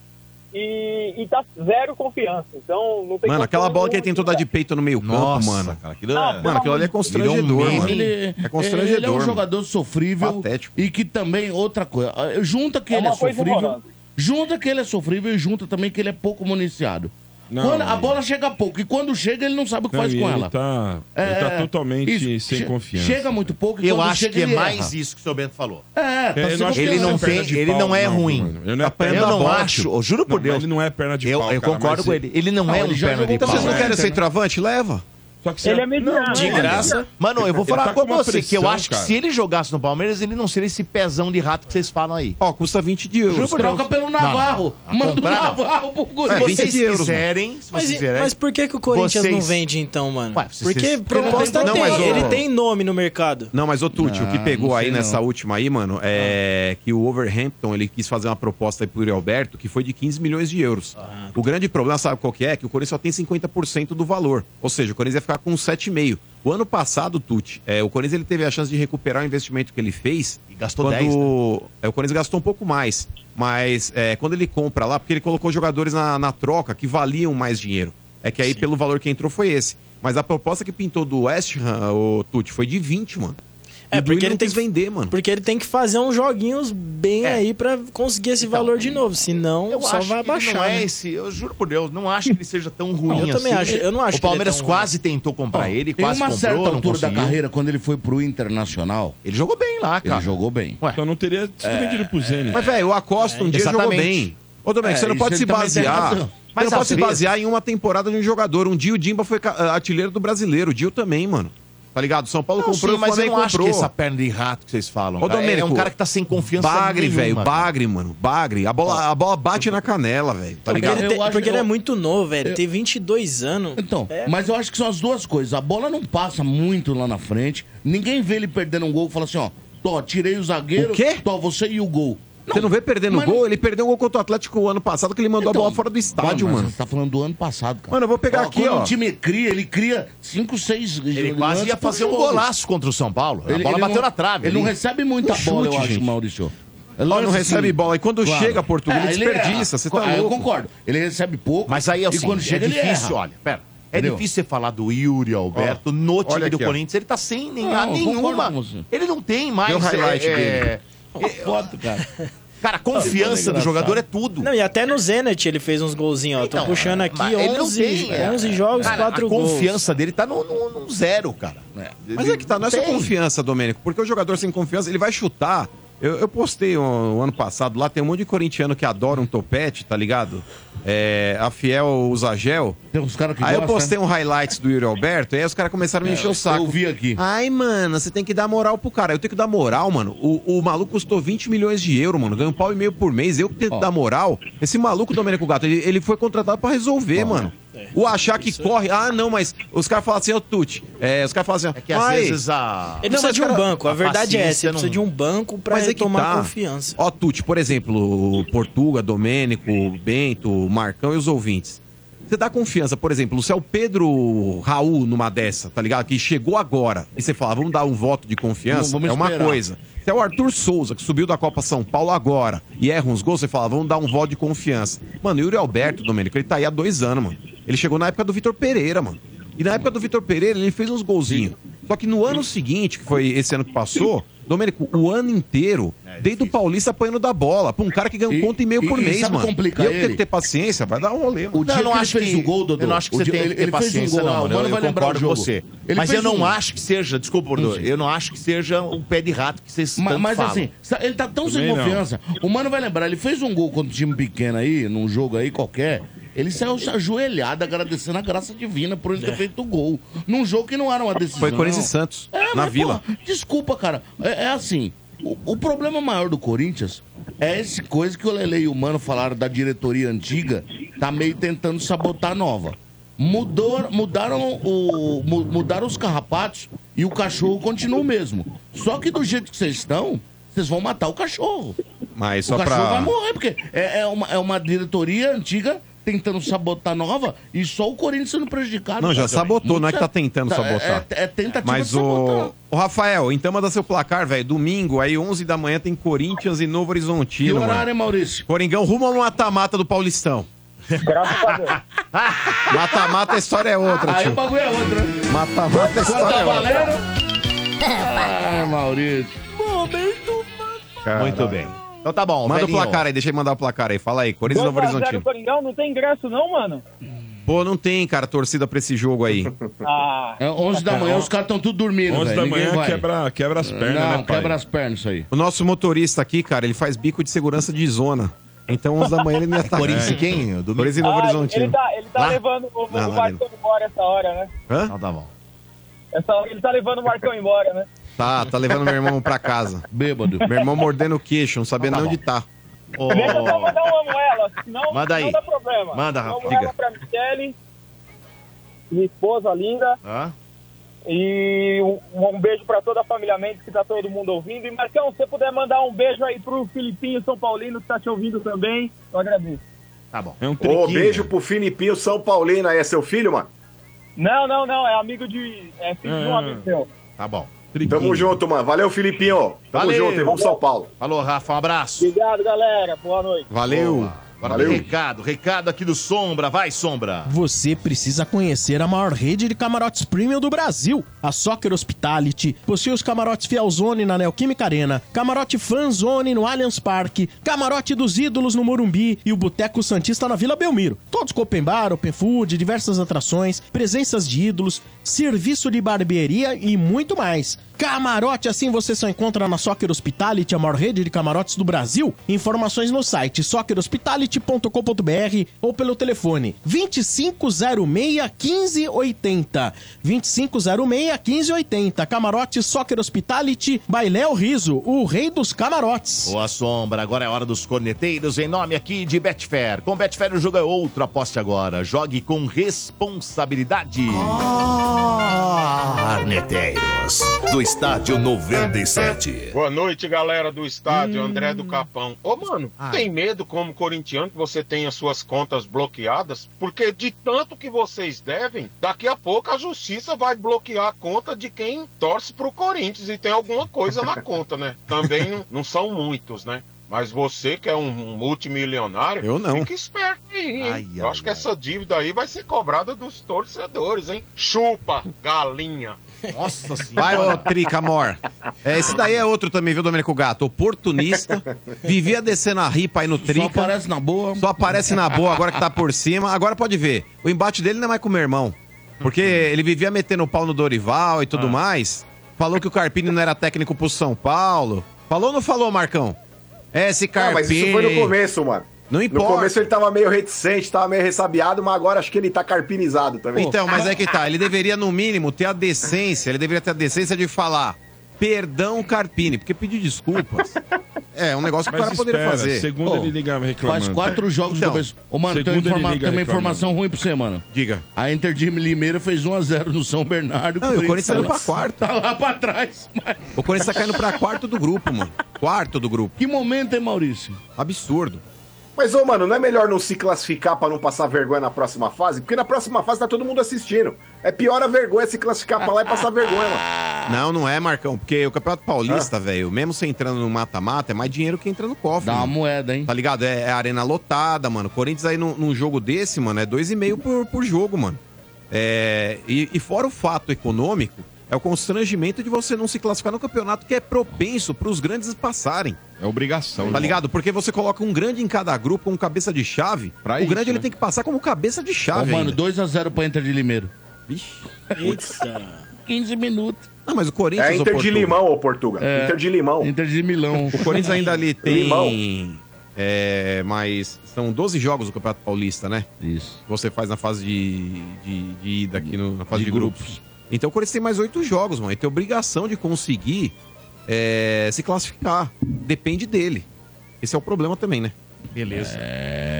e, e tá zero confiança. Então não tem Mano, aquela bola que ele tentou dar de peito no meio campo, Nossa, mano. cara, aquilo é- Mano, aquilo ali é constrangedor, um mano. Ele, é constrangedor. ele é um mano. jogador sofrível Patético. e que também, outra coisa, junta que É ele é sofrível, junta que ele é sofrível e junta também que ele é pouco municiado. Não, Quando- a ele- bola chega pouco e quando chega ele não sabe o que Não, faz com ele ela. tá- ele tá totalmente sem che- confiança. Chega muito pouco e Eu quando acho chega que é ele mais erra. isso que o seu Bento falou. É, tá É, eu sem não acho que confiança. Ele não é tem, ele pau, não é não, ruim. mano. Ele não é eu perna não de pau. acho, eu juro por Não, Deus. ele não é perna de eu, pau, Eu concordo com ele- ele. Ele não, Não, é ele um perna de pau. Então vocês não É, querem centroavante? Leva. Que você- Ele é mediano. De né? graça. Mano, eu vou falar tá com com você que eu pressão, acho que cara. se ele jogasse no Palmeiras, ele não seria esse pezão de rato que vocês falam aí. Ó, custa 20 de euros. Juro Troca pelo Navarro. Não, Manda o não. Navarro pro Se É, 20 vocês euros, quiserem, se Mas, vocês quiserem. mas por que, que o Corinthians não vocês- vende então, mano? Ué, vocês- Porque proposta Não, tem, mas, ele tem nome no mercado. Não, mas o Tuti, o que Ah, pegou não aí nessa não. última aí, mano, é que o Overhampton, ele quis fazer uma proposta aí pro Alberto, que foi de 15 milhões de euros. O grande problema, sabe qual que é? Que o Corinthians só tem 50% do valor. Ou seja, o Corinthians ia ficar com 7,5. O ano passado, Tuti, é, o Corinthians ele teve a chance de recuperar o investimento que ele fez. E gastou quando 10, né? é, o Corinthians gastou um pouco mais. Mas é, quando ele compra lá, porque ele colocou jogadores na, na troca que valiam mais dinheiro. É que aí, pelo valor que entrou, foi esse. Mas a proposta que pintou do West Ham, o Tuti, foi de 20, mano. É, E o porque ele não tem quis que- vender, mano. Porque ele tem que fazer uns joguinhos bem É. aí pra conseguir esse Então, valor de novo. Senão, Eu só acho vai ele abaixar. não é né? esse, eu juro por Deus, não acho que ele seja tão ruim eu assim. também acho, eu não acho O que ele é Palmeiras tão quase tentou comprar ele, Em quase uma comprou, certa não altura da carreira, quando ele foi pro Internacional, Ele jogou bem lá, cara. ele jogou bem. Ué. Então não teria sido vendido pro Zenit. Mas, velho, o Acosta um dia jogou exatamente. bem. Ô, Domenico, É, você não pode ele se basear. Mas não pode se basear em uma temporada de um jogador. Um dia o Dimba foi artilheiro do brasileiro. O Dio também, mano. Tá ligado? São Paulo Não, comprou sim, mas eu não acho que comprou. essa perna de rato que vocês falam. Ô, cara, é Domênico, um cara que tá sem confiança Bagre, velho. Bagre, mano. Bagre. A bola, a bola bate na canela, velho. Tá Porque, ligado? ele, Eu tem- acho porque que ele é eu- muito novo, velho. Tem 22 anos. Então, É. mas eu acho que são as duas coisas. A bola não passa muito lá na frente. Ninguém vê ele perdendo um gol e fala assim, ó, tô, tirei o zagueiro, O quê? tô, você e o gol. Você não vê perdendo mas- gol? Ele perdeu um gol contra o Atlético o ano passado que ele mandou Então, a bola fora do estádio, mano. Você tá falando do ano passado, cara. Mano, eu vou pegar aqui, quando ó. o time cria, ele cria 5, 6 Ele quase ia fazer um golaço contra o São Paulo. a bola bateu não, na trave. Ele não ali. recebe muita Um bola, eu acho, gente. Maurício. Ó, não Lance, recebe bola. E quando chega, Portugal, ele desperdiça. Você tá Ah, Eu louco. concordo. Ele recebe pouco. Mas aí é o e quando seguinte, chega, é ele difícil, olha, pera. É Entendeu? difícil você falar do Yuri Alberto no time do ó. Corinthians. Ele tá sem nem, Não, concordo nenhuma. Ele não tem mais. O highlight é, dele. é, Foto, cara. Cara, a confiança do jogador é tudo. Não, e até no Zenit ele fez uns golzinhos, ó. Então, Tô puxando aqui mas ele não 11, tem, é. 11 jogos, Cara, 4 a gols. confiança dele tá no, no- no zero, cara. Mas é que tá, não é só confiança, Domênico, porque o jogador sem confiança, ele vai chutar. Eu, eu postei um, um ano passado lá, tem um monte de corintiano que adora um topete, tá ligado? É, a Fiel usa gel. Tem uns caras que Aí eu gostam, postei um highlights do Yuri Alberto, e aí os caras começaram a me É, encher o saco. eu vi aqui. Ai, mano, você tem que dar moral pro cara. Eu tenho que dar moral, mano. O, o maluco custou 20 milhões de euros, mano. Ganha um pau e meio por mês. Eu que tenho que dar moral. Esse maluco, Domênico Gato, ele, ele foi contratado pra resolver, mano. O achar que corre. Ah, não, mas os caras falam assim, ô Tuti. É, os caras falam assim, é que às vezes a- Ele precisa de um cara, banco, a, a verdade é essa. Ele precisa não- de um banco pra Mas é que retomar tá. confiança. Ó, Tuti, por exemplo, Portuga, Domênico, Bento, Marcão e os ouvintes. Você dá confiança, por exemplo, se é o Pedro Raul numa dessa, tá ligado? Que chegou agora, e você fala, vamos dar um voto de confiança, Vamos é uma esperar. coisa. Se é o Arthur Souza, que subiu da Copa São Paulo agora e erra uns gols, você fala, vamos dar um voto de confiança. Mano, o Yuri Alberto, Domênico, ele tá aí há dois anos, mano. Ele chegou na época do Vitor Pereira, mano. E na época do Vitor Pereira, ele fez uns golzinhos. Só que no ano seguinte, que foi esse ano que passou, Domênico, o ano inteiro, desde o Paulista apanhando da bola, pra um cara que ganha um E- ponto e meio por e- mês, mano. complicar e eu que tenho que ter paciência, vai dar um rolê, mano. O dia que ele fez o gol, Dodô, Eu não acho que o você dia- tem que ter ele fez um paciência, gol, não, o mano. Eu, eu vai lembrar concordo o com você. Ele Mas eu não um- acho que seja, desculpa, Bordô, eu não acho que seja um pé de rato que vocês Ma- tanto Mas, falam. assim, ele tá tão sem Também não. confiança. O Mano vai lembrar, ele fez um gol contra um time pequeno aí, num jogo aí qualquer. Ele saiu ajoelhado agradecendo a graça divina por ele ter feito o gol. Num jogo que não era uma decisão. Foi Corinthians e Santos, É, na mas, Vila. pô, desculpa, cara. É, é assim. O, o problema maior do Corinthians é esse coisa que o Lele e o Mano falaram da diretoria antiga, tá meio tentando sabotar a nova. Mudou, mudaram, o, mu- mudaram os carrapatos e o cachorro continua o mesmo. Só que do jeito que vocês estão, vocês vão matar o cachorro. Mas o só cachorro vai pra. morrer, porque é, é uma, é uma diretoria antiga tentando sabotar a nova e só o Corinthians sendo prejudicado. Não, já praticamente. sabotou, Muito não é que tá tentando Tá, sabotar. É, é tentativa Mas de sabotar. o... o Rafael, então manda seu placar, velho. Domingo, aí 11 da manhã tem Corinthians e Novo Horizontino, Que horário, mano. hein, Maurício? Coringão rumo ao mata-mata do Paulistão. Graças a Deus. (laughs) Mata-mata a história é outra, Aí tio. o bagulho é outro, né? Mata-mata a história é outra. Ai, (laughs) Maurício. Caralho. Muito bem. Então tá bom, Manda velhinho. o placar aí, deixa eu mandar o placar aí. Fala aí, Corinthians Novo 2 a 0 Horizontino. Coringão, não tem ingresso não, mano? Pô, não tem, cara, torcida pra esse jogo aí. (laughs) Ah, É 11 da manhã, os caras estão tudo dormindo, 11 velho. da Ninguém manhã quebra, quebra as pernas, Não, né, pai? quebra as pernas isso aí. O nosso motorista aqui, cara, ele faz bico de segurança de zona. Então 11 da manhã ele não ia estar. Corinthians quem? Domingo? Corinthians e Novo ah, Horizontino. ele tá, ele tá Lá? levando o, Não, o Marcão embora essa hora, né? Hã? Então tá bom. Essa hora ele tá levando o Marcão embora, né? Tá, tá levando meu irmão pra casa. Bêbado. Meu irmão mordendo o queixo, não sabendo Tá onde tá. Ô, Deixa eu só mandar um amo ela, senão Manda aí. não dá problema. Manda, Rafa, diga. ela pra Michele, minha esposa linda, Hã? e um, um beijo pra toda a família Mendes que tá todo mundo ouvindo. E Marcão, se você puder mandar um beijo aí pro Filipinho São Paulino que tá te ouvindo também, eu agradeço. Tá bom. É um Ô, beijo pro Filipinho São Paulino aí, é seu filho, mano? Não, não, não, é amigo de. É filho de um Ah. amigo seu. Tá bom. Triquinho. Tamo junto, mano. Valeu, Filipinho. Tamo Valeu. junto e vamos São Paulo. Falou, Rafa, um abraço. Obrigado, galera. Boa noite. Valeu. Agora Valeu. recado, recado aqui do Sombra. Vai, Sombra. Você precisa conhecer a maior rede de camarotes premium do Brasil. A Soccer Hospitality possui os camarotes Fielzone na Neoquímica Arena, camarote Fanzone no Allianz Parque, camarote dos Ídolos no Morumbi e o Boteco Santista na Vila Belmiro. Todos com open bar, open food, diversas atrações, presenças de ídolos, serviço de barbearia e muito mais. Camarote assim você só encontra na Soccer Hospitality, a maior rede de camarotes do Brasil. Informações no site soccerhospitality.com.br ou pelo telefone 2506-1580. 2506-1580. Camarote Soccer Hospitality, Bailéu Riso, o rei dos camarotes. Boa Sombra, agora é hora dos corneteiros em nome aqui de Betfair. Com Betfair o jogo é outro, aposte agora. Jogue com responsabilidade. Corneteiros do Estádio 97. Boa noite, galera do estádio André do Capão. Ô, mano, tem medo como corintiano que você tenha suas contas bloqueadas? Porque de tanto que vocês devem, daqui a pouco a justiça vai bloquear a conta de quem torce pro Corinthians e tem alguma coisa na (laughs) conta, né? Também não, não são muitos, né? Mas você que é um multimilionário, Eu não. fica esperto aí, Ai, eu acho que essa dívida aí vai ser cobrada dos torcedores, hein? Chupa, galinha. Nossa Vai, ô Tricamor. É, esse daí é outro também, viu, Domênico Gato? Oportunista. Vivia descendo a ripa aí no Trica. Só aparece na boa. Só aparece na boa, agora que tá por cima. Agora pode ver. O embate dele não é mais com o meu irmão. Porque ele vivia metendo o pau no Dorival e tudo mais. Falou que o Carpini não era técnico pro São Paulo. Falou ou não falou, Marcão? É, esse Carpini. mas isso foi no começo, mano. Não importa. No começo ele tava meio reticente, tava meio ressabiado, mas agora acho que ele tá carpinizado também. Então, mas é que tá. Ele deveria, no mínimo, ter a decência. Ele deveria ter a decência de falar. Perdão, Carpini, porque pedir desculpas é um negócio que o cara poderia espera, fazer. Segunda ele ligava reclamando. Faz quatro jogos Então, depois. Ô, mano, tem, ele informa- liga tem uma reclamando. informação ruim pra você, mano. Diga. A Inter de Limeira fez 1x0 no São Bernardo. Não, e o Corinthians saiu pra quarto. (laughs) Tá lá pra trás. mas- O Corinthians tá caindo pra quarto do grupo, mano. Quarto do grupo. Que momento, hein, Maurício? Absurdo. Mas, ô, mano, não é melhor não se classificar pra não passar vergonha na próxima fase? Porque na próxima fase tá todo mundo assistindo. É pior a vergonha se classificar pra lá e passar vergonha, mano. Não, não é, Marcão, porque o Campeonato Paulista, velho, mesmo você entrando no mata-mata, é mais dinheiro que entra no cofre. Dá uma mano. moeda, hein? Tá ligado? É, é arena lotada, mano. Corinthians aí num, num jogo desse, mano, é 2,5 por, por jogo, mano. É, e, e fora o fato econômico, é o constrangimento de você não se classificar no campeonato que é propenso pros grandes passarem. É obrigação. Tá irmão. ligado? Porque você coloca um grande em cada grupo com cabeça de chave. Pra o isso, grande ele né? tem que passar como cabeça de Ô, chave. mano, ainda. 2x0 pra Inter de Limeiro. Vixe. Eita. 15 minutos. Não, mas o Corinthians. É ô, Inter de Limão, ô Portuga. É. Inter de Limão. Inter de Milão. O Corinthians ainda ali Limão. tem. É, mas são 12 jogos do Campeonato Paulista, né? Isso. Você faz na fase de, de, de ida aqui no- na fase de, De grupos. Então o Corinthians tem mais oito jogos, mano. Ele tem obrigação de conseguir é, se classificar. Depende dele. Esse é o problema também, né? Beleza.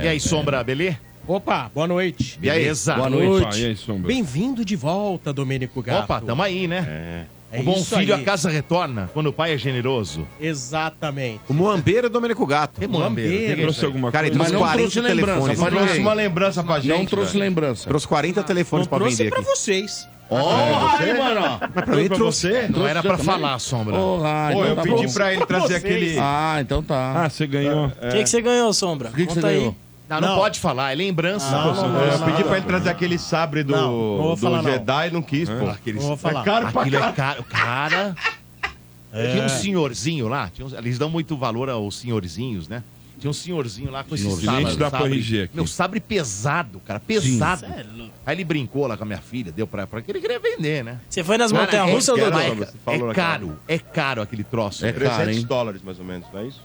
E aí, Sombra, beleza? Opa, boa noite. E aí? Beleza. Boa noite. noite. E aí, Sombra? Bem-vindo de volta, Domênico Gato. Opa, tamo aí, né? É o bom filho aí. a casa retorna, quando o pai é generoso. Exatamente. O Moambeiro é Domênico Gato. Que Moambeiro? Trouxe alguma Cara, ele Mas trouxe não 40 trouxe lembrança. telefones. pra Trouxe uma lembrança pra gente. Não trouxe velho. lembrança. Trouxe 40 telefones pra trouxe vender pra aqui. vocês. Ó, aí, mano. Mas pra mim pra trouxe. você? Não era pra também? falar, Sombra. Ah, Pô, então eu tá pedi bom. pra ele trazer aquele. Ah, então tá. Ah, você ganhou. O que, que você ganhou, Sombra? O que, que Conta você aí. ganhou? Não, não, Não. pode falar, é lembrança. Não, não, não, Eu não, pedi não. pra ele trazer aquele sabre do, Não, não vou do. Jedi e não quis, pô. Aqueles... Não vou falar. É caro pra Aquilo é caro. Cara. (laughs) Tinha um senhorzinho lá, tinha uns- eles dão muito valor aos senhorzinhos, né? Tinha um senhorzinho lá com esse sabre. Gente, dá pra sabre- aqui. Meu, sabre pesado, cara, pesado. Cê é. Aí ele brincou lá com a minha filha, deu pra, pra que ele queria vender, né? Você foi nas montanhas russas, é, Dodô? é, Você falou é naquela- caro, é caro aquele troço. É velho. caro, 300 hein? dólares, mais ou menos, não é isso?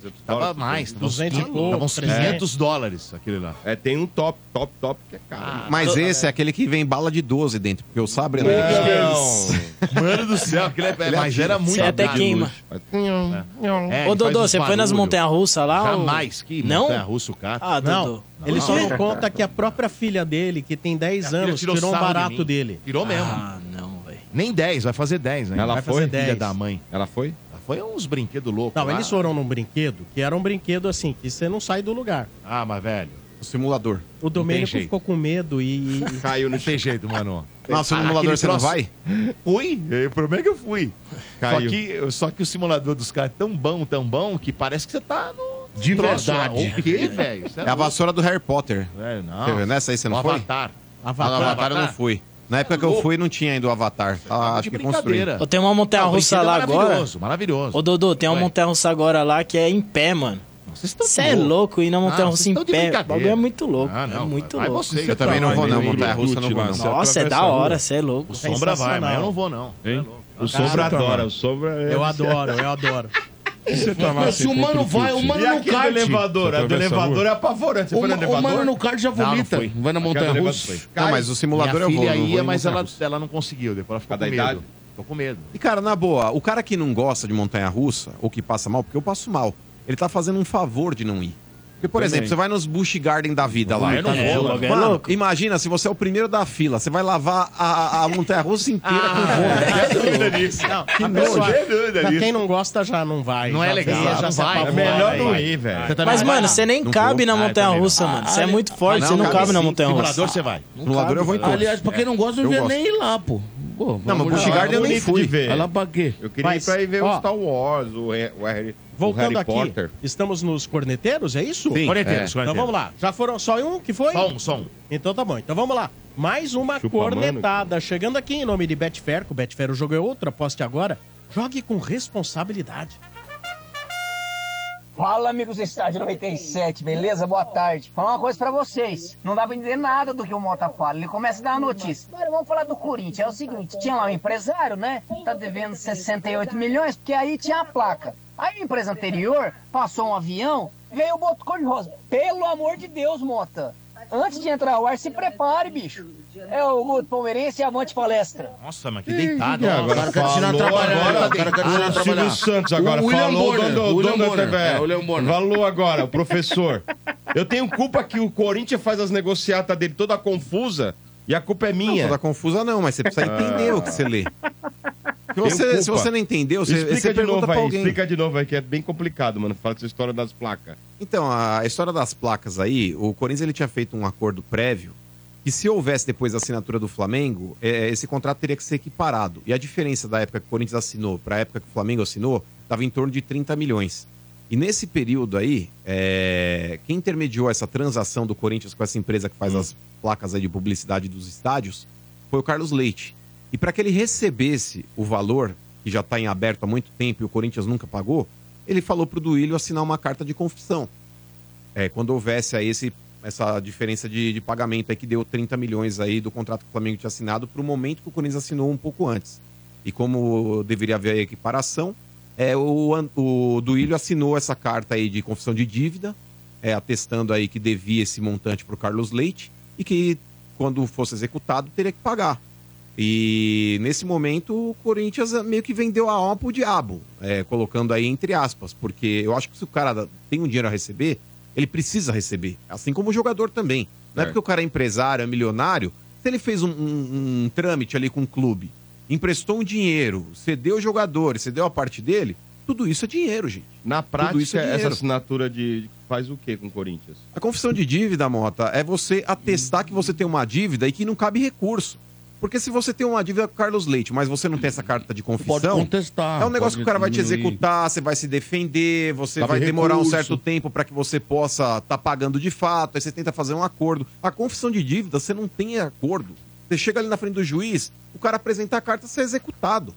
300 Tava dólares, mais, tava uns 200 e 500, pouco, tava uns 300. 500 dólares aquele lá. É, tem um top, top, top que é caro. Mas esse é aquele que vem bala de 12 dentro, porque o sabre não. Não. Mano do céu, aquele é, mas era muito Você até caro. queima. É, Ô, ele Dodô, faz você uns foi nas barulho. montanhas russas lá? ou- Jamais, que Não? montanha russa o cara. Ah, Não, Dodô. ele só não conta que a própria filha dele, que tem 10 A filha anos, tirou tirou um sarro de barato mim. dele. Tirou mesmo. Ah, não, velho. Nem 10, vai fazer 10, né? Ela vai foi? fazer 10. Filha 10. da mãe. Ela foi? Foi uns brinquedos loucos. Não, lá. eles foram num brinquedo, que era um brinquedo assim, que você não sai do lugar. Ah, mas velho. O simulador. O Domênico jeito. ficou com medo e... (laughs) Caiu no Não tem jeito, mano. Nossa, o simulador você não troço- vai? Fui. O problema é que eu fui. Só Caiu. que, só que o simulador dos caras é tão bom, tão bom, que parece que você tá no... De troço verdade. O quê, velho? Isso É a vassoura do Harry Potter. É, não. Você viu? Nessa aí você não o foi? Avatar. Avatar. Avatar eu não fui. Na época que eu fui, não tinha ainda o Avatar. Ah, acho que brincadeira. construí. Ô, tem uma montanha Não, o russa brinquedo lá é agora. Maravilhoso, maravilhoso. Ô, Dodô, tem uma Ué. montanha russa agora lá que é em pé, mano. Vocês estão Você é louco ir na montanha Não, russa em pé. O bagulho é muito louco. Ah, não, é muito vai louco. você. Eu também não vou não, montanha russa não vou não. Nossa, é da hora, você é louco. O Sombra vai, mas eu não vou, não. Hein? O Sombra adora, o Sombra é... Eu (laughs) adoro, eu adoro. Você tá lá, Se o mano vai, o mano E no kart. elevador? A do elevador é apavorante. Você O, o mano no kart já Não, não vomita. Vai na montanha russa. Não, mas o simulador Minha eu vou. filha não vou ia, em mas ela, ela não conseguiu. Depois ela ficou com medo. idade? Tô com medo. E, cara, na boa, o cara que não gosta de montanha russa, ou que passa mal, porque eu passo mal, ele tá fazendo um favor de não ir. Porque, por Também. exemplo, você vai nos Busch Garden da vida lá. eu não É, vou, logo é Mano, louco. imagina se você é o primeiro da fila, você vai lavar a, a- a montanha russa inteira Ah, com vômito. dúvida nisso. Não, Que a pessoa, dúvida pra quem não gosta já não vai. Não é legal, não já se vai. É melhor não ir, velho. Mas, não mano, não? você nem Não cabe na Ah, eu montanha também russa, não. mano. Você é muito forte, não, você não cabe na sim. montanha russa. Simulador você vai. Simulador eu vou em todos. Aliás, pra quem não gosta, não Eu devia nem ir lá, pô. Pô, Não, mas lá. Garden eu nem fui. ver. Lá pra quê? Eu queria Mas, ir pra ir ver ó. o Star Wars, o Harry, Voltando Harry aqui, Potter. estamos nos corneteiros, é isso? Sim. corneteiros. É. Então corneteiros. vamos lá. Já foram só um que foi? Só um, só um. Então tá bom. Então vamos lá. Mais uma Chupa, cornetada. Chegando aqui em nome de Betfair, com Betfair o jogo é outro, aposte agora. Jogue com responsabilidade. Fala, amigos do Estádio 97, beleza? Boa tarde. Falar uma coisa pra vocês. Não dá pra entender nada do que o Mota fala. Ele começa a dar uma notícia. Agora vamos falar do Corinthians. É o seguinte, tinha lá um empresário, né? Tá devendo 68 milhões, porque aí tinha a placa. Aí a empresa anterior passou um avião, veio o boto cor-de-rosa. Pelo amor de Deus, Mota. Antes de entrar o ar, se prepare, bicho. É o Guto Palmeirense e avante palestra. Nossa, mas que deitado. Ó. agora cara quer te ensinar a falou trabalhar, agora, o cara quer ensinar a o. Santos O agora William falou Bonner, William dono da TV. é, o William Bonner. Falou agora, o professor. Eu tenho culpa que o Corinthians faz as negociatas dele toda confusa e a culpa é minha. Não, toda confusa não, mas você precisa entender o que você lê. Se você, se você não entendeu, você, explica você de pergunta novo pra aí, alguém. explica de novo aí, que é bem complicado, mano. Fala essa história das placas. Então, a história das placas aí, o Corinthians ele tinha feito um acordo prévio que se houvesse depois a assinatura do Flamengo, é, esse contrato teria que ser equiparado. E a diferença da época que o Corinthians assinou para a época que o Flamengo assinou estava em torno de 30 milhões. E nesse período aí, é, quem intermediou essa transação do Corinthians com essa empresa que faz as placas aí de publicidade dos estádios foi o Carlos Leite. E para que ele recebesse o valor, que já está em aberto há muito tempo e o Corinthians nunca pagou, ele falou para o Duílio assinar uma carta de confissão. É, quando houvesse aí esse, essa diferença de, de pagamento aí que deu 30 milhões aí do contrato que o Flamengo tinha assinado para o momento que o Corinthians assinou um pouco antes. E como deveria haver equiparação, é, o, o Duílio assinou essa carta aí de confissão de dívida, é, atestando aí que devia esse montante para o Carlos Leite e que quando fosse executado teria que pagar. E nesse momento o Corinthians meio que vendeu a alma pro diabo, é, colocando aí entre aspas, porque eu acho que se o cara tem um dinheiro a receber, ele precisa receber, assim como o jogador também. Não é porque o cara é empresário, é milionário, se ele fez um, um- um trâmite ali com o clube, emprestou um dinheiro, cedeu o jogador, cedeu a parte dele, tudo isso é dinheiro, gente. Na prática, é essa assinatura de faz o quê com o Corinthians? A confissão de dívida, Mota, é você atestar que você tem uma dívida e que não cabe recurso. Porque se você tem uma dívida com o Carlos Leite, mas você não tem essa carta de confissão... Pode contestar, É um negócio que o cara vai te executar, você vai se defender, você vai demorar um recurso. certo tempo para que você possa estar pagando de fato, aí você tenta fazer um acordo. A confissão de dívida, você não tem acordo. Você chega ali na frente do juiz, o cara apresenta a carta, você é executado.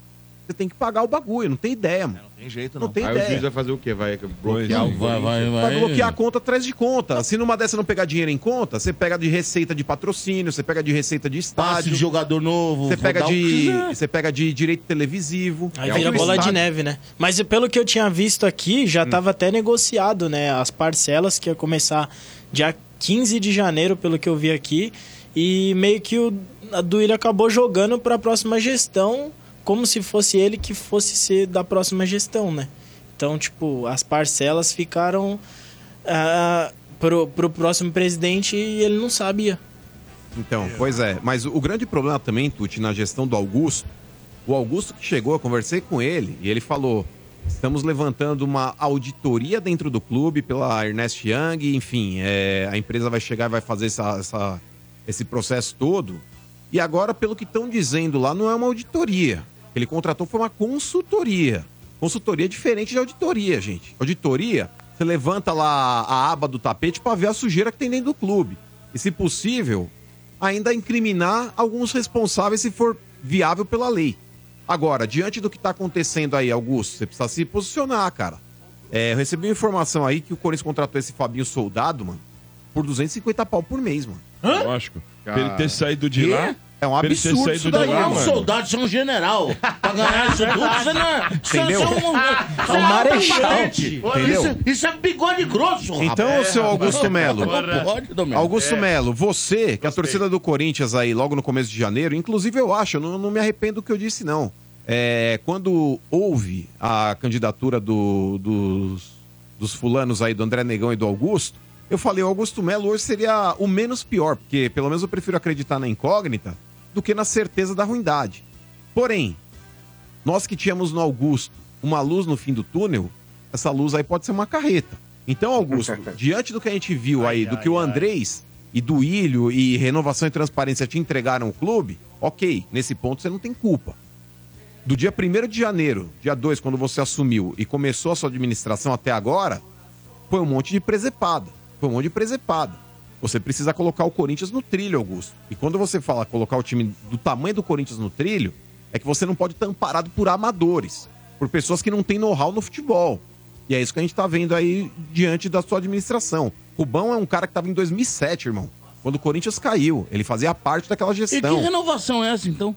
Você tem que pagar o bagulho, não tem ideia, mano. Tem jeito, não. tem Aí ideia. o juiz vai fazer o quê? Vai bloquear o vai, vai, vai. Vai bloquear a conta atrás de conta. Se numa dessa não pegar dinheiro em conta, você pega de receita de patrocínio, você pega de receita de Passe estádio. de jogador novo. Você pega de, você pega de direito televisivo. Aí É vira o bola de neve, né? Mas pelo que eu tinha visto aqui, já estava até negociado, né? As parcelas que ia começar dia 15 de janeiro, pelo que eu vi aqui. E meio que o a Duílio acabou jogando para a próxima gestão, como se fosse ele que fosse ser da próxima gestão, né? Então, tipo, as parcelas ficaram ah, pro, pro próximo presidente e ele não sabia. Então, pois é. Mas o, o grande problema também, Tuti, na gestão do Augusto, o Augusto que chegou, eu conversei com ele e ele falou: estamos levantando uma auditoria dentro do clube pela Ernest Young, enfim, é, a empresa vai chegar e vai fazer essa, essa- esse processo todo. E agora, pelo que estão dizendo lá, não é uma auditoria. Ele contratou foi uma consultoria. Consultoria é diferente de auditoria, gente. Auditoria, você levanta lá a aba do tapete para ver a sujeira que tem dentro do clube. E, se possível, ainda incriminar alguns responsáveis se for viável pela lei. Agora, diante do que tá acontecendo aí, Augusto, você precisa se posicionar, cara. É, eu recebi uma informação aí que o Corinthians contratou esse Fabinho Soldado, mano, por 250 pau por mês, mano. Lógico. Pra ele ter saído de Quê? lá. É um absurdo isso daí, lá, É um soldado, você é um general. Pra ganhar isso tudo, você não é. Você Entendeu? você é um, você É um marechal. Isso, isso é bigode grosso, Então, rapaz. seu Augusto Melo. Pode, Domênico. Augusto É. Melo, você, que a torcida do Corinthians aí, logo no começo de janeiro, inclusive eu acho, eu não, não me arrependo do que eu disse, não. É, quando houve a candidatura do- dos, dos fulanos aí, do André Negão e do Augusto, eu falei, o Augusto Melo hoje seria o menos pior, porque pelo menos eu prefiro acreditar na incógnita do que na certeza da ruindade. Porém, nós que tínhamos no Augusto uma luz no fim do túnel, essa luz aí pode ser uma carreta. Então, Augusto, (laughs) diante do que a gente viu aí, do que o Andrés e do Ilho e Renovação e Transparência te entregaram o clube, ok, nesse ponto você não tem culpa. do dia 1 de janeiro, dia 2, quando você assumiu e começou a sua administração até agora, foi um monte de presepada. Foi um monte de presepada. Você precisa colocar o Corinthians no trilho, Augusto. E quando você fala colocar o time do tamanho do Corinthians no trilho, é que você não pode estar amparado por amadores, por pessoas que não têm know-how no futebol. E é isso que a gente tá vendo aí diante da sua administração. Rubão é um cara que tava em 2007, irmão. Quando o Corinthians caiu. Ele fazia parte daquela E gestão. que renovação é essa, então?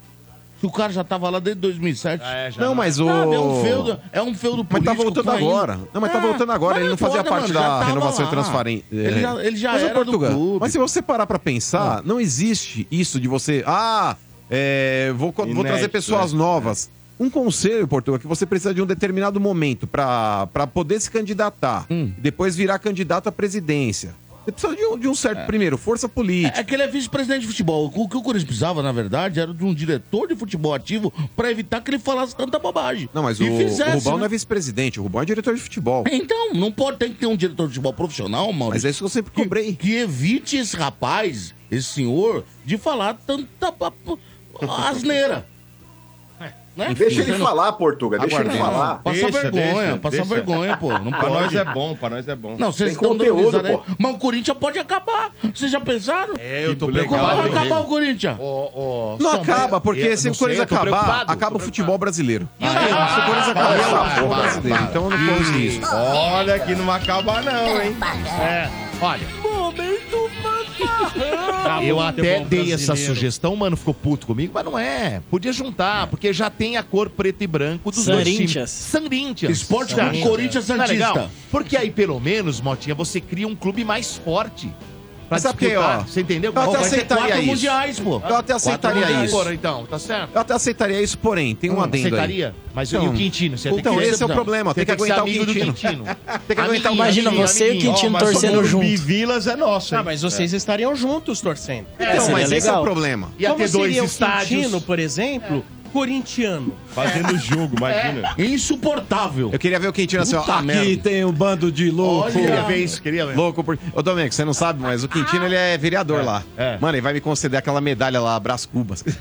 Se o cara já tava lá desde 2007. Não, mas o. Sabe, é um feudo, é um feudo Mas tá político voltando agora. Não, mas tá É, voltando agora. mas Ele não fazia parte mano, da renovação e transferência. Ele já, ele já Mas, era do Portugal, clube. Mas se você parar pra pensar, não existe isso de você. Ah, é, vou, co- vou Inédito, trazer pessoas é. novas. Um conselho, Portugal, é que você precisa de um determinado momento pra pra poder se candidatar. Hum. Depois virar candidato à presidência. Você precisa de um, de um certo, primeiro, força política. É que ele é vice-presidente de futebol. O que o Corinthians precisava, na verdade, era de um diretor de futebol ativo pra evitar que ele falasse tanta bobagem. Não, mas o, fizesse, o Rubão né? não é vice-presidente, o Rubão é diretor de futebol. Então, não pode ter que ter um diretor de futebol profissional, mano. Mas é isso que eu sempre cobrei. Que, que evite esse rapaz, esse senhor, de falar tanta asneira. Né? Deixa ele falar, Portuga. Deixa ele falar. Passa Deixa, vergonha, deixa, passa deixa. vergonha, pô. Não (laughs) Pra nós é bom, pra nós é bom. Não, vocês estão conteúdo, pô. Mas o Corinthians pode acabar. Vocês já pensaram? É, eu tô legal, Como preocupado. vai acabar o Corinthians? Não acaba, porque se o Corinthians acabar, acaba o futebol brasileiro. Se o Corinthians acabar, acaba o futebol brasileiro. Então não corre isso. Olha que não vai acabar não, hein? É, olha, Momento eu até bom dei essa sugestão, mano, ficou puto comigo, mas não é. Podia juntar, porque já tem a cor preto e branco dos dois times. Corinthians. Sanrintias. Esporte? Corinthians é? Santista. Porque aí, pelo menos, Motinha, você cria um clube mais forte. Pra Mas sabe ó, Você entendeu? eu até aceitaria quatro isso. mundiais, pô. Eu até aceitaria isso. Porra, então, tá certo? Eu até aceitaria isso, porém, tem um Hum, adendo aí. aceitaria? Mas e Então, o Quintino? Você Então, esse é o problema. Tem que que aguentar o Quintino. Quintino. (laughs) Tem que aguentar o Imagina Quintino. você e o. Quintino mas torcendo o junto. Vilas é nosso, Ah, mas vocês estariam juntos torcendo. Então, mas esse é o problema. Ia Como ter dois seria o estádios. Quintino, por exemplo, corintiano? Fazendo jogo, imagina. Insuportável. Eu queria ver o Quintino assim, ó. Puta Aqui merda. tem um bando de louco. Queria ver isso, queria ver. Louco por. Ô, Domênico, você não sabe, mas o Quintino ele é vereador lá. é. Mano, ele vai me conceder aquela medalha lá, Brás Cubas. (laughs)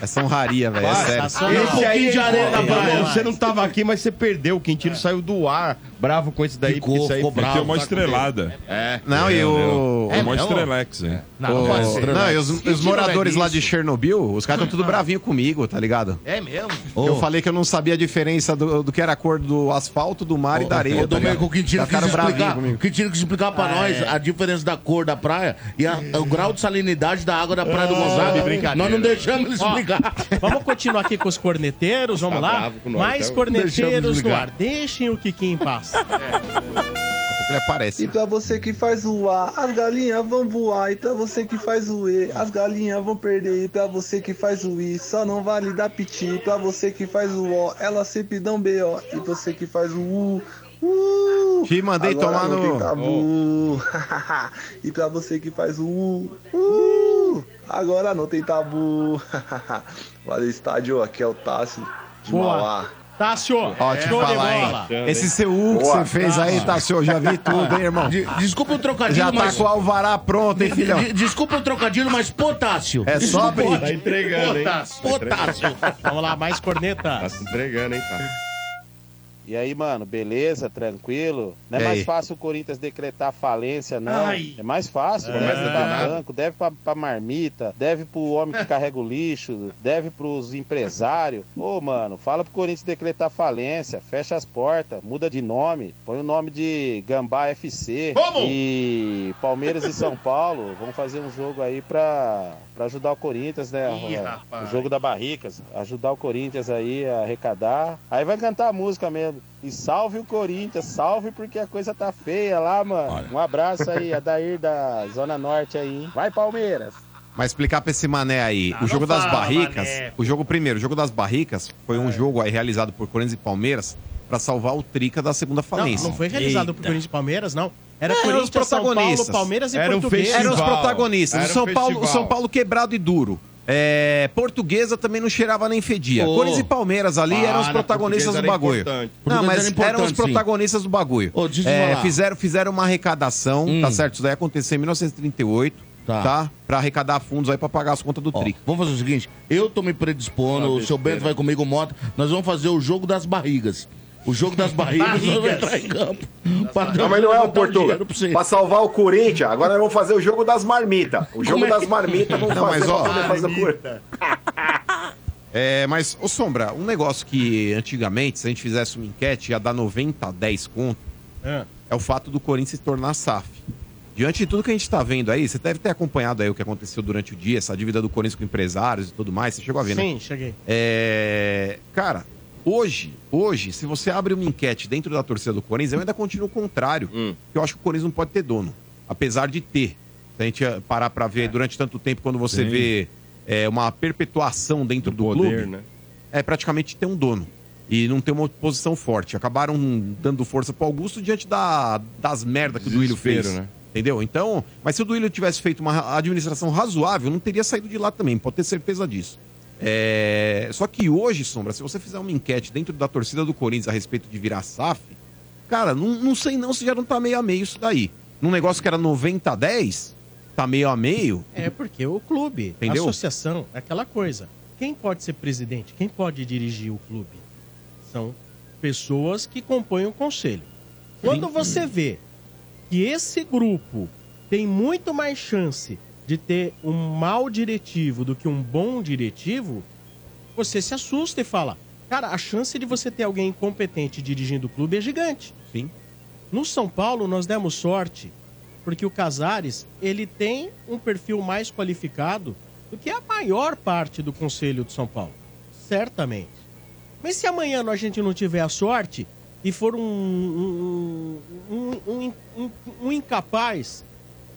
Essa honraria, velho. É sério. Um pouquinho de areia na praia. Você não tava aqui, mas você perdeu. O Quintino saiu do ar, bravo com esse daí. Ficou, porque isso aí ficou bravo. Uma tá com estrelada. É. Não, e o. É uma estrelex, hein? Não, não e os, os moradores é lá de. Chernobyl, os caras estão tudo bravinho comigo, tá ligado? É mesmo? Eu falei que eu não sabia a diferença do, do que era a cor do asfalto, do mar e da areia. Ô, Domênico, o Quintino Tá quis explicar, comigo. Quintino quis explicar pra nós a diferença da cor da praia e a- o grau de salinidade da água da praia do Gonçalo. brincadeira. Nós não deixamos ele Ó, explicar. Vamos continuar aqui com os corneteiros, vamos Tá lá? nós, Mais então. corneteiros no ar. Deixem o Kiki em paz. Ele aparece. E pra você que faz o A, as galinhas vão voar. E pra você que faz o E, as galinhas vão perder. E pra você que faz o I, só não vale dar piti. E pra você que faz o O, elas sempre dão BO. E você que faz o U, uh, Te mandei agora tomar não no- tem tabu. e pra você que faz o U, uh, agora não tem tabu. (laughs) Valeu, estádio. Aqui é o Tássio de Boa. Mauá. Tássio, Ó, te show de falar, bola. hein? Esse seu U que você fez aí, tá, senhor? Já vi tudo, hein, irmão? De- Desculpa o trocadilho, Já tá mas... com o alvará pronto, hein, filhão? De- Desculpa o trocadilho, mas potássio. É só abrir. Tá entregando, hein? Potássio. Vamos lá, mais Tá cornetas. se entregando, hein, cara? E aí, mano, beleza? Tranquilo? Não é mais fácil o Corinthians decretar falência, não. Ai. É mais fácil. Começa Começa do dar nada. banco, deve pra, pra marmita, deve pro homem que carrega o lixo, deve pros empresários. Ô, mano, fala pro Corinthians decretar falência, fecha as portas, muda de nome, põe o nome de Gambá FC. Vamos! E Palmeiras e São Paulo vão fazer um jogo aí pra, pra ajudar o Corinthians, né? Ih, O- jogo da Barricas, ajudar o Corinthians aí a arrecadar. Aí vai cantar a música mesmo. E salve o Corinthians, salve porque a coisa tá feia lá, mano. Um abraço aí, (laughs) Adair da Zona Norte aí. hein? Vai, Palmeiras! Mas explicar pra esse mané aí, Ah, o jogo das fala, barricas, mané. o jogo primeiro, o jogo das barricas foi um jogo aí realizado por Corinthians e Palmeiras pra salvar o Trica da segunda Não, falência. não foi realizado por Corinthians e Palmeiras, não. Era É, eram os Corinthians, São Paulo, protagonistas. Palmeiras e Era um Português. festival. Eram os protagonistas. Era o São Paulo. São Paulo quebrado e duro. É, portuguesa também não cheirava nem fedia. Ô. Corinthians e Palmeiras ali eram os Para, protagonistas do bagulho. importante. Não, mas eram os sim. protagonistas do bagulho. Te É, fizeram, fizeram uma arrecadação, Hum. tá certo? Isso daí aconteceu em 1938. tá? Pra arrecadar fundos aí pra pagar as contas do Ó, Tri. vamos fazer o seguinte: eu tô me predispondo, Uma o seu. Bento vai comigo, Mota. Nós vamos fazer o jogo das barrigas. O jogo das barrigas, Barrigas. entrar em campo. Não, mas não é o dinheiro pra salvar o Corinthians, agora nós vamos fazer o jogo das marmitas. O jogo é das marmitas vamos Não, fazer mas, ó, pra fazer o Corinthians. (laughs) É, mas, ô Sombra, um negócio que antigamente, se a gente fizesse uma enquete, ia dar 90 a 10 conto, É. é o fato do Corinthians se tornar SAF. Diante de tudo que a gente tá vendo aí, você deve ter acompanhado aí o que aconteceu durante o dia, essa dívida do Corinthians com empresários e tudo mais, você chegou a ver, né? Sim, cheguei. É, cara, hoje, hoje, se você abre uma enquete dentro da torcida do Corinthians, eu ainda continuo o contrário. Hum. Que eu acho que o Corinthians não pode ter dono. Apesar de ter. Se a gente parar pra ver durante tanto tempo, quando você Sim. vê é, uma perpetuação dentro do, poder, clube, né? é praticamente ter um dono. E não ter uma posição forte. Acabaram dando força pro Augusto diante da, das merdas que o Duílio fez. Né? Entendeu? Então, mas se o Duílio tivesse feito uma administração razoável, não teria saído de lá também, pode ter certeza disso. É, Só que hoje, Sombra, se você fizer uma enquete dentro da torcida do Corinthians a respeito de virar SAF, cara, não, não sei não se já não tá meio a meio isso daí. Num negócio que era 90 a 10, tá meio a meio. É porque o clube, Entendeu? a associação, é aquela coisa. Quem pode ser presidente? Quem pode dirigir o clube? São pessoas que compõem o conselho. Quando você vê que esse grupo tem muito mais chance de ter um mau diretivo do que um bom diretivo, você se assusta e fala: Cara, a chance de você ter alguém incompetente dirigindo o clube é gigante. Sim. No São Paulo, nós demos sorte, porque o Casares, ele tem um perfil mais qualificado do que a maior parte do Conselho de São Paulo. Certamente. Mas se amanhã a gente não tiver a sorte e for um, um, um, um- um- um incapaz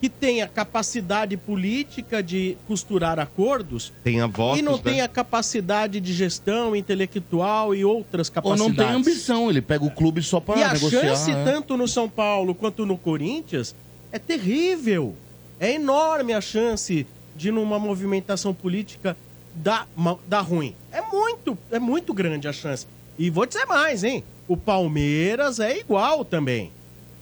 que tenha capacidade política de costurar acordos Tenha votos, e não né? tenha capacidade de gestão intelectual e outras Ou capacidades. não tem ambição, ele pega o clube só pra E a negociar. chance, é. tanto no São Paulo quanto no Corinthians, é terrível. É enorme a chance de, numa movimentação política, dar, dar ruim. É muito, é muito grande a chance. E vou dizer mais, hein? O Palmeiras é igual também.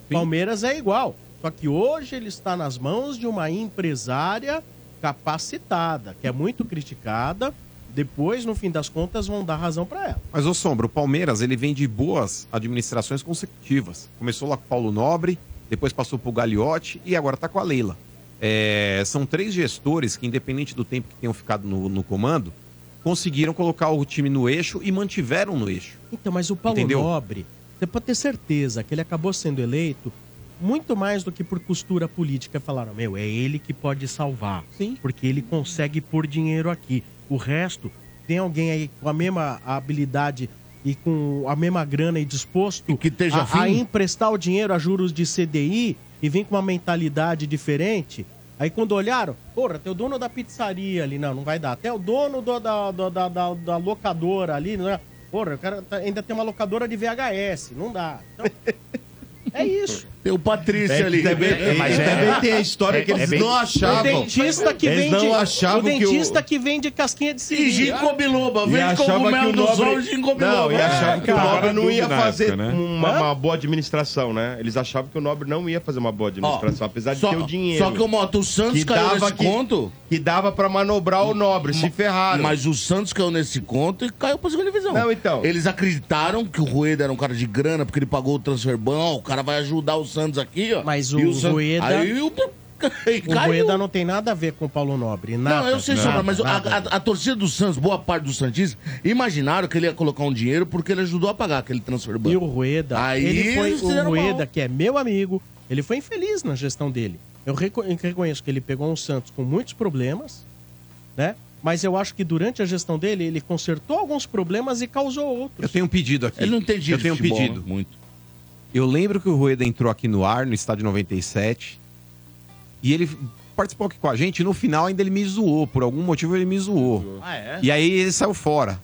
Palmeiras é igual. Só que hoje ele está nas mãos de uma empresária capacitada, que é muito criticada. Depois, no fim das contas, vão dar razão para ela. Mas, ô Sombra, o Palmeiras, ele vem de boas administrações consecutivas. Começou lá com o Paulo Nobre, depois passou pro Gagliotti e agora tá com a Leila. É, são três gestores que, independente do tempo que tenham ficado no, no comando, conseguiram colocar o time no eixo e mantiveram no eixo. Então, mas o Paulo Entendeu? Nobre, você pode ter certeza que ele acabou sendo eleito muito mais do que por costura política. Falaram, meu, é ele que pode salvar. Sim. Porque ele consegue pôr dinheiro aqui. O resto, tem alguém aí com a mesma habilidade e com a mesma grana e disposto que esteja a, a emprestar o dinheiro a juros de CDI e vem com uma mentalidade diferente. Aí quando olharam, porra, tem o dono da pizzaria ali, não, não vai dar. Até o dono do- da, da, da, da- da locadora ali, não é? Porra, o cara tá- ainda tem uma locadora de VHS, não dá. Então, (laughs) é isso. Tem o Patrício É, ali. também- é, mas também tem a história que eles não achavam. O dentista que Eles vende, não achavam o que o- dentista que vende casquinha de siri. E ginkgo biloba, E vende cogumelo o dos Nobre... olhos de ginkgo biloba. Não, e É, achava que o. Nobre não ia fazer época, né? uma, uma boa administração, né? Eles achavam que o Nobre não ia fazer uma boa administração, apesar de só- ter o dinheiro. só que o Moto, o Santos que caiu dava nesse que, conto. Que dava pra manobrar o Nobre, se ferraram. Mas o Santos caiu nesse conto e caiu pra segunda divisão. Não, então. Eles acreditaram que o Rueda era um cara de grana, porque ele pagou o transfer ban, ó, o cara vai ajudar o Santos aqui, ó. Mas E o Santos- Rueda- Aí o... (laughs) O Rueda não tem nada a ver com o Paulo Nobre. Nada, Não, eu sei, nada, mas a, nada. a- a torcida do Santos, boa parte do Santistas, imaginaram que ele ia colocar um dinheiro porque ele ajudou a pagar aquele transfer ban. E o Rueda, Aí ele foi o Rueda, mal. que é meu amigo, ele foi infeliz na gestão dele. Eu reco- eu reconheço que ele pegou um Santos com muitos problemas, né? Mas eu acho que durante a gestão dele, ele consertou alguns problemas e causou outros. Eu tenho um pedido aqui. Ele não entendia Eu tenho um futebol, pedido. né? Muito. Eu lembro que o Rueda entrou aqui no ar, no estádio 97, e ele participou aqui com a gente, e no final ainda ele me zoou. Por algum motivo ele me zoou. Ah, é? E aí ele saiu fora.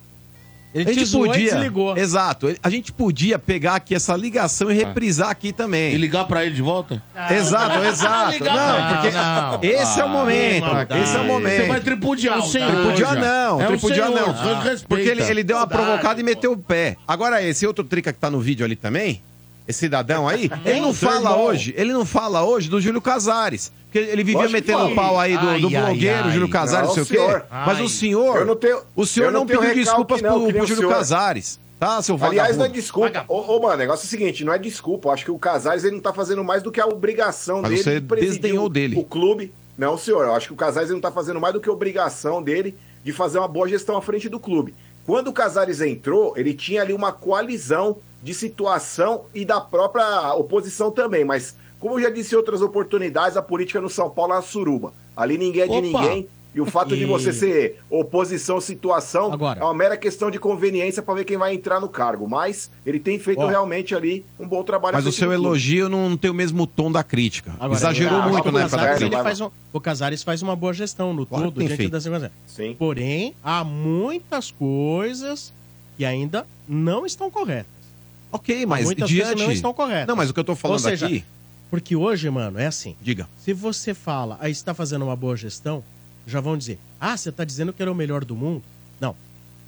Ele te zoou e desligou. Exato. A gente podia pegar aqui essa ligação e reprisar aqui também. E ligar pra ele de volta? Exato, exato. Ligar Não, pra- porque não. esse é o Ah, momento. maldade. Esse é o momento. Você vai tripudiar o senhor. Tripudiar não, É tripudiar senhor, não. respeita. Porque ele, ele deu uma provocada e meteu o pé. Agora, esse outro trica que tá no vídeo ali também, esse cidadão aí, (laughs) ele não fala hoje, ele não fala hoje do Júlio Casares. Porque ele vivia Lógico metendo o pau aí do, do Ai, ai, blogueiro, ai. Júlio Casares, não sei o quê. senhor. Mas o senhor. Tenho- o senhor não, não pediu desculpas não, pro, pro o Júlio senhor. Casares. Tá, seu Aliás, vagabundo. não é desculpa. Ô, ô, mano, o negócio é o seguinte, não é desculpa. Eu acho que o Casares ele não tá fazendo mais do que a obrigação Mas dele. você de presidir desdenhou o- dele. O clube. Não, senhor. Eu acho que o Casares ele não tá fazendo mais do que a obrigação dele de fazer uma boa gestão à frente do clube. Quando o Casares entrou, ele tinha ali uma coalizão de situação e da própria oposição também. Mas, como eu já disse em outras oportunidades, a política no São Paulo é uma suruba. Ali ninguém é de Opa! ninguém. E o fato de E- você ser oposição, situação, Agora. é uma mera questão de conveniência para ver quem vai entrar no cargo. Mas ele tem feito Ó. realmente ali um bom trabalho. Mas o seu elogio não tem o mesmo tom da crítica. Agora, Exagerou muito o da Casares, crítica. ele faz um- O Casares faz uma boa gestão no Claro todo, diante feito. das. Porém, há muitas coisas que ainda não estão corretas. Ok, mas muitas diante... coisas não estão corretas. Não, mas o que eu tô falando seja, aqui... Porque hoje, mano, é assim. Diga. Se você fala, aí está fazendo uma boa gestão, já vão dizer, ah, você está dizendo que era o melhor do mundo? Não.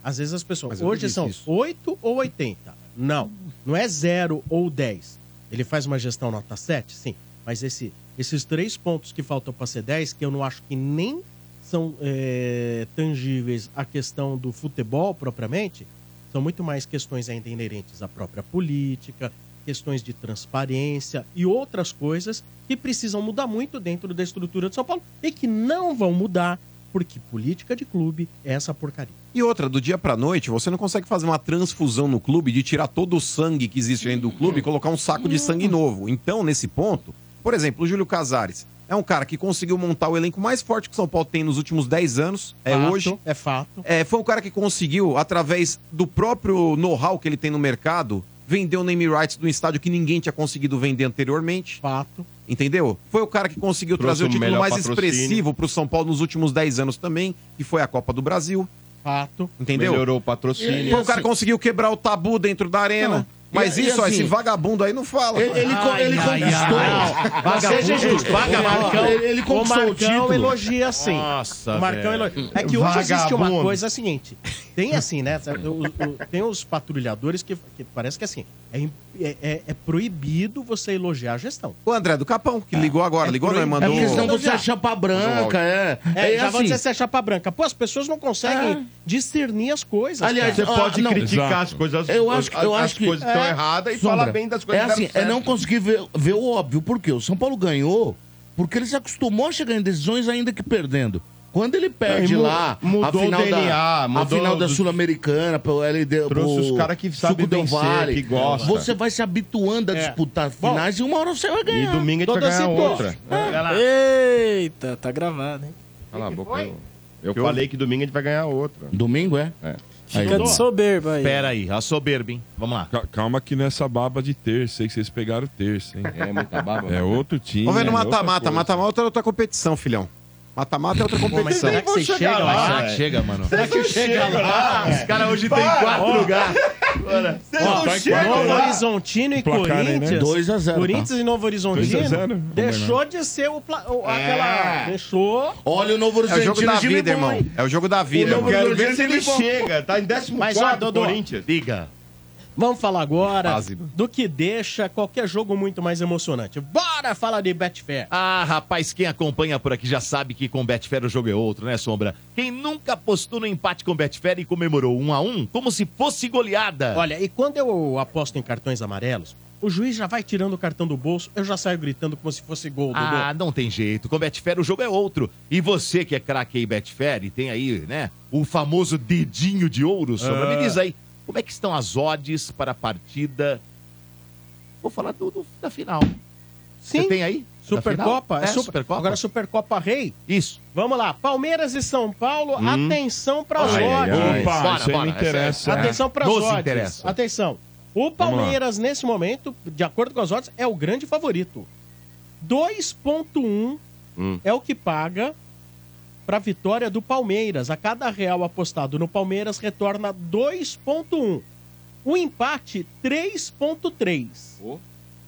Às vezes as pessoas, hoje são isso. 8 ou 80. Não. Não é 0 ou 10. Ele faz uma gestão nota 7? Sim. Mas esse, esses três pontos que faltam para ser 10, que eu não acho que nem são é, tangíveis à questão do futebol propriamente, são muito mais questões ainda inerentes à própria política, questões de transparência e outras coisas que precisam mudar muito dentro da estrutura de São Paulo e que não vão mudar porque política de clube é essa porcaria. E outra, do dia pra noite, você não consegue fazer uma transfusão no clube de tirar todo o sangue que existe dentro do clube e colocar um saco de sangue novo. Então, nesse ponto, por exemplo, o Júlio Casares é um cara que conseguiu montar o elenco mais forte que o São Paulo tem nos últimos 10 anos. É Fato, hoje. É fato. É, foi um cara que conseguiu, através do próprio know-how que ele tem no mercado, vender o name rights do estádio que ninguém tinha conseguido vender anteriormente. Fato. Entendeu? Foi o cara que conseguiu Trouxe trazer o o título mais patrocínio. expressivo pro São Paulo nos últimos 10 anos também, que foi a Copa do Brasil. Fato. Entendeu? Melhorou o patrocínio. Foi o cara que conseguiu quebrar o tabu dentro da arena. Não. Mas E- e isso, ó, assim, esse vagabundo aí não fala. Ele, ele, co- ele conquistou. Você, Jesus, Vagabundo. Ele, ele o conquistou o Marcão título. elogia sim. Nossa, o Marcão velho. elogia. É que hoje existe uma Vagabundo. coisa seguinte. Tem assim, né? o- o- tem os patrulhadores que, que parece que assim, é, é- é- é proibido você elogiar a gestão. O André do Capão, que ligou agora, ligou, não? proibido. Mandou. É porque senão você é chapa branca, é. É, É já assim. se é chapa branca. Pô, as pessoas não conseguem discernir as coisas. Aliás, cara. Você pode Ah, não. criticar as coisas, Eu acho, eu as acho que é, erradas e Sombra, falar bem das coisas É assim, é não conseguir ver, ver o óbvio. Por quê? O São Paulo ganhou porque ele se acostumou a chegar em decisões ainda que perdendo. Quando ele perde É, e lá mudou a final o DNA, da, a mudou final da Sul-Americana, pelo LD, Trouxe pro os cara que sabe Suco Del vencer, Valle, que gosta. Você vai se habituando a É. disputar Bom, finais e uma hora você vai E ganhar. domingo a gente vai ganhar outra. Eita, tá gravado, hein? Cala a boca. Eu, eu falei que domingo a gente vai ganhar outra. Domingo, é? É. Aí, Fica de soberba aí. Pera aí, a soberba, hein? Vamos lá. Ca- Calma que nessa baba de terça, aí que vocês pegaram terça, hein? É muita baba. É outro time. Vamos ver no é outra mata-mata. coisa. Mata-mata é outra competição, filhão. Mata-mata é outra competição. será que você chega lá? Será que chega, mano? Será que chega lá? Os caras hoje tem quatro lugares. Ó, Novo Horizontino e né? Corinthians. 2 a 0, Corinthians e Novo 2 a Horizontino 0, deixou de ser o, pla- o- aquela. Deixou. Olha o Novo É o jogo Horizontino, da vida, irmão. É o jogo da vida. Novo Quero ver se ele chega. Tá em 14 Mas, ó, Corinthians. Diga. Vamos falar agora do que deixa qualquer jogo muito mais emocionante. Bora falar de Betfair. Ah, rapaz, quem acompanha por aqui já sabe que com Betfair o jogo é outro, né, Sombra? Quem nunca apostou no empate com Betfair e comemorou um a um, como se fosse goleada. Olha, e quando eu aposto em cartões amarelos, o juiz já vai tirando o cartão do bolso, eu já saio gritando como se fosse gol, Dodô. Ah, não tem jeito. Com Betfair o jogo é outro. E você que é craque aí Betfair e tem aí, né, o famoso dedinho de ouro, Sombra, Ah. me diz aí, como é que estão as odds para a partida? Vou falar do, do- da final. Sim. Você tem aí? Supercopa? É, É, Super- Supercopa? Agora Supercopa Rei. Isso. Vamos lá, Palmeiras e São Paulo, atenção para as odds. Opa, Bora, isso bora, me interessa. Atenção para as odds. interessa. Atenção. O Palmeiras, nesse momento, de acordo com as odds, é o grande favorito. 2.1 Hum. é o que paga para a vitória do Palmeiras. A cada real apostado no Palmeiras retorna 2.1. O empate, 3.3. Oh.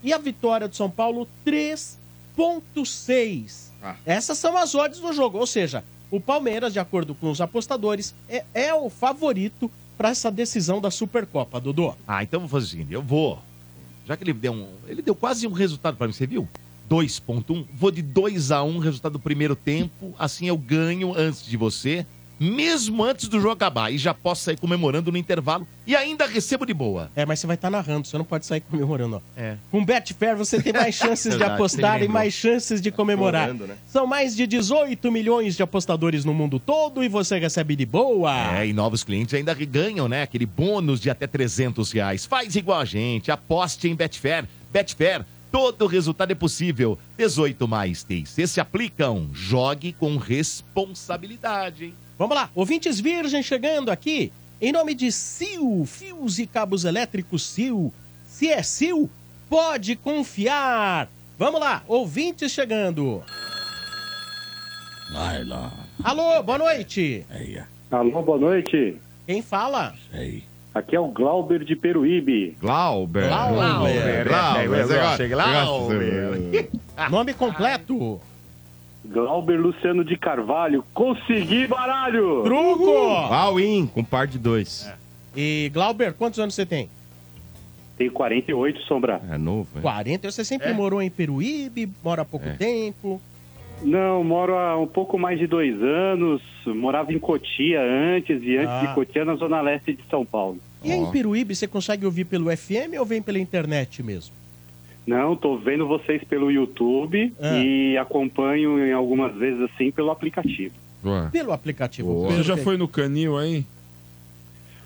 E a vitória do São Paulo, 3.6. Ah. Essas são as odds do jogo. Ou seja, o Palmeiras, de acordo com os apostadores, é, é o favorito para essa decisão da Supercopa, Dodô. Ah, então vou fazer o seguinte, eu vou. Já que ele deu um. Ele deu quase um resultado pra mim, você viu? 2.1. Vou de 2 a 1 resultado do primeiro tempo. Assim eu ganho antes de você, mesmo antes do jogo acabar. E já posso sair comemorando no intervalo e ainda recebo de boa. É, mas você vai estar narrando, você não pode sair comemorando, ó. É. Com Betfair você tem mais (laughs) chances de apostar e mais chances de comemorar. Né? São mais de 18 milhões de apostadores no mundo todo e você recebe de boa. É, e novos clientes ainda ganham, né? Aquele bônus de até 300 reais. Faz igual a gente, aposte em Betfair. Betfair, todo resultado é possível. 18 mais TIC se aplicam. Jogue com responsabilidade, hein? Vamos lá, ouvintes virgem chegando aqui. Em nome de Sil, fios e cabos elétricos Sil. Se é Sil, pode confiar. Vamos lá, ouvintes chegando. Vai lá. Alô, boa noite. Alô, boa noite. Quem fala? Aqui é o Glauber de Peruíbe. Glauber. Glauber. Glauber. Você gosta, Glauber. Nome completo. Glauber Luciano de Carvalho. Consegui baralho! Truco! All in, com par de dois. E Glauber, quantos anos você tem? Tenho 48, Sombra. É novo, é? 40. Você sempre morou em Peruíbe, mora há pouco tempo. Não, moro há um pouco mais de dois anos. Morava em Cotia antes e antes Ah. de Cotia na zona leste de São Paulo. E aí em Peruíbe você consegue ouvir pelo FM ou vem pela internet mesmo? Não, tô vendo vocês pelo YouTube Ah. e acompanho em algumas vezes assim pelo aplicativo. Pelo aplicativo. Você já foi no canil aí?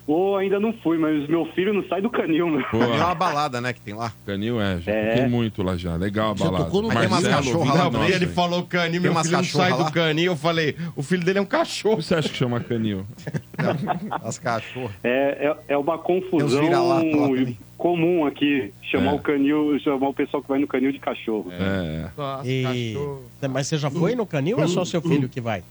Ou ainda não fui, mas meu filho não sai do canil, meu. É uma balada, né, que tem lá. Canil é, já É. toquei muito lá já. Legal a Já balada. tocou no Mas tem umas Marcelo, cachorras vida lá nossa, Ele hein? falou canil, meu filho não sai cachorras do lá? canil. Eu falei, o filho dele é um cachorro. Você acha que chama canil? As cachorras. É, é, é uma confusão lá comum aqui, chamar É. o canil, chamar o pessoal que vai no canil de cachorro. É. E- Mas você já foi no canil ou é só seu filho que vai?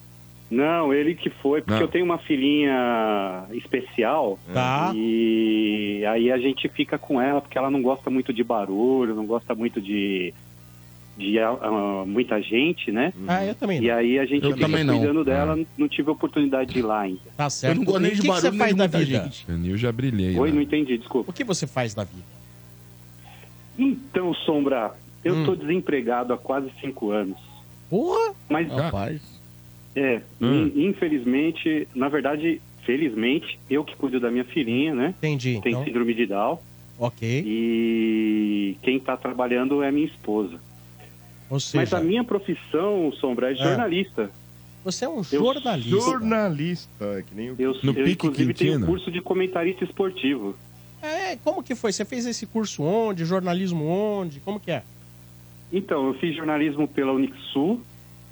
Não, ele que foi, porque Não. eu tenho uma filhinha especial. Tá. E aí a gente fica com ela, porque ela não gosta muito de barulho, não gosta muito de, de ah, ah, muita gente, né? Ah, eu também E não. aí a gente Eu fica também não. cuidando dela, não tive a oportunidade de ir lá ainda. Tá certo. Eu não gosto nem E o de que você barulho, faz nem da muita vida? gente. Canil já brilhei. Oi, né? não entendi, desculpa. O que você faz da vida? Então, Sombra, eu Hum. tô desempregado há quase cinco anos. Porra! Mas, Rapaz. É, Hum. in- infelizmente, na verdade, felizmente, eu que cuido da minha filhinha, né? Entendi. Tem então- síndrome de Down. Ok. E quem tá trabalhando é minha esposa. Ou seja, Mas a minha profissão, Sombra, é jornalista. você é um Eu- jornalista. Jornalista, é que nem o... Eu, No eu Pique inclusive, tenho curso de comentarista esportivo. É, como que foi? Você fez esse curso onde? Jornalismo onde? Como que é? Então, eu fiz jornalismo pela Unixul,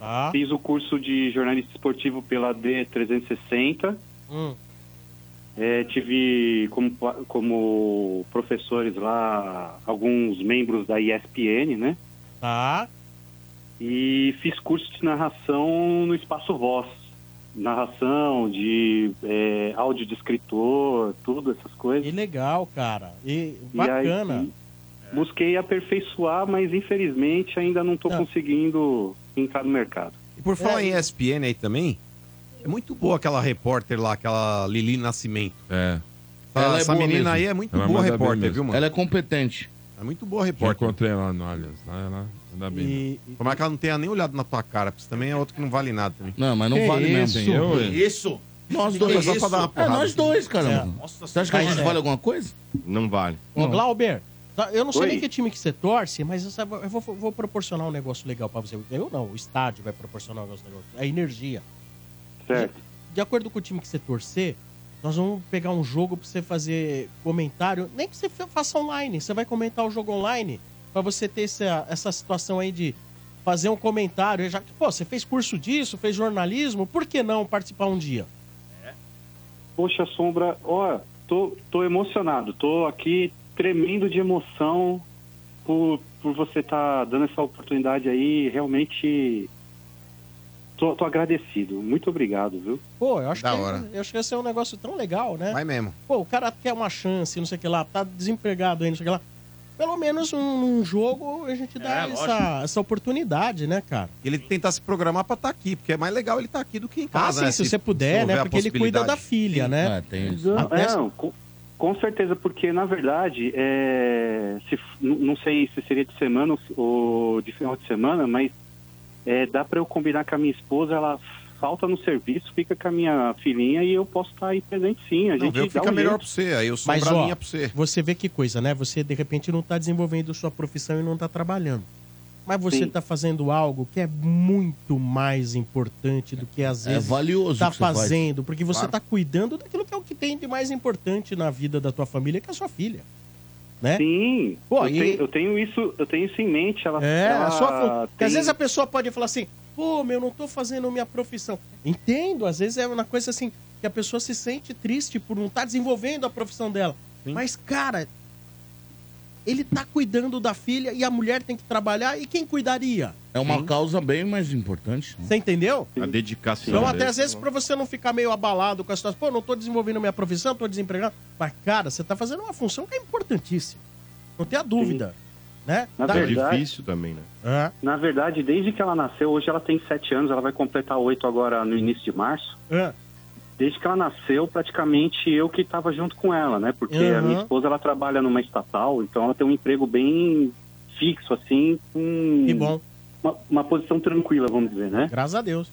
Tá. fiz o curso de jornalista esportivo pela D360, Hum. É, tive como, como professores lá alguns membros da ESPN, né? Tá. E fiz curso de narração no Espaço Voz. Narração de é, áudio de escritor, tudo essas coisas. Que legal, cara. E E bacana. aí, busquei aperfeiçoar, mas infelizmente ainda não estou conseguindo entrar no mercado. E por falar É, em ESPN aí também, é muito boa aquela repórter lá, aquela Lili Nascimento. É. Ela é Essa boa menina mesmo. aí é muito Ela boa manda bem repórter, viu, mano? Ela é competente. É muito boa Já repórter. encontrei ela no Allianz. Lá ela anda bem. E, Como é que ela não tenha nem olhado na tua cara? Porque isso também é outro que não vale nada também. Não, mas não Que vale isso? mesmo. Eu? Isso! Nós dois. isso? Só pra dar uma É, é, nós dois, cara. É. Nossa Você acha que a gente é. vale alguma coisa? Não vale. Ô, Glauber, eu não sei Oi. nem que time que você torce, mas eu, sabe, eu vou, vou proporcionar um negócio legal pra você. Eu não, o estádio vai proporcionar um negócio legal. A energia. Certo. De acordo com o time que você torcer, nós vamos pegar um jogo pra você fazer comentário. Nem que você fa- faça online. Você vai comentar o jogo online pra você ter essa, essa situação aí de fazer um comentário. Já que, pô, você fez curso disso, fez jornalismo, por que não participar um dia? Poxa, Sombra, ó, tô, tô emocionado, tô aqui tremendo de emoção por, por você estar dando essa oportunidade aí, realmente tô, tô agradecido, muito obrigado, viu? Pô, eu acho, Da que, hora. eu acho que esse é um negócio tão legal, né? Vai mesmo. Pô, o cara quer uma chance, não sei o que lá, tá desempregado aí, não sei o que lá. Pelo menos um, um jogo a gente dá É, essa, essa oportunidade, né, cara? Ele tentar se programar pra estar aqui, porque é mais legal ele estar aqui do que em Ah, casa, sim, né? se você puder, houver né? Porque ele cuida da filha, né? É, tem isso. Ah, não, com, Com certeza, porque na verdade, é, se, não sei se seria de semana ou de final de semana, mas é, dá para eu combinar com a minha esposa, ela falta no serviço, fica com a minha filhinha e eu posso estar aí presente sim. A Não, gente dá fica um melhor jeito. pra você. Aí eu Mas, sombro a ó, pra você. você vê que coisa, né? Você, de repente, não tá desenvolvendo sua profissão e não tá trabalhando. Mas você Sim. tá fazendo algo que é muito mais importante do que às É vezes valioso tá o que você faz. fazendo, porque você Claro. tá cuidando daquilo que é o que tem de mais importante na vida da tua família, que é a sua filha. Né? Sim, Pô, eu, e- tenho, eu tenho isso, eu tenho isso em mente. Ela, É, ela a sua tem- às vezes a pessoa pode falar assim, pô, meu, não tô fazendo minha profissão. Entendo, às vezes é uma coisa assim, que a pessoa se sente triste por não estar desenvolvendo a profissão dela. Mas, cara, ele tá cuidando da filha e a mulher tem que trabalhar e quem cuidaria? É uma Sim. causa bem mais importante. Você entendeu? A dedicação. Então, até às vezes, pra você não ficar meio abalado com a situação, pô, não tô desenvolvendo minha profissão, tô desempregado. Mas, cara, você tá fazendo uma função que é importantíssima. Não tenha dúvida. Né? Na Dá- verdade- Difícil também, né? É. Na verdade, desde que ela nasceu, hoje ela tem sete anos, ela vai completar oito agora no início de março. É. Desde que ela nasceu, praticamente eu que estava junto com ela, né? Porque a Uhum. minha esposa ela trabalha numa estatal, então ela tem um emprego bem fixo, assim, com Que bom. Uma, uma posição tranquila, vamos dizer, né? Graças a Deus.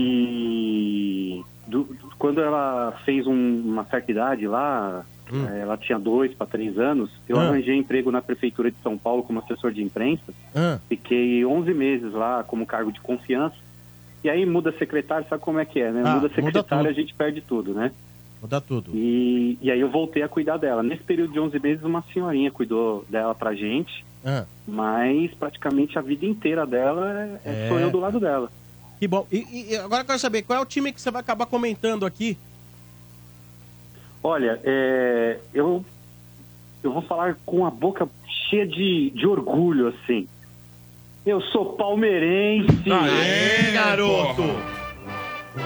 E do- do- quando ela fez um- uma certa idade lá, eh, ela tinha dois para três anos, eu Hum. Arranjei emprego na prefeitura de São Paulo como assessor de imprensa. Ah. Fiquei 11 meses lá como cargo de confiança. E aí muda secretário, sabe como é que é, né? Ah, muda muda secretário, tudo. a gente perde tudo, né? Muda tudo. E, e aí eu voltei a cuidar dela. Nesse período de 11 meses, uma senhorinha cuidou dela pra gente, Ah. mas praticamente a vida inteira dela é, é- É. sou eu do lado dela. Que bom. E, e- e agora eu quero saber, qual é o time que você vai acabar comentando aqui? Olha, é, eu, eu vou falar com a boca cheia de, de orgulho, assim. Eu sou palmeirense. Aê, garoto!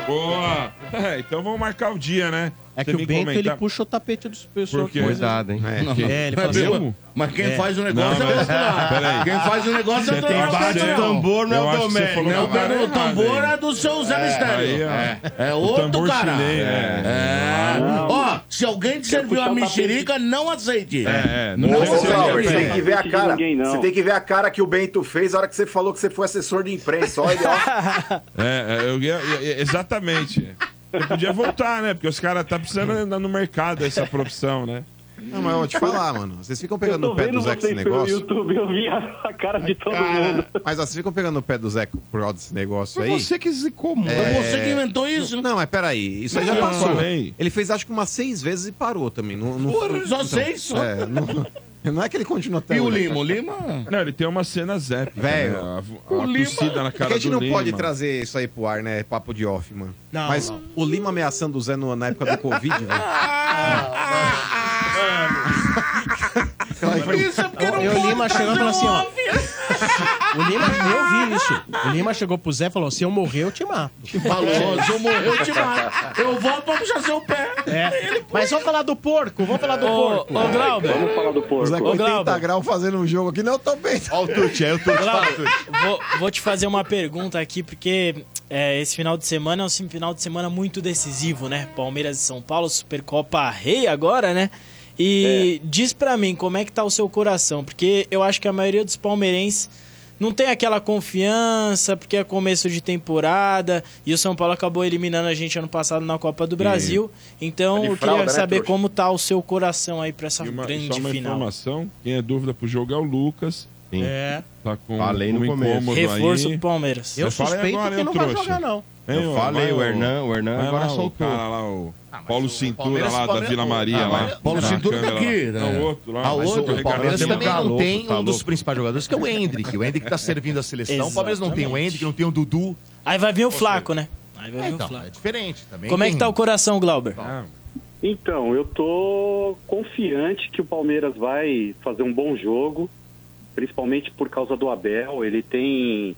Boa! É, então vamos marcar o dia, né? É que Você o me Bento, ele puxa o tapete dos pessoas. Por quê? Cuidado, hein? É, Não, que- é, ele fala assim, mesmo? Mas quem É. faz o negócio Não, é o lá. Quem faz o negócio é Você o tem outro bate o tambor, não é o que falou Não, o tambor- não, O tambor não, é do seu Zé É, Mistério. É, é O outro cara. chileno, É. é. É. Ó, se alguém te serviu a o mexerica, não aceite. É, não Ô, aceite. Glauber, você tem que ver a cara. não. Você tem que ver a cara que o Bento fez na hora que você falou que você foi assessor de imprensa. Olha, ó. (laughs) É, é, eu ia- ia- exatamente. Eu podia voltar, né? Porque os caras tá precisando andar no mercado essa profissão, né? Não, mas eu vou te falar, mano. Vocês ficam pegando no pé do Zé com esse negócio. YouTube, eu vi a, cara de todo mundo. Mas ó, vocês ficam pegando no pé do Zé por causa desse negócio Foi aí. você que zicou, mano. É. Você que inventou isso? Não, mas peraí, isso aí já Não, passou. falei. Ele fez acho que umas seis vezes e parou também. Não, não, Porra, só seis só? É, não, (laughs) não é que ele continua até E o. Lima? O Lima... Não, ele tem uma cena. Velho, né? A, a, o Lima- na cara a gente do não Lima. pode trazer isso aí pro ar, né? Papo de off, mano. Não, Mas não. o Lima ameaçando o Zé no- na época do Covid, velho. (laughs) Isso é porque não E o Lima chegou e falou assim, ó. O Lima, eu vi isso. O Lima chegou pro Zé e falou: se eu morrer, eu te mato. Falou, se eu morrer, eu te mato. Eu volto pra puxar seu pé. É. Mas vamos falar do porco, vamos falar do Ô, porco. ô Glauber, Vamos falar do O porco. Zé com Ô, 80 Glauber. graus fazendo um jogo aqui, não, eu tô bem. Ó o Tuti, aí o Tuti. vou, vou te fazer uma pergunta aqui, porque é, esse final de semana é um final de semana muito decisivo, né? Palmeiras e São Paulo, Supercopa Rei agora, né? E diz pra mim como é que tá o seu coração, porque eu acho que a maioria dos palmeirenses não tem aquela confiança, porque é começo de temporada, e o São Paulo acabou eliminando a gente ano passado na Copa do Brasil. Então, Tá eu queria né, saber trouxa? como tá o seu coração aí pra essa E uma, grande só uma final. informação: quem é dúvida pro jogo é o Lucas. É. Tá com Falei um no começo. Reforço aí. pro Palmeiras. Eu aí suspeito agora, que não vai jogar, não. Eu ó, falei, o Hernan, o Hernan agora lá, o soltou. cara lá, o Paulo Cintura lá da Vila Maria Ah, lá. Paulo Cintura daqui, lá. né? Não, o outro lá. Ah, outro, o Palmeiras também tá não tem tá um dos principais jogadores, que é o Hendrick. O Hendrick tá servindo a seleção. O Palmeiras não tem o Hendrick, não tem o Dudu. Aí vai vir o Flaco, né? Aí vai É, vir o então, Flaco. é diferente também. Como é que tá o coração, Glauber? Ah, Então, eu tô confiante que o Palmeiras vai fazer um bom jogo, principalmente por causa do Abel. Ele tem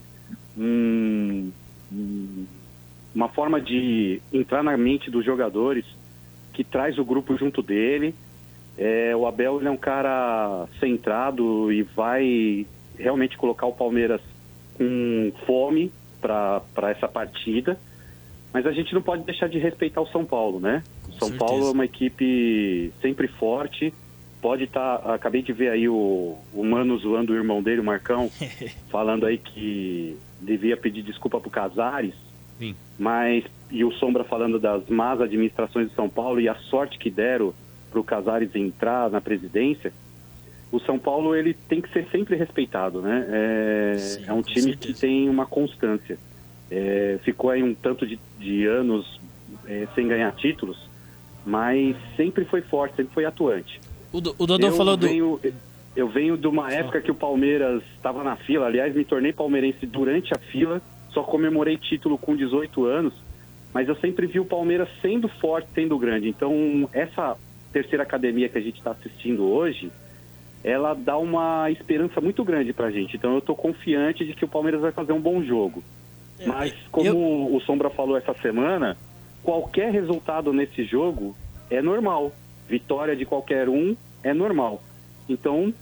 hum, hum, uma forma de entrar na mente dos jogadores que traz o grupo junto dele. É, o Abel ele é um cara centrado e vai realmente colocar o Palmeiras com fome para essa partida. Mas a gente não pode deixar de respeitar o São Paulo, né? O São certeza. Paulo é uma equipe sempre forte. Pode estar. acabei de ver aí o, o Mano zoando o irmão dele, o Marcão, (laughs) falando aí que devia pedir desculpa pro Casares. Sim. Mas. E o Sombra falando das más administrações de São Paulo e a sorte que deram pro Casares entrar na presidência. O São Paulo ele tem que ser sempre respeitado, né? É, é um time que tem uma constância. É, ficou aí um tanto de, de anos é, sem ganhar títulos, mas sempre foi forte, sempre foi atuante. O, Do- o Dodô eu falou do. venho, Eu venho de uma época que o Palmeiras estava na fila. Aliás, me tornei palmeirense durante a fila. Só comemorei título com 18 anos. Mas eu sempre vi o Palmeiras sendo forte, sendo grande. Então, essa terceira academia que a gente está assistindo hoje, ela dá uma esperança muito grande pra gente. Então, eu estou confiante de que o Palmeiras vai fazer um bom jogo. Mas, como o Sombra falou essa semana, qualquer resultado nesse jogo é normal. Vitória de qualquer um é normal. Então,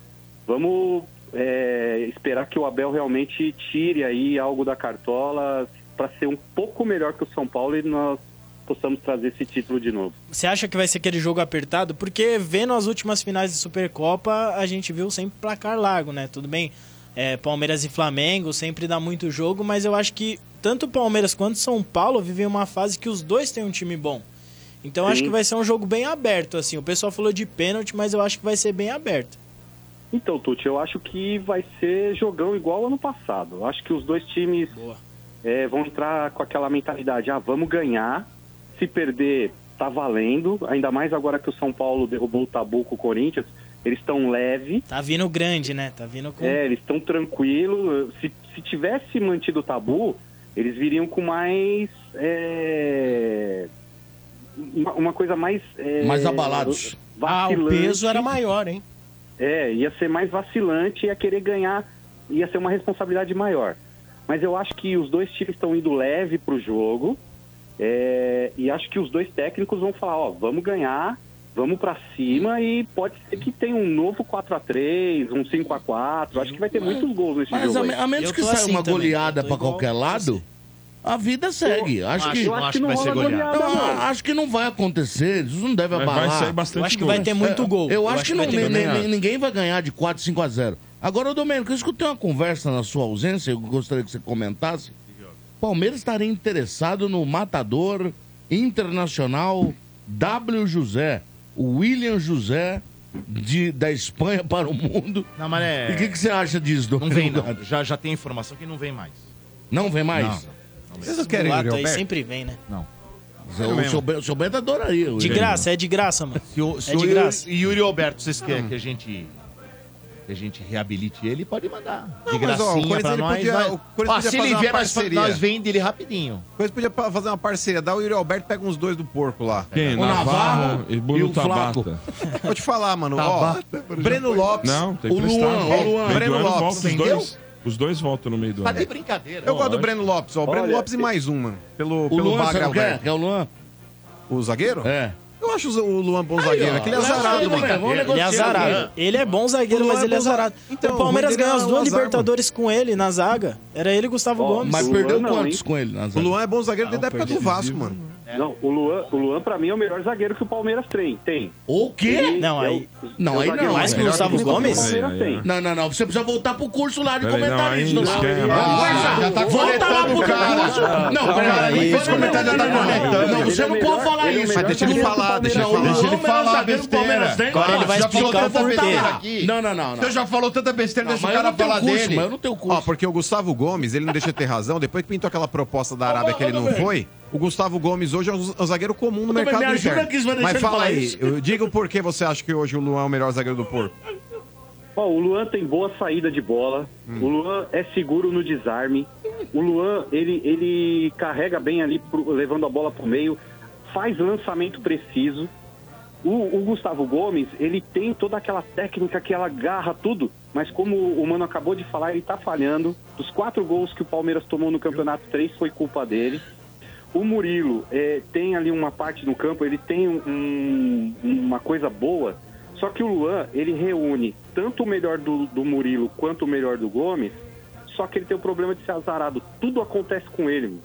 vamos é, esperar que o Abel realmente tire aí algo da cartola para ser um pouco melhor que o São Paulo e nós possamos trazer esse título de novo. Você acha que vai ser aquele jogo apertado? Porque vendo as últimas finais de Supercopa, a gente viu sempre placar largo, né? Tudo bem, é, Palmeiras e Flamengo sempre dá muito jogo, mas eu acho que tanto o Palmeiras quanto São Paulo vivem uma fase que os dois têm um time bom. Então eu acho Sim. que vai ser um jogo bem aberto, assim. O pessoal falou de pênalti, mas eu acho que vai ser bem aberto. Então, Tuti, eu acho que vai ser jogão igual ano passado. Eu acho que os dois times é, vão entrar com aquela mentalidade, ah, vamos ganhar, se perder, tá valendo, ainda mais agora que o São Paulo derrubou o tabu com o Corinthians, eles estão leve, Tá vindo grande, né? Tá vindo com. é, eles estão tranquilos. Se, se tivesse mantido o tabu, eles viriam com mais. é, uma, uma coisa mais. é, Mais abalados. Ah, o vacilante. peso era maior, hein? É, ia ser mais vacilante, ia querer ganhar, ia ser uma responsabilidade maior. Mas eu acho que os dois times estão indo leve pro jogo. é, e acho que os dois técnicos vão falar, ó, vamos ganhar, vamos pra cima e pode ser que tenha um novo 4 a 3 um 5 a 4 Acho que vai ter muitos gols nesse Mas jogo. a, aí. me- a menos que assim saia uma goleada pra qualquer lado, a vida segue. acho, que, eu acho que não vai ser rola goleada. goleada, Não, não. acho que não vai acontecer. Isso não deve Mas vai abalar. sair bastante Eu acho que vai ter muito gol. Eu, Eu acho, acho que, que não, vai ninguém vai ganhar de 4, 5 a 0. Agora, Domênico, eu escutei uma conversa na sua ausência, eu gostaria que você comentasse. Palmeiras estaria interessado no matador internacional W. José, o William José de, da Espanha (laughs) para o mundo. Não, mas é- E o que, que você acha disso, Não Domênico? vem, não. Já, já tem informação que não vem mais. Não vem mais? Não. Vocês não querem Mulato aí sempre vem, né? Não. O seu, Be- o seu Bento adoraria. o De graça, é de graça, mano. Se o, se é o de Yuri- graça. Yuri Alberto, vocês querem que a gente que a gente reabilite ele, pode mandar. De Não, mas, ó, o gracinha Corinthians, pra ele nós. podia- vai. o Corinthians Ó, podia se fazer ele uma vier, nós, parceria. nós vende ele rapidinho. Coisa podia pa- fazer uma parceria, dá o Yuri Alberto pega uns dois do porco lá. Quem? O Navarro e Bruno Tabata. Vou te falar, mano. Tabata, Ó, Breno Lopes. Não, tem o emprestado. Luan, ó, o Luan. Breno Lopes. Entendeu? Os dois voltam no meio do Tá ano. de brincadeira. Eu gosto do. Breno Lopes, ó. O Breno Olha, Lopes e mais um, mano. Pelo, O pelo Luan, Bagre o é? Alberto. Que é o Luan? O zagueiro? É. Eu acho o Luan bom zagueiro. Aquele é azarado, ele, mano. Ele é azarado. Ele é bom zagueiro, O mas é ele é bom za- azarado. Então, o Palmeiras o dele ganhou é as o duas azar, Libertadores com ele na zaga. Era ele e Gustavo Ó, Gomes. Mas O perdeu quantos com ele na O zaga? Luan é bom zagueiro desde a época do Vasco, mano. Não, o Luan, o Luan pra mim é o melhor zagueiro que o Palmeiras tem. tem. O quê? Ele Não, é aí- o- Não, é o aí não. Mais que o Melhor Gustavo que o Gomes? Não, não, não. Você precisa voltar pro curso lá de não, aí comentarista. não esquema. Não, Ah, já tá Volta lá pro curso. Não, peraí. Esse comentário já tá conectando. Não, você não pode falar é isso. Mas deixa ele falar, deixa ele Não, falar. Deixa ele é falar zagueiro do Palmeiras besteira. tem. Agora ele vai explicar o porquê. besteira aqui. Não, não, não. Você já falou tanta besteira, Não, deixa o cara não falar dele. mas eu não tenho Ó, curso. porque o Gustavo Gomes, ele não deixa de ter razão. Depois que pintou aquela proposta da Arábia que ele não foi, o Gustavo Gomes hoje é um zagueiro comum no Também mercado me ajuda interno. que vai Mas fala aí, isso. eu- diga o porquê você acha que hoje o Luan é o melhor zagueiro do Porto. Ó, o Luan tem boa saída de bola. O Luan é seguro no desarme. O Luan, ele, ele carrega bem ali, pro- levando a bola pro meio. Faz lançamento preciso. O, o Gustavo Gomes, ele tem toda aquela técnica que ela agarra tudo. Mas como o Mano acabou de falar, ele tá falhando. Dos quatro gols que o Palmeiras tomou no campeonato, três foi culpa dele. O Murilo é, tem ali uma parte no campo, ele tem um- uma coisa boa, só que o Luan, ele reúne tanto o melhor do, do Murilo quanto o melhor do Gomes, só que ele tem o problema de ser azarado. Tudo acontece com ele. mano.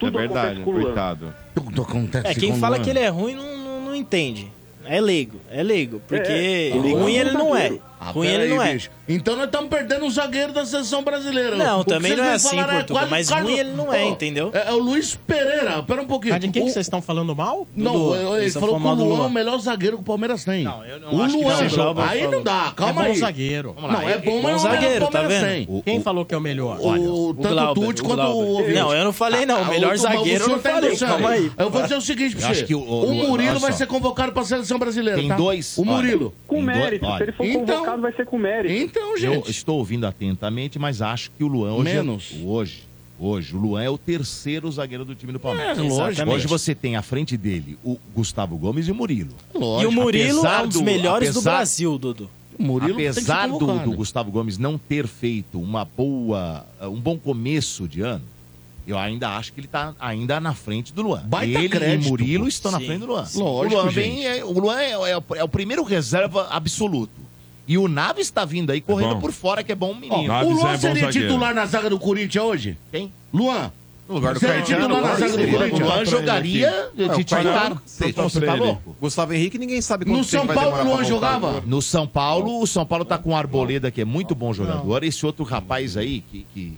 Tudo é verdade, acontece com o Luan. coitado. Tudo acontece É, quem fala Luan. que ele é ruim não, não não entende. É leigo, é leigo. Porque É, ruim ele não é. Ah, ruim ele não aí, é. bicho. Então nós estamos perdendo um zagueiro da seleção brasileira. Não, O que também não é assim, falaram Portuga, quase mas Carlos- ruim ele não é, entendeu? É, é o Luiz Pereira. Pera um pouquinho. Mas de quem O- que vocês estão falando mal? Não, Do- ele Vocês falou que o Luan é o melhor zagueiro que o Palmeiras tem. Não, eu não o acho que Luan, não, o Glauber aí falou. não dá, calma é bom aí. zagueiro. Não, é bom, mas não é o zagueiro, que tá Palmeiras vendo? tem. Quem falou que é o melhor? O, O tanto o Tuti quanto o. Não, eu não falei não. O melhor zagueiro eu não falei. Calma aí. Eu vou dizer o seguinte pra você. que o- Murilo vai ser convocado pra seleção brasileira, Tem tá? dois. O Murilo. Com mérito. Se ele for Então- convocado, vai ser com mérito. Então, Eu gente. estou ouvindo atentamente, mas acho que o Luan hoje. Menos. É, hoje. Hoje, o Luan é o terceiro zagueiro do time do Palmeiras. É, lógico. Hoje você tem à frente dele o Gustavo Gomes e o Murilo. E o Murilo Apesar é um dos do- melhores do apesar- Brasil, Dudu. O Murilo tem que ser Apesar do, do Gustavo Gomes não ter feito uma boa, um bom começo de ano, eu ainda acho que ele está ainda na frente do Luan. Baita ele crédito, e Murilo pô. estão na Sim. frente do Luan. Lógico, o Luan, vem, gente. é, o Luan é, é é o primeiro reserva absoluto. E o Naves está vindo aí correndo bom. por fora, que é bom menino. O é Luan bom seria zagueiro. titular na zaga do Corinthians hoje? Quem? Luan. No lugar do Seria Caetano, titular na lógico, zaga do seria. Corinthians? O Luan jogaria de o titular. Tá? Gustavo Henrique, ninguém sabe quanto No São vai Paulo, o Luan jogava? No São Paulo, o São Paulo tá com o Arboleda, que é muito bom jogador. Esse outro rapaz aí, que,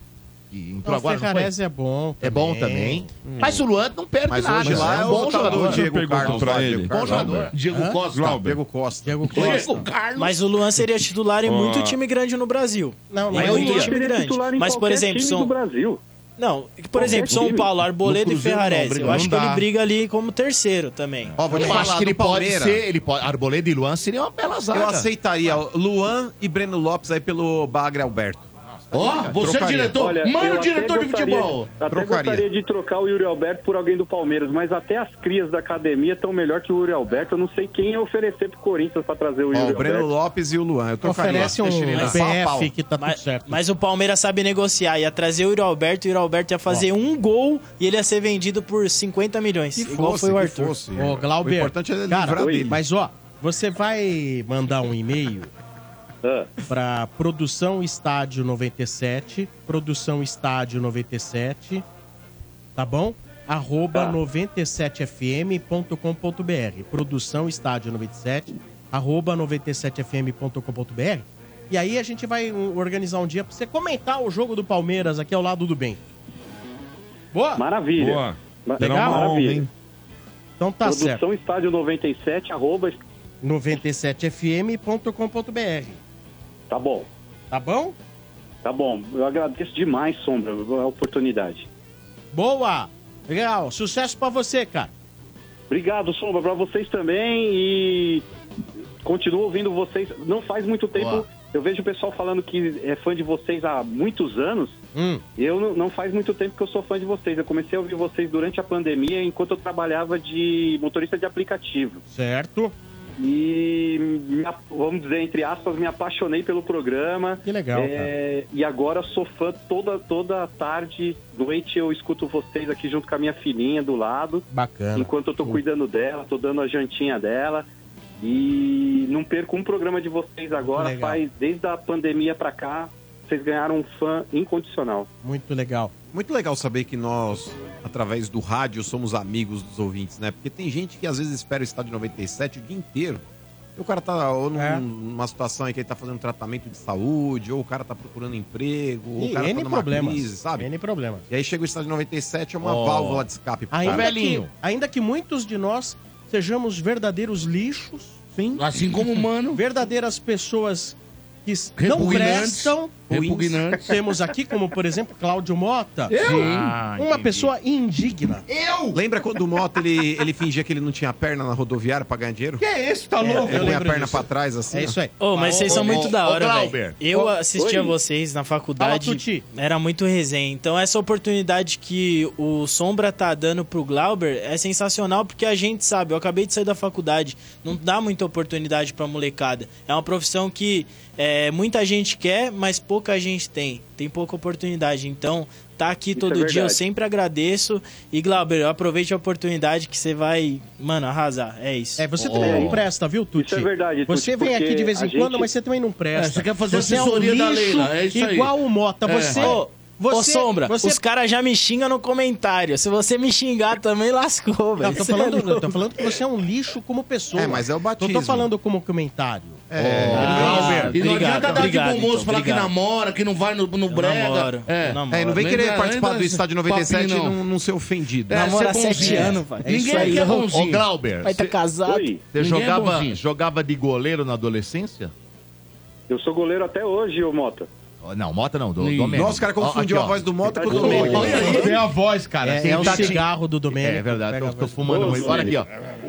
que, entrou O agora, foi? Ferrarese é bom É bom também. Mas o Luan não perde Mas nada. hoje lá é é um o bom jogador. Diego Carlos. pra ele. Diego Bom jogador. Diego Costa. Diego Costa. Diego Costa. Diego Carlos. Mas o Luan seria titular em muito time grande no Brasil. Não, mas muito o Luan time grande. titular em Mas, por exemplo, time São... do Brasil. Não, por exemplo, São. Paulo, Arboleda e Ferrarese. Eu acho que ele briga ali como terceiro também. Ó, vou te Eu falar, acho que ele pode ser, ele pode, Arboleda e Luan seria uma bela zaga. Eu aceitaria Luan e Breno Lopes aí pelo Bagre Alberto. Ó, você é diretor. Olha, Mano, até diretor de gostaria- futebol. Até Trocaria. gostaria de trocar o Yuri Alberto por alguém do Palmeiras, mas até as crias da academia estão melhor que o Yuri Alberto. Eu não sei quem ia oferecer pro Corinthians pra trazer o Ó, Yuri o Breno Alberto. Lopes e o Luan. Eu trocaria. Oferece um ele. PF que tá tudo Mas, certo. mas o Palmeiras sabe negociar. Ia trazer o Yuri Alberto e o Yuri Alberto ia fazer um gol e ele ia ser vendido por 50 milhões. Que igual fosse, foi o Arthur. fosse. Ô, Glauber, O importante é cara, livrar dele. mas ó, você vai mandar um e-mail Ah, para produção estádio 97, produção estádio 97, tá bom? Arroba Tá. 97fm.com.br, produção estádio 97, arroba 97fm.com.br. E aí a gente vai organizar um dia pra você comentar o jogo do Palmeiras aqui ao lado do bem. Boa? maravilha. Boa. Honra, maravilha. hein? Então tá certo. Produção Estádio 97, arroba... 97fm.com.br. Tá bom, Tá bom? tá bom. Eu agradeço demais, Sombra, a oportunidade. Boa! Legal, sucesso pra você, cara. Obrigado, Sombra, pra vocês também e continuo ouvindo vocês. Não faz muito tempo, Boa. eu vejo o pessoal falando que é fã de vocês há muitos anos. Hum, Eu não, não faz muito tempo que eu sou fã de vocês. Eu comecei a ouvir vocês durante a pandemia, enquanto eu trabalhava de motorista de aplicativo. certo. E, me vamos dizer, entre aspas, me apaixonei pelo programa. Que legal, É, E agora sou fã toda, toda tarde, noite, eu escuto vocês aqui junto com a minha filhinha do lado. Bacana. Enquanto eu tô cuidando dela, tô dando a jantinha dela. E não perco um programa de vocês agora. Legal. Faz desde a pandemia pra cá, vocês ganharam um fã incondicional. Muito legal. Muito legal saber que nós, através do rádio, somos amigos dos ouvintes, né? Porque tem gente que às vezes espera o estádio 97 o dia inteiro. E o cara tá ou num- É. numa situação em que ele tá fazendo tratamento de saúde, ou o cara tá procurando emprego, ou E o cara N tá numa problemas. crise, sabe? N problemas. E aí chega o estádio 97, é uma Ó. válvula de escape. pro Ainda cara. que, ainda que muitos de nós sejamos verdadeiros lixos, sim. Assim como o mano. Verdadeiras pessoas que não Repugnantes. Prestam. Repugnantes. Temos aqui, como por exemplo, Cláudio Mota. Eu? Sim. Ah, Uma entendi. pessoa indigna. Eu? Lembra quando o Mota ele, ele fingia que ele não tinha perna na rodoviária pra ganhar dinheiro? Que é esse, tá É, louco? Ele põe a perna disso. pra trás assim. É isso aí. Ô, mas Ô, vocês ô, são ô, muito da hora, velho. Eu assistia oi. vocês na Fala, faculdade, Tuti. era muito resenha. Então essa oportunidade que o Sombra tá dando pro Glauber é sensacional porque a gente sabe, eu acabei de sair da faculdade, não dá muita oportunidade pra molecada. É uma profissão que é, muita gente quer, mas pouca gente tem. Tem pouca oportunidade. Então, tá aqui Isso todo é dia, eu sempre agradeço. E Glauber, aproveite a oportunidade que você vai, mano, arrasar. É isso. É, você também não presta, viu, Tuti? Isso é verdade, Tuti, Você vem aqui de vez em a quando, gente- mas você também não presta. É, você quer fazer você é um assessoria da lixo Leila, é isso aí. igual o Mota. É. Você, Ô, Ô, Você- Sombra, você- os caras já me xingam no comentário. Se você me xingar também, lascou, velho. Não, tô é falando, louco. tô falando que você é um lixo como pessoa. É, mas é o batismo. Não tô falando como comentário. É, Ah, e não adianta dar de bom moço, então, falar que namora, que não vai no, no brega. namoro, é. É, não vem querer participar do estádio 97 e não, não ser ofendido. É, Namora há sete anos, pai. Ninguém aqui é bonzinho. Ô, Glauber, Vai tá cê- casado. Você Ninguém é jogava, bonzinho. jogava de goleiro na adolescência? Eu sou goleiro até hoje, ô Mota. Não, Mota não, do. Domênico. Nossa, o cara confundiu a voz do Mota com o Domênico. olha aí, Tem a voz, cara. É, é o tá cigarro do Domênico. É verdade, Pega tô, fumando muito. Olha aqui, ó.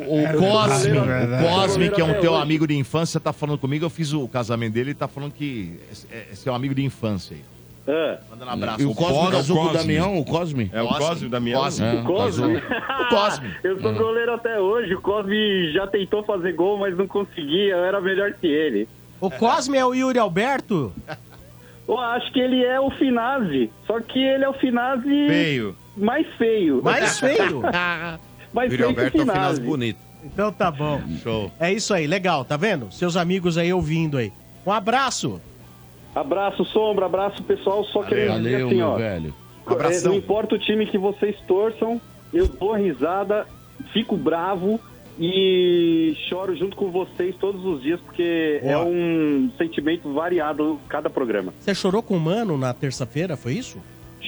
O É, Cosme, eu tô o Cosme, que é um teu amigo de infância, tá falando comigo. Eu fiz o casamento dele e tá falando que é, é seu amigo de infância aí. É. Manda um abraço. E o Cosme casou com o Damião, o Cosme? É o Cosme, o Damião? Cosme. É, O Cosme? O (laughs) Cosme. eu sou goleiro até hoje. O Cosme já tentou fazer gol, mas não conseguia. Eu era melhor que ele. O Cosme é o Yuri Alberto? (laughs) Eu acho que ele é o Finazzi. Só que ele é o Finazzi... Feio. Mais feio. Mais (laughs) feio? mais Yuri feio Alberto que é o o Finazzi Finazzi. bonito. Então tá bom. Show. É isso aí, legal, tá vendo? Seus amigos aí ouvindo aí. Um abraço. Abraço, Sombra. Abraço, pessoal. Só querendo dizer Valeu, assim, meu ó. velho. É, não importa o time que vocês torçam, eu dou risada, fico bravo e choro junto com vocês todos os dias, porque é Boa. um sentimento variado cada programa. Você chorou com o Mano na terça-feira, foi isso?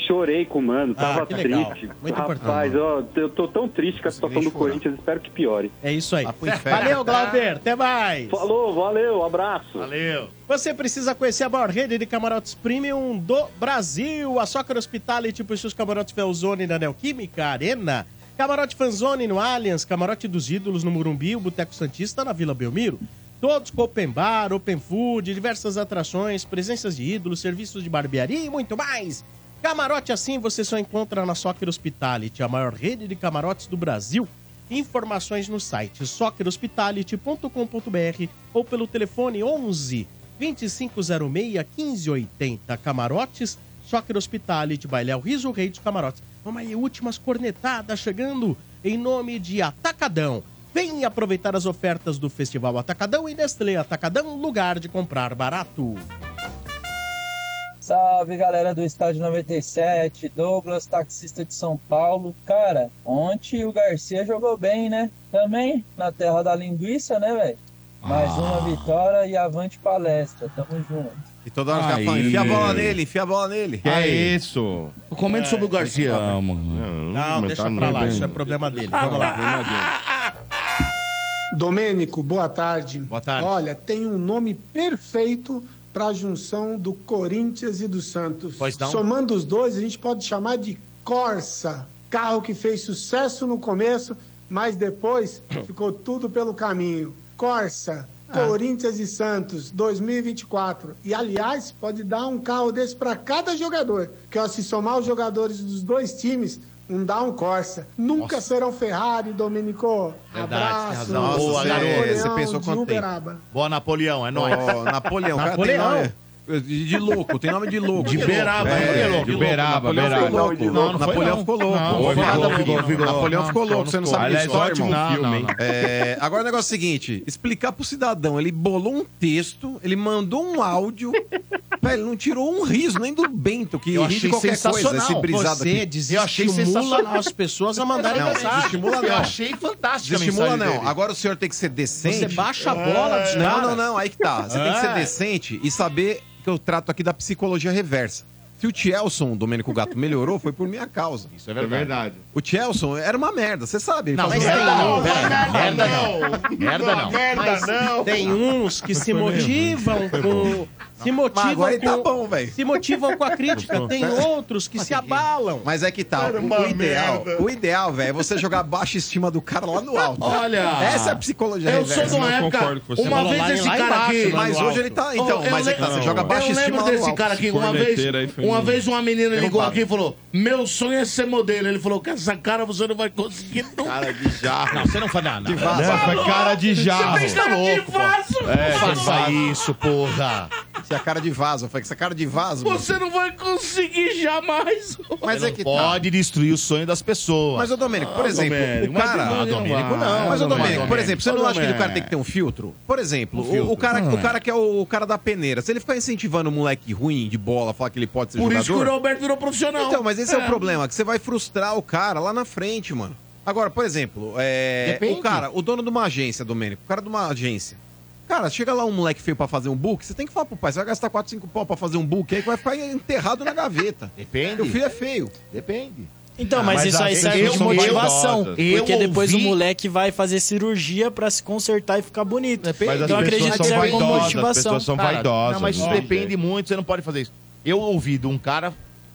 Chorei com o mano, Ah, tava que legal. triste. Muito Rapaz, ó, eu tô tão triste com a situação do Corinthians, espero que piore. É isso aí. Valeu, Glauber. Até mais. Falou, valeu, abraço. Valeu. Você precisa conhecer a maior rede de camarotes premium do Brasil. A Soccer Hospitality possui os camarotes Felzone na Neoquímica Arena. Camarote Fanzone no Allianz. Camarote dos Ídolos no Murumbi. O Boteco Santista na Vila Belmiro. Todos com open bar, open food, diversas atrações, presenças de ídolos, serviços de barbearia e muito mais. Camarote assim você só encontra na Soccer Hospitality, a maior rede de camarotes do Brasil. Informações no site soccerhospitality.com.br ou pelo telefone 11 2506 1580. Camarotes, Soccer Hospitality, Bailéu Riso Rei dos Camarotes. Vamos aí, últimas cornetadas chegando em nome de Atacadão. Vem aproveitar as ofertas do Festival Atacadão e Nestlé Atacadão, lugar de comprar barato. Salve galera do Estádio 97, Douglas, taxista de São Paulo. Cara, ontem o Garcia jogou bem, né? Também na terra da linguiça, né, velho? Mais uma vitória e avante palestra. Tamo junto. E toda hora fica falando, enfia a bola nele, enfia a bola nele. Que é isso? Comente sobre o Garcia, mano. Não, deixa pra lá, isso é problema dele. Vamos lá. Domênico, boa tarde. Boa tarde. Olha, tem um nome perfeito para a junção do Corinthians e do Santos. Pois não. Somando os dois, a gente pode chamar de Corsa. Carro que fez sucesso no começo, mas depois (coughs) ficou tudo pelo caminho. Corsa, Ah. Corinthians e Santos, 2024. E, aliás, pode dar um carro desse para cada jogador. Que, ó, se somar os jogadores dos dois times, um dá um Corsa. Nunca serão Ferrari, Domenico. Verdade, Abraço. razão. Boa, garoto. Você pensou quanto tempo? Boa, Napoleão, é nóis. Ó, Napoleão, o cara tem Napoleão. De, louco, tem nome de louco. De Beraba, é, é, de de Beraba, Napoleão Beraba. ficou louco. Não, não foi, Napoleão não. ficou louco. Não. Napoleão ficou Não, louco, você não sabe Aliás, disso, ótimo filme? É, agora o negócio é o seguinte, explicar pro cidadão, ele bolou um texto, ele mandou um áudio, (laughs) velho, não tirou um riso, nem do Bento, que Eu ri de achei qualquer coisa, sensacional. esse brisado Você aqui. Eu achei sensacional. as pessoas a mandarem Não, mensagem. desestimula Eu não. achei fantástica a Desestimula mensagem não. dele. Agora o senhor tem que ser decente. Você baixa a bola dos Não, não, não. Aí que tá. Você tem que ser É. decente e saber que eu trato aqui da psicologia reversa. Se o Tielson, o Domênico Gato, melhorou, foi por minha causa. Isso é verdade. O Tielson era uma merda, você sabe. ele Não, fazia- mas Não, não, merda, merda não. Merda não. Mas tem uns que se motivam com. Se motivam agora com, tá bom, velho. Se motivam com a crítica. Tem outros que se abalam. Mas é que tá. Era O, uma o ideal, merda. o ideal, velho, é você jogar baixa estima do cara lá no alto. Olha, Essa é a psicologia Eu sou reversa. de uma época. Uma vez esse cara aqui. Mas hoje ele tá. Então, eu mas é que tá. Você lembro- joga baixa Eu estima lembro lá no desse alto. cara aqui. Uma vez, Corneteiro aí foi uma um- vez uma menina ligou Derrubado. aqui e falou: Meu sonho é ser modelo. Ele falou: Com essa cara você não vai conseguir nunca. Cara de jarro. Não, você não faz nada. Não, foi cara de jarro. Você tá louco, pô. faço. É, não faça isso, porra. Você é cara de vaso. Você é cara de vaso. mano. Você não vai conseguir jamais. Mas é que tá. Pode destruir o sonho das pessoas. Mas, ô Domênico, por Ah, exemplo, Domênico, o mas cara. Domênico Ah, Domênico não. Mas, ô Domênico, Domênico, por exemplo, você não acha que o cara tem que ter um filtro? Por exemplo, Um o- filtro. O, cara, Hum. o cara que é o, o cara da peneira, se ele ficar incentivando um moleque ruim de bola, falar que ele pode ser Por jogador... isso que o Roberto virou profissional. Então, mas esse é. É. o problema, que você vai frustrar o cara lá na frente, mano. Agora, por exemplo, é, Depende. o cara, o dono de uma agência, Domênico, o cara de uma agência. Cara, chega lá um moleque feio pra fazer um book, você tem que falar pro pai, você vai gastar 4, 5 pau pra fazer um book aí que vai ficar enterrado na gaveta. (laughs) Depende. O filho é feio. Depende. Então, Ah, mas, mas isso aí serve de motivação. Porque depois o ouvi- moleque vai fazer cirurgia pra se consertar e ficar bonito. Mas então eu acredito que serve como motivação. as pessoas são vaidosas. Não, mas isso Ó. depende muito, você não pode fazer isso. Eu ouvi de um cara,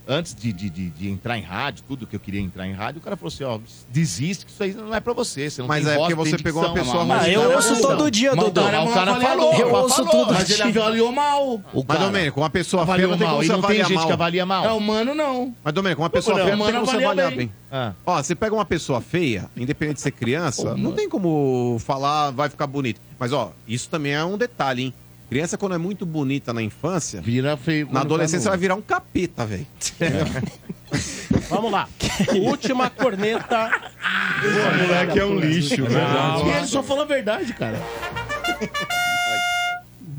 antes de, de, de, de entrar em rádio, tudo que eu queria entrar em rádio, o cara falou assim, ó, desiste que isso aí não é pra você. você não Mas tem é voz, porque você pegou uma pessoa Mas ruim. eu ouço todo dia, Mas o Dudu. cara O não cara falou, eu falou, ouço todo Mas ele dia. avaliou mal. O Mas, cara. Domênico, uma pessoa feia não tem como mal, e não tem gente mal. que avalia mal. É, o mano não. Mas, Domênico, uma pessoa Não, feia não tem como você avalia avaliar bem. bem. Ah. Ó, você pega uma pessoa feia, independente de ser criança, não tem como falar vai ficar bonito. Mas, ó, isso também é um detalhe, hein? Criança, quando é muito bonita na infância, vira feio. na adolescência vai virar um capeta, velho. (laughs) Vamos lá. (laughs) Última corneta. Esse moleque é um lixo, né? ele só fala a verdade, cara.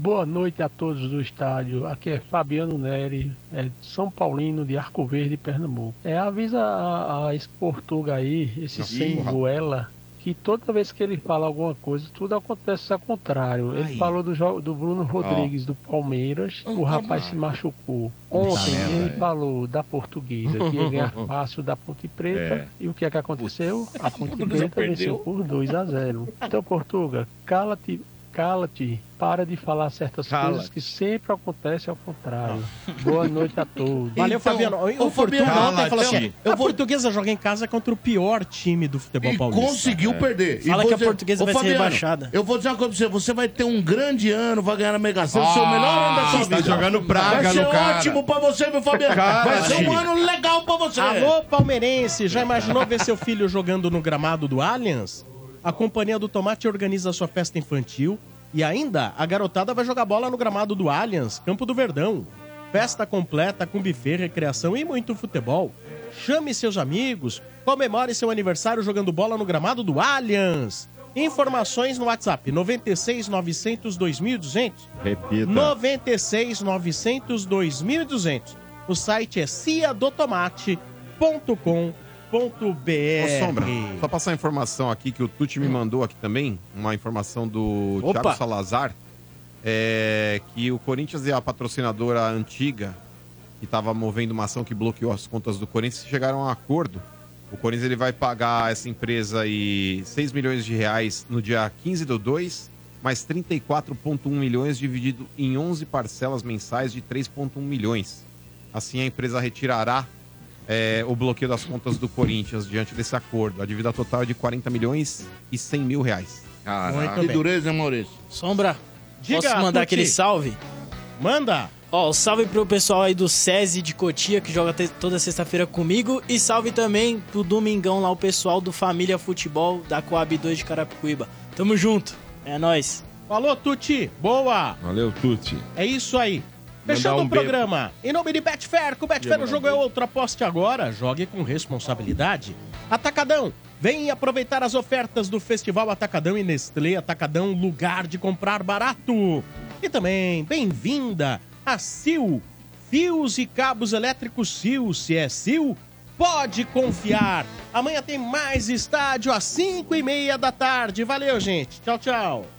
Boa noite a todos do estádio. Aqui é Fabiano Neri, é de São Paulino de Arco Verde, Pernambuco. É, avisa a, a ex-Portuga aí, esse Ih, sem goela, que toda vez que ele fala alguma coisa, tudo acontece ao contrário. Ele Aí. falou do, do Bruno Rodrigues do Palmeiras, o rapaz se machucou. Ontem ele velho. falou da portuguesa, que ia ganhar (laughs) fácil da Ponte Preta. É. E o que é que aconteceu? A Ponte Preta venceu por 2 a 0. Então, Portuga, cala-te, cala-te, para de falar certas coisas que sempre acontecem ao contrário. Boa noite a todos. Valeu, Fabiano. O, ô, o Fabiano, ontem falou assim: cala-te. a portuguesa joga em casa contra o pior time do futebol E paulista. conseguiu É. perder. E Fala vou que a dizer- portuguesa Ô, vai ser Fabiano, rebaixada. Eu vou dizer uma coisa pra você. Você vai ter um grande ano, vai ganhar na Mega Sena, Ah, ser o melhor ano da sua tá vida. jogando praga Vai ser ótimo pra você, meu Fabiano. Cara, vai ser um ano legal pra você. Alô, palmeirense, já imaginou ver seu filho jogando no gramado do Allianz? A Companhia do Tomate organiza sua festa infantil e ainda a garotada vai jogar bola no gramado do Allianz, Campo do Verdão. Festa completa com buffet, recreação e muito futebol. Chame seus amigos, comemore seu aniversário jogando bola no gramado do Allianz. Informações no WhatsApp 96 900 2200. Repita. 96 900 2200. O site é ciadotomate.com.br. Ô, Sombra, só passar a informação aqui que o Tuti me mandou aqui também, uma informação do Opa. Thiago Salazar, é, que o Corinthians e a patrocinadora antiga, que estava movendo uma ação que bloqueou as contas do Corinthians, chegaram a um acordo. O Corinthians ele vai pagar essa empresa aí 6 milhões de reais no dia 15 do 2, mais 34,1 milhões dividido em 11 parcelas mensais de 3,1 milhões. Assim a empresa retirará é, o bloqueio das contas do Corinthians diante desse acordo. A dívida total é de 40 milhões e 100 mil reais. Muito Que dureza, hein, Maurício? Sombra, Diga, posso mandar Tuti. aquele salve? Manda! Ó, salve pro pessoal aí do SESI de Cotia, que joga toda sexta-feira comigo. E salve também pro Domingão lá, o pessoal do Família Futebol da Coab 2 de Carapicuíba. Tamo junto, é nóis. Falou, Tuti. Boa. Valeu, Tuti. É isso aí. Fechando um o programa. Em nome de Betfair, com Betfair o jogo é outro. Aposte agora, jogue com responsabilidade. Atacadão, vem aproveitar as ofertas do Festival Atacadão e Nestlé Atacadão, lugar de comprar barato. E também, bem-vinda a Sil, fios e cabos elétricos Sil. Se é Sil, pode confiar. Amanhã tem mais estádio às 5 e meia da tarde. Valeu, gente. Tchau, tchau.